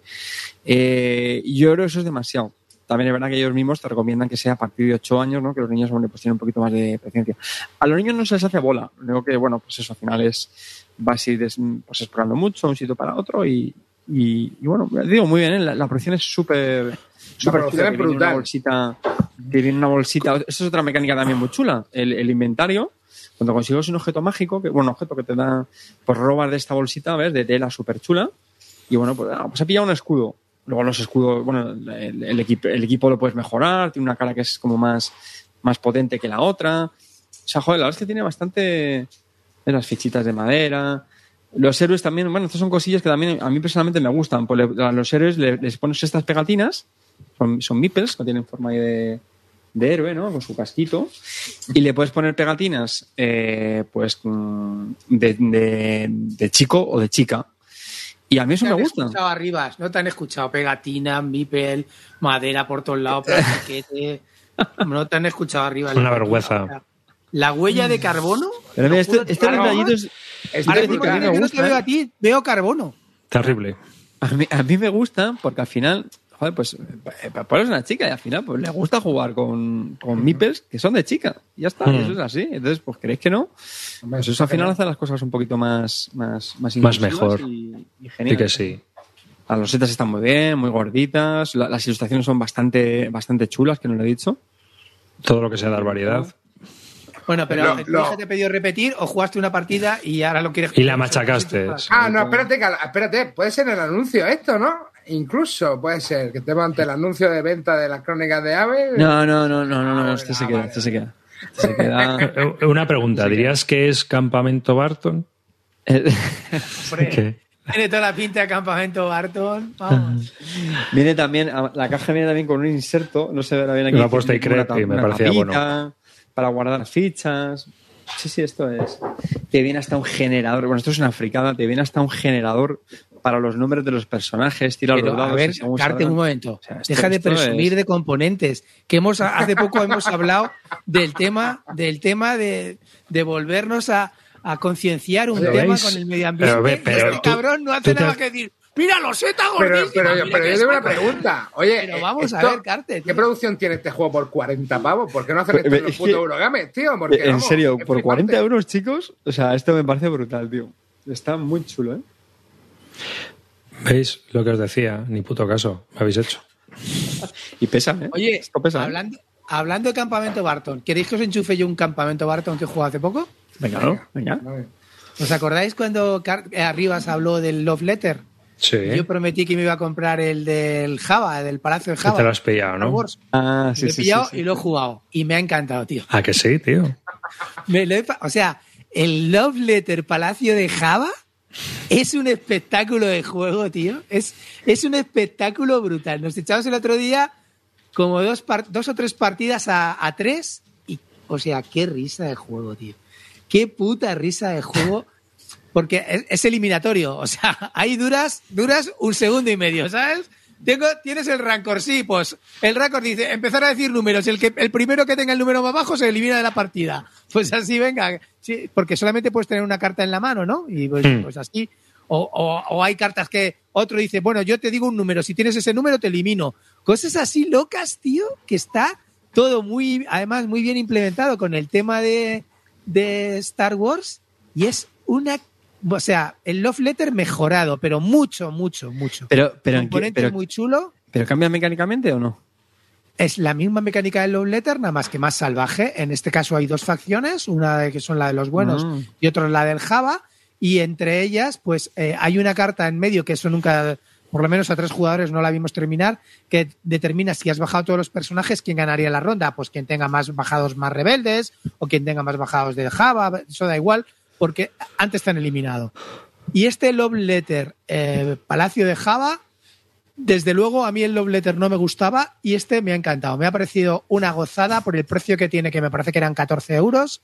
Eh, yo creo que eso es demasiado. También es verdad que ellos mismos te recomiendan que sea a partir de 8 años, ¿no? Que los niños bueno, pues tienen un poquito más de paciencia. A los niños no se les hace bola. Lo único que, bueno, pues eso al final es, vas a ir pues explorando mucho, un sitio para otro y, y, y bueno, digo, muy bien, ¿eh? la, la producción es súper... súper que viene una brutal. bolsita, que viene una bolsita. Eso es otra mecánica también muy chula. El, el inventario, cuando consigues un objeto mágico, que, bueno, un objeto que te da, pues robas de esta bolsita, ¿ves? De tela súper chula. Y bueno, pues, ah, pues he pillado un escudo. Luego los escudos, bueno, el, equipo, lo puedes mejorar, tiene una cara que es como más, más potente que la otra. O sea, joder, la verdad es que tiene bastante las fichitas de madera. Los héroes también, bueno, estas son cosillas que también a mí personalmente me gustan. Pues a los héroes le- les pones estas pegatinas, son, son meeples, que tienen forma de, de héroe, ¿no? Con su casquito. Y le puedes poner pegatinas, eh, pues, mm, de chico o de chica. Y a mí eso Te me han gusta. escuchado arriba, no te han escuchado pegatina, mipel, madera por todos lados, plastiquete. No te han escuchado arriba. Una vergüenza. La huella de carbono. Pero mira, este, este detallito es- Es este que me yo no te veo ¿eh? a ti, veo carbono. Terrible. A mí, a mí me gusta porque al final, joder, pues eh, Paula es una chica y al final pues le gusta jugar con, con meeples que son de chica. Y ya está, Mm. eso es así. Entonces, pues creéis que no. Pues eso al final hace las cosas un poquito más, más, más, Más mejor. Y, y Sí genial. que sí. Las losetas están muy bien, muy gorditas. la- las ilustraciones son bastante, bastante chulas, que no lo he dicho. Todo lo que sea dar variedad. Bueno, pero Lo- ¿tu lo- hija te pidió repetir o jugaste una partida y ahora lo quieres Y la machacaste. Ah, no, espérate, espérate, puede ser el anuncio esto, ¿no? Incluso puede ser que estemos ante el anuncio de venta de las crónicas de Ave. No, no, no, no, no, no, Ah, este se ah, queda, vale, este se queda. Este se queda. Eh, Una pregunta. ¿Dirías que es Campamento Barton? Eh, Hombre, ¿Qué? Tiene toda la pinta de campamento Barton. Vamos. Viene también, la caja viene también con un inserto, no se verá bien aquí. Lo ha puesto ahí Como una Crep y me parecía tapita Para guardar fichas. Sí, sí, esto es. Te viene hasta un generador. Bueno, esto es una fricada. Te viene hasta un generador para los nombres de los personajes. Tira los Pero, dados. a ver, Carte, un momento. O sea, esto- Deja de presumir es- de componentes. Que hemos hace poco hemos hablado del tema, del tema de, de volvernos a, a concienciar un Pero tema veis, con el medio ambiente. pero ve- pero este tú- cabrón no hace nada has- que decir. Mira, loseta Pero, gordísima. pero, pero que yo tengo una saco". pregunta. Oye, Pero vamos a esto- ver, Carte, ¿Qué producción tiene este juego por 40 pavos? ¿Por qué no hacen esto en Es los putos Eurogames, tío? Porque, en vamos, serio, por 40 flipante. euros, chicos. O sea, esto me parece brutal, tío. Está muy chulo, ¿eh? ¿Veis lo que os decía? Ni puto caso. Me habéis hecho. Y pesa, ¿eh? Oye, Esto pesa, ¿eh? hablando, hablando de campamento Barton, ¿queréis que os enchufe yo un campamento Barton que jugó hace poco? Venga, ¿no? Venga. Vale. ¿Os acordáis cuando Car- eh, Arribas habló del Love Letter? Sí. Yo prometí que me iba a comprar el del Java, del Palacio de Java. te lo has pillado, ¿no? Wars. Ah, sí, lo he sí, pillado sí, sí. y lo he jugado. Y me ha encantado, tío. Ah, que sí, tío. Me lo he pa- o sea, el Love Letter Palacio de Java es un espectáculo de juego, tío. Es, es un espectáculo brutal. Nos echamos el otro día como dos, dos o tres partidas a, a tres. Y, o sea, qué risa de juego, tío. Qué puta risa de juego. Porque es, es eliminatorio. O sea, ahí duras, duras un segundo y medio, ¿sabes? Tengo, tienes el Rancor, sí, pues el Rancor dice, empezar a decir números, el, que, el primero que tenga el número más bajo se elimina de la partida. Pues así, venga, sí, porque solamente puedes tener una carta en la mano, ¿no? Y pues, Hmm. pues así. O, o- o hay cartas que otro dice, bueno, yo te digo un número, si tienes ese número te elimino. Cosas así locas, tío, que está todo muy, además, muy bien implementado con el tema de, de Star Wars y es una, o sea, el Love Letter mejorado, pero mucho, mucho, mucho. Pero, pero, ¿en qué- componente pero, muy chulo. pero cambia mecánicamente o no? Es la misma mecánica del Love Letter, nada más que más salvaje. En este caso hay dos facciones, una que son la de los buenos Mm. y otra la del Java. Y entre ellas, pues eh, hay una carta en medio que eso nunca, por lo menos a tres jugadores no la vimos terminar, que determina si has bajado todos los personajes, quién ganaría la ronda. Pues quien tenga más bajados más rebeldes o quien tenga más bajados del Java, eso da igual, porque antes están eliminado. Y este Love Letter eh, Palacio de Java, desde luego a mí el Love Letter no me gustaba y este me ha encantado. Me ha parecido una gozada por el precio que tiene, que me parece que eran 14 euros.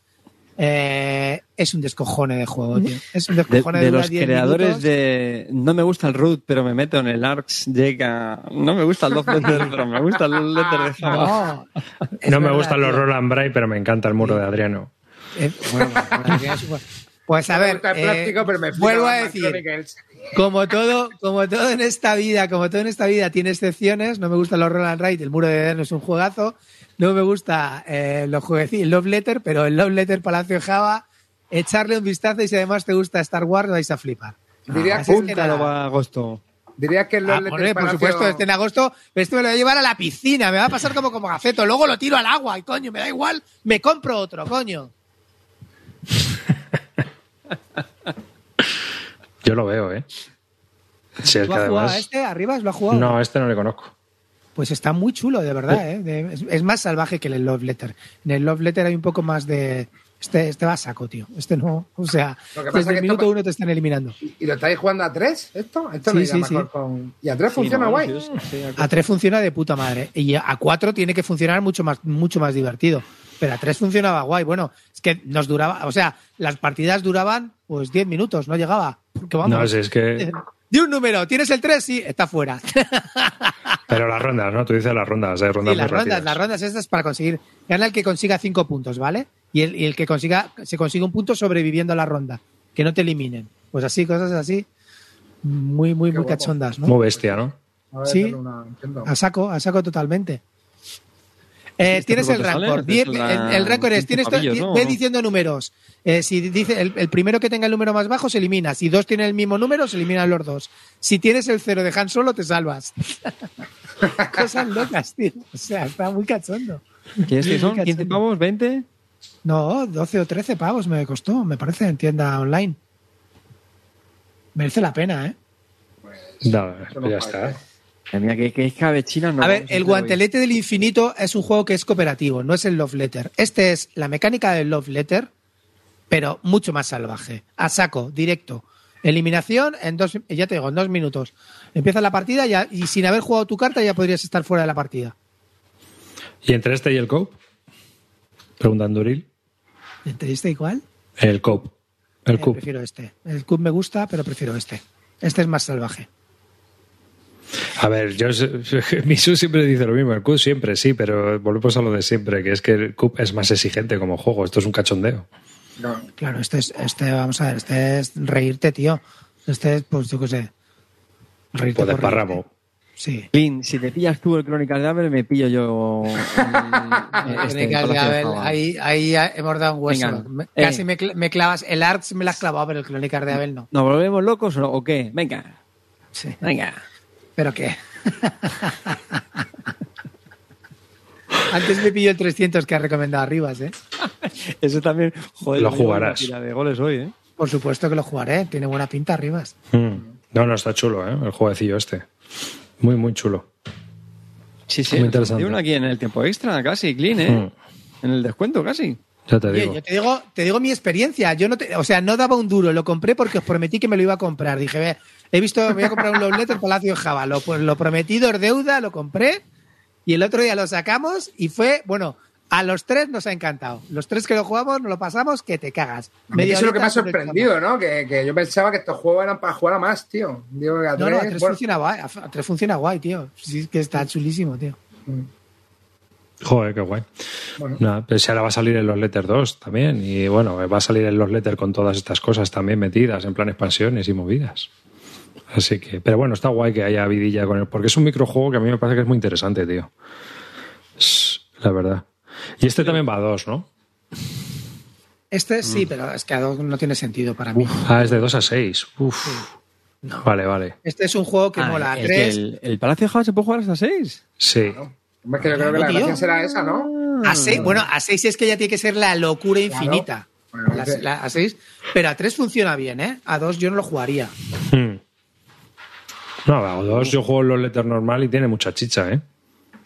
Eh, es un descojone de juego, tío. Es un De, descojone de dura los 10 creadores minutos. de No me gusta el root, pero me meto en el ARX, llega. No me gusta el Love Letter, pero me gusta el Love Letter de Java. No, me verdad, gustan los. Roland Bray, pero me encanta el muro de Adriano. Eh, bueno, pues, pues a ver, eh, pero me vuelvo a decir, como todo, como todo en esta vida, como todo en esta vida tiene excepciones, no me gustan los Roland Wright, el muro de Edén es un juegazo, no me gusta eh, los el Love Letter, pero el Love Letter Palacio de Java, echarle un vistazo y si además te gusta Star Wars vais a flipar. Diría Así que, Apúntalo para agosto. diría que el Ah, Love Letter hombre, por supuesto, este en agosto, pero este me lo voy a llevar a la piscina, me va a pasar como como gaceto, luego lo tiro al agua y coño, me da igual, me compro otro, coño. Yo lo veo, ¿eh? Es ¿Tú que has jugado a además... este? ¿Arribas lo has jugado? No, este no le conozco. Pues está muy chulo, de verdad. ¿eh? De- es, es más salvaje que el Love Letter. En el Love Letter hay un poco más de. Este, este va a saco, tío. Este no. O sea, Lo que pasa desde que el esto- minuto uno te están eliminando. ¿Y lo estáis jugando a tres? ¿Esto? Esto Sí, no sí, mejor sí. con... Y a tres funciona no, guay. A tres funciona de puta madre. Y a cuatro tiene que funcionar mucho más, mucho más divertido. Pero a tres funcionaba guay. Bueno, es que nos duraba. O sea, las partidas duraban pues 10 minutos, no llegaba. Porque vamos. No, si es que... De un número, ¿tienes el 3? Sí, está fuera. Pero las rondas, ¿no? Tú dices las rondas, hay rondas Sí, las muy rondas, rápidas. las rondas estas para conseguir. Gana el que consiga cinco puntos, ¿vale? Y el, y el que consiga, se consigue un punto sobreviviendo a la ronda. Que no te eliminen. Pues así, cosas así. Muy, muy, Qué muy guapo. cachondas, ¿no? Muy bestia, ¿no? A ver, Sí. una-. A saco, a saco totalmente. Eh, tienes el récord. El, el récord es, tienes ve diciendo números. Eh, si dice el, el primero que tenga el número más bajo se elimina. Si dos tienen el mismo número, se eliminan los dos. Si tienes el cero de Han Solo, te salvas. Cosas locas, tío. O sea, está muy cachondo. ¿Qué es que son? Muy ¿15 cachondo. pavos? ¿20? No, 12 o 13 pavos me costó, me parece, en tienda online. Merece la pena, ¿eh? No, Eso pues no ya está. Mía, que, que es cabechina. No, a ver, el guantelete del infinito es un juego que es cooperativo, no es el Love Letter. Este es la mecánica del Love Letter, pero mucho más salvaje. A saco, directo. Eliminación en dos, ya te digo, en dos minutos. Empieza la partida ya, y sin haber jugado tu carta ya podrías estar fuera de la partida. ¿Y entre este y el Cope? Preguntan Duril. ¿Entendiste igual? El Cope. El Eh, Cope. prefiero este. El Cube me gusta, pero prefiero este. Este es más salvaje. A ver, yo sé- Misu siempre dice lo mismo, el CUB siempre sí, pero volvemos a lo de siempre, que es que el CUB es más exigente como juego, esto es un cachondeo. No. Claro, este es, este, vamos a ver, este es reírte, tío. Este es, pues yo qué sé. Reírte Pues de. Sí. Clint, si te pillas tú el Crónicas de Abel, me pillo yo. mm, este, de Abel, ahí, ahí hemos dado un hueso. Venga. Me- Eh. Casi me, cl- me clavas. El Arts me la has clavado, pero el Crónicas de Abel no. ¿Nos volvemos locos o, o qué? Venga, Sí. venga. ¿Pero qué? Antes me pilló el 300 que ha recomendado Arribas, ¿eh? Eso también. Joder, Lo jugarás. tira de goles hoy, ¿eh? Por supuesto que lo jugaré. Tiene buena pinta Arribas. Mm. No, no, está chulo, ¿eh? El jueguecillo este. Muy, muy chulo. Sí, sí. Muy interesante. Hay uno aquí en el tiempo extra, casi, Clean, ¿eh? Mm. En el descuento, casi. Ya te digo. yo te digo, te digo mi experiencia. Yo no te- o sea, no daba un duro, lo compré porque os prometí que me lo iba a comprar. Dije, ve, he visto, voy a comprar un Love Letter Palacio de Java. Lo, pues, lo prometido es deuda, lo compré y el otro día lo sacamos y fue, bueno, a los tres nos ha encantado. Los tres que lo jugamos, nos lo pasamos, que te cagas. A mí eso es lo que me ha sorprendido, ¿no? Que, que yo pensaba que estos juegos eran para jugar a más, tío. Digo a No, no, a tres, tres bueno, funciona guay, a tres funciona guay, tío. Sí, que está chulísimo, tío. Joder, qué guay. Bueno. Nada, pero si ahora va a salir en los Letter 2 también. Y bueno, va a salir en los Letter con todas estas cosas también metidas, en plan expansiones y movidas. Así que, pero bueno, está guay que haya vidilla con él, porque es un microjuego que a mí me parece que es muy interesante, tío. Es la verdad. Y este también va a dos, ¿no? Este sí, pero es que a dos no tiene sentido para mí. Ah, es de 2 a 6. Uf. No. Vale, vale. Este es un juego que Ah, mola. a el, tres, el, el Palacio de Java se puede jugar hasta 6. Sí. Es que yo creo que la Tío. gracia será esa, ¿no? a seis, bueno, a seis es que ya tiene que ser la locura infinita. Bueno, La- ese- la- a seis, pero a tres funciona bien, ¿eh? A dos yo no lo jugaría. Hmm. No, a dos yo juego en los Letter normal y tiene mucha chicha, ¿eh?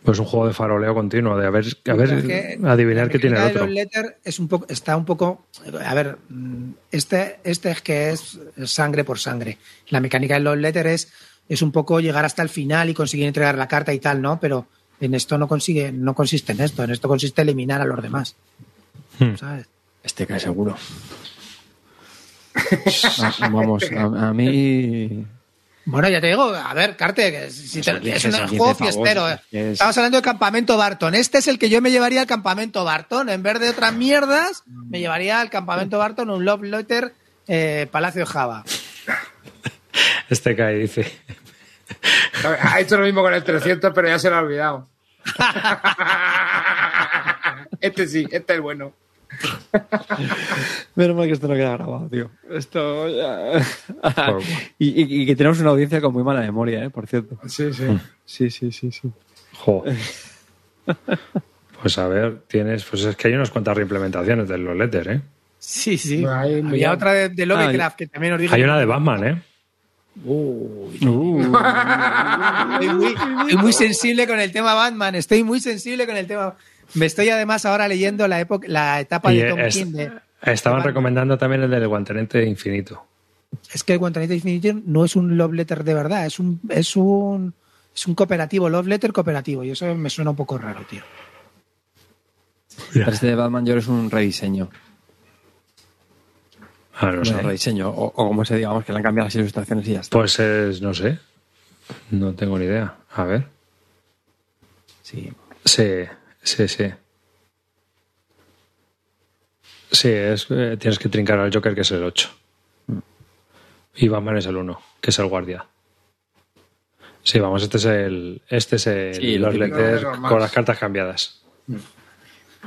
Pues un juego de faroleo continuo, de a ver, a ver Es que adivinar qué tiene el otro. los letter es un poco, está un poco. A ver, mm, este, este es que es sangre por sangre. La mecánica de los letter es, es un poco llegar hasta el final y conseguir entregar la carta y tal, ¿no? Pero en esto no consigue, no consiste en esto. En esto consiste en eliminar a los demás. Hmm. ¿Sabes? Este cae seguro. Ah, Vamos, a, a mí. Bueno, ya te digo, a ver, Carte, que si te- Son 15, es un son 15 juego fiestero. eh. Estamos hablando del campamento Barton. Este es el que yo me llevaría al campamento Barton. En vez de otras mierdas, me llevaría al campamento Barton un Love Letter eh, Palacio Java. Este cae, dice. Ha hecho lo mismo con el 300, pero ya se lo ha olvidado. este sí, este es bueno. Menos mal que esto no queda grabado, tío. Esto ya. Y, y- y que tenemos una audiencia con muy mala memoria, ¿eh? Por cierto. Sí, sí. Sí, sí, sí, sí. Jo. Pues a ver, tienes. Pues es que hay unas cuantas reimplementaciones de los Letter, ¿eh? Sí, sí. Bueno, Había otra de, de Lovecraft que también os dije. Hay una de Batman, ¿eh? Uh. Estoy muy, estoy muy sensible con el tema Batman. Estoy muy sensible con el tema. Me estoy además ahora leyendo la, época, la etapa Y de Tom es- King. de- estaban recomendando también el del guantelete infinito. Es que el Guantanamo Infinity no es un love letter de verdad, es un, es un, es un cooperativo, love letter cooperativo. Y eso me suena un poco raro, tío. Pero este de Batman yo es un rediseño. Ah, no Bueno, sé. rediseño. O, o como se digamos que le han cambiado las ilustraciones y ya está. Pues es, no sé. No tengo ni idea. A ver. Sí. Sí, sí, sí. Sí, es, eh, tienes que trincar al Joker, que es el 8. Y Batman es el 1, que es el guardia. Sí, vamos, este es el. Este es el. Sí, los con las cartas cambiadas.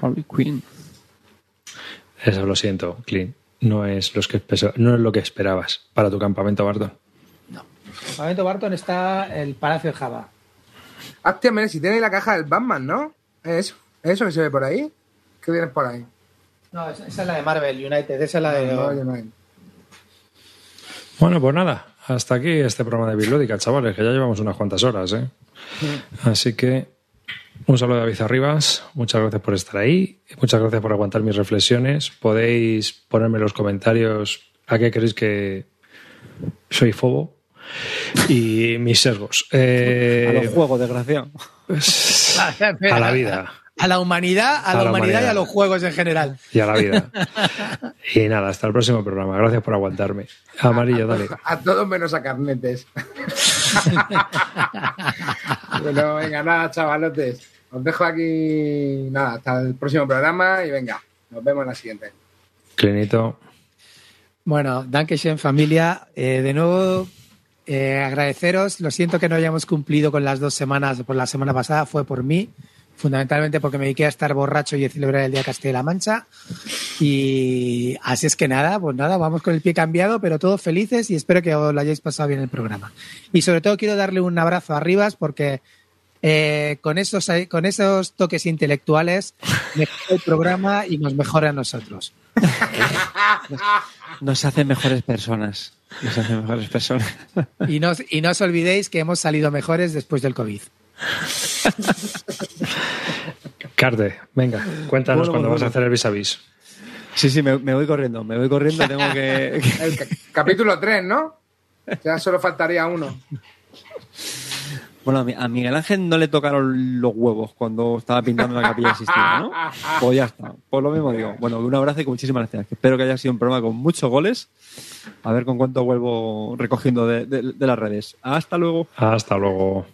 Harley Quinn. Eso lo siento, Clean. No es, los que, no es lo que esperabas para tu campamento, Barton. En el campamento Barton está el Palacio de Java. Hostia, mira, si tiene la caja del Batman, ¿no? Eso, eso que se ve por ahí. ¿Qué tienes por ahí? No, esa, esa es la de Marvel United, esa es la de. No, no. Bueno, pues nada, hasta aquí este programa de Biblódica, chavales, que ya llevamos unas cuantas horas, ¿eh? Así que un saludo a David Arribas, muchas gracias por estar ahí, muchas gracias por aguantar mis reflexiones. Podéis ponerme en los comentarios a qué creéis que soy fobo y mis sesgos. Eh, A los juegos, desgraciado. a la vida. A la humanidad, a, la, humanidad, y a los juegos en general. Y a la vida. Y nada, hasta el próximo programa. Gracias por aguantarme. Amarillo, dale. A todos menos a carnetes. bueno, venga, nada, chavalotes. Os dejo aquí, nada, hasta el próximo programa y venga, nos vemos en la siguiente. Clinito. Bueno, Dankeschön familia. Eh, de nuevo, eh, agradeceros. Lo siento que no hayamos cumplido con las dos semanas por la semana pasada. Fue por mí, fundamentalmente porque me dediqué a estar borracho y a celebrar el Día de Castilla-La Mancha. Y así es que nada, pues nada, vamos con el pie cambiado, pero todos felices y espero que os lo hayáis pasado bien el programa. Y sobre todo quiero darle un abrazo a Rivas porque eh, con, esos, con esos toques intelectuales mejora el programa y nos mejora a nosotros. Nos hacen mejores personas. Nos hacen mejores personas. Y no, y no os olvidéis que hemos salido mejores después del COVID. Carte, venga, cuéntanos Bueno, cuándo bueno, vas a hacer el vis a vis. Sí, sí, me, me voy corriendo. Me voy corriendo. Tengo que. El capítulo 3, ¿no? Ya solo faltaría uno. Bueno, a Mi- a Miguel Ángel no le tocaron los huevos cuando estaba pintando la capilla Sistina, ¿no? Pues ya está. Pues lo mismo digo. Bueno, un abrazo y muchísimas gracias. Espero que haya sido un programa con muchos goles. A ver con cuánto vuelvo recogiendo de las redes. Hasta luego. Hasta luego.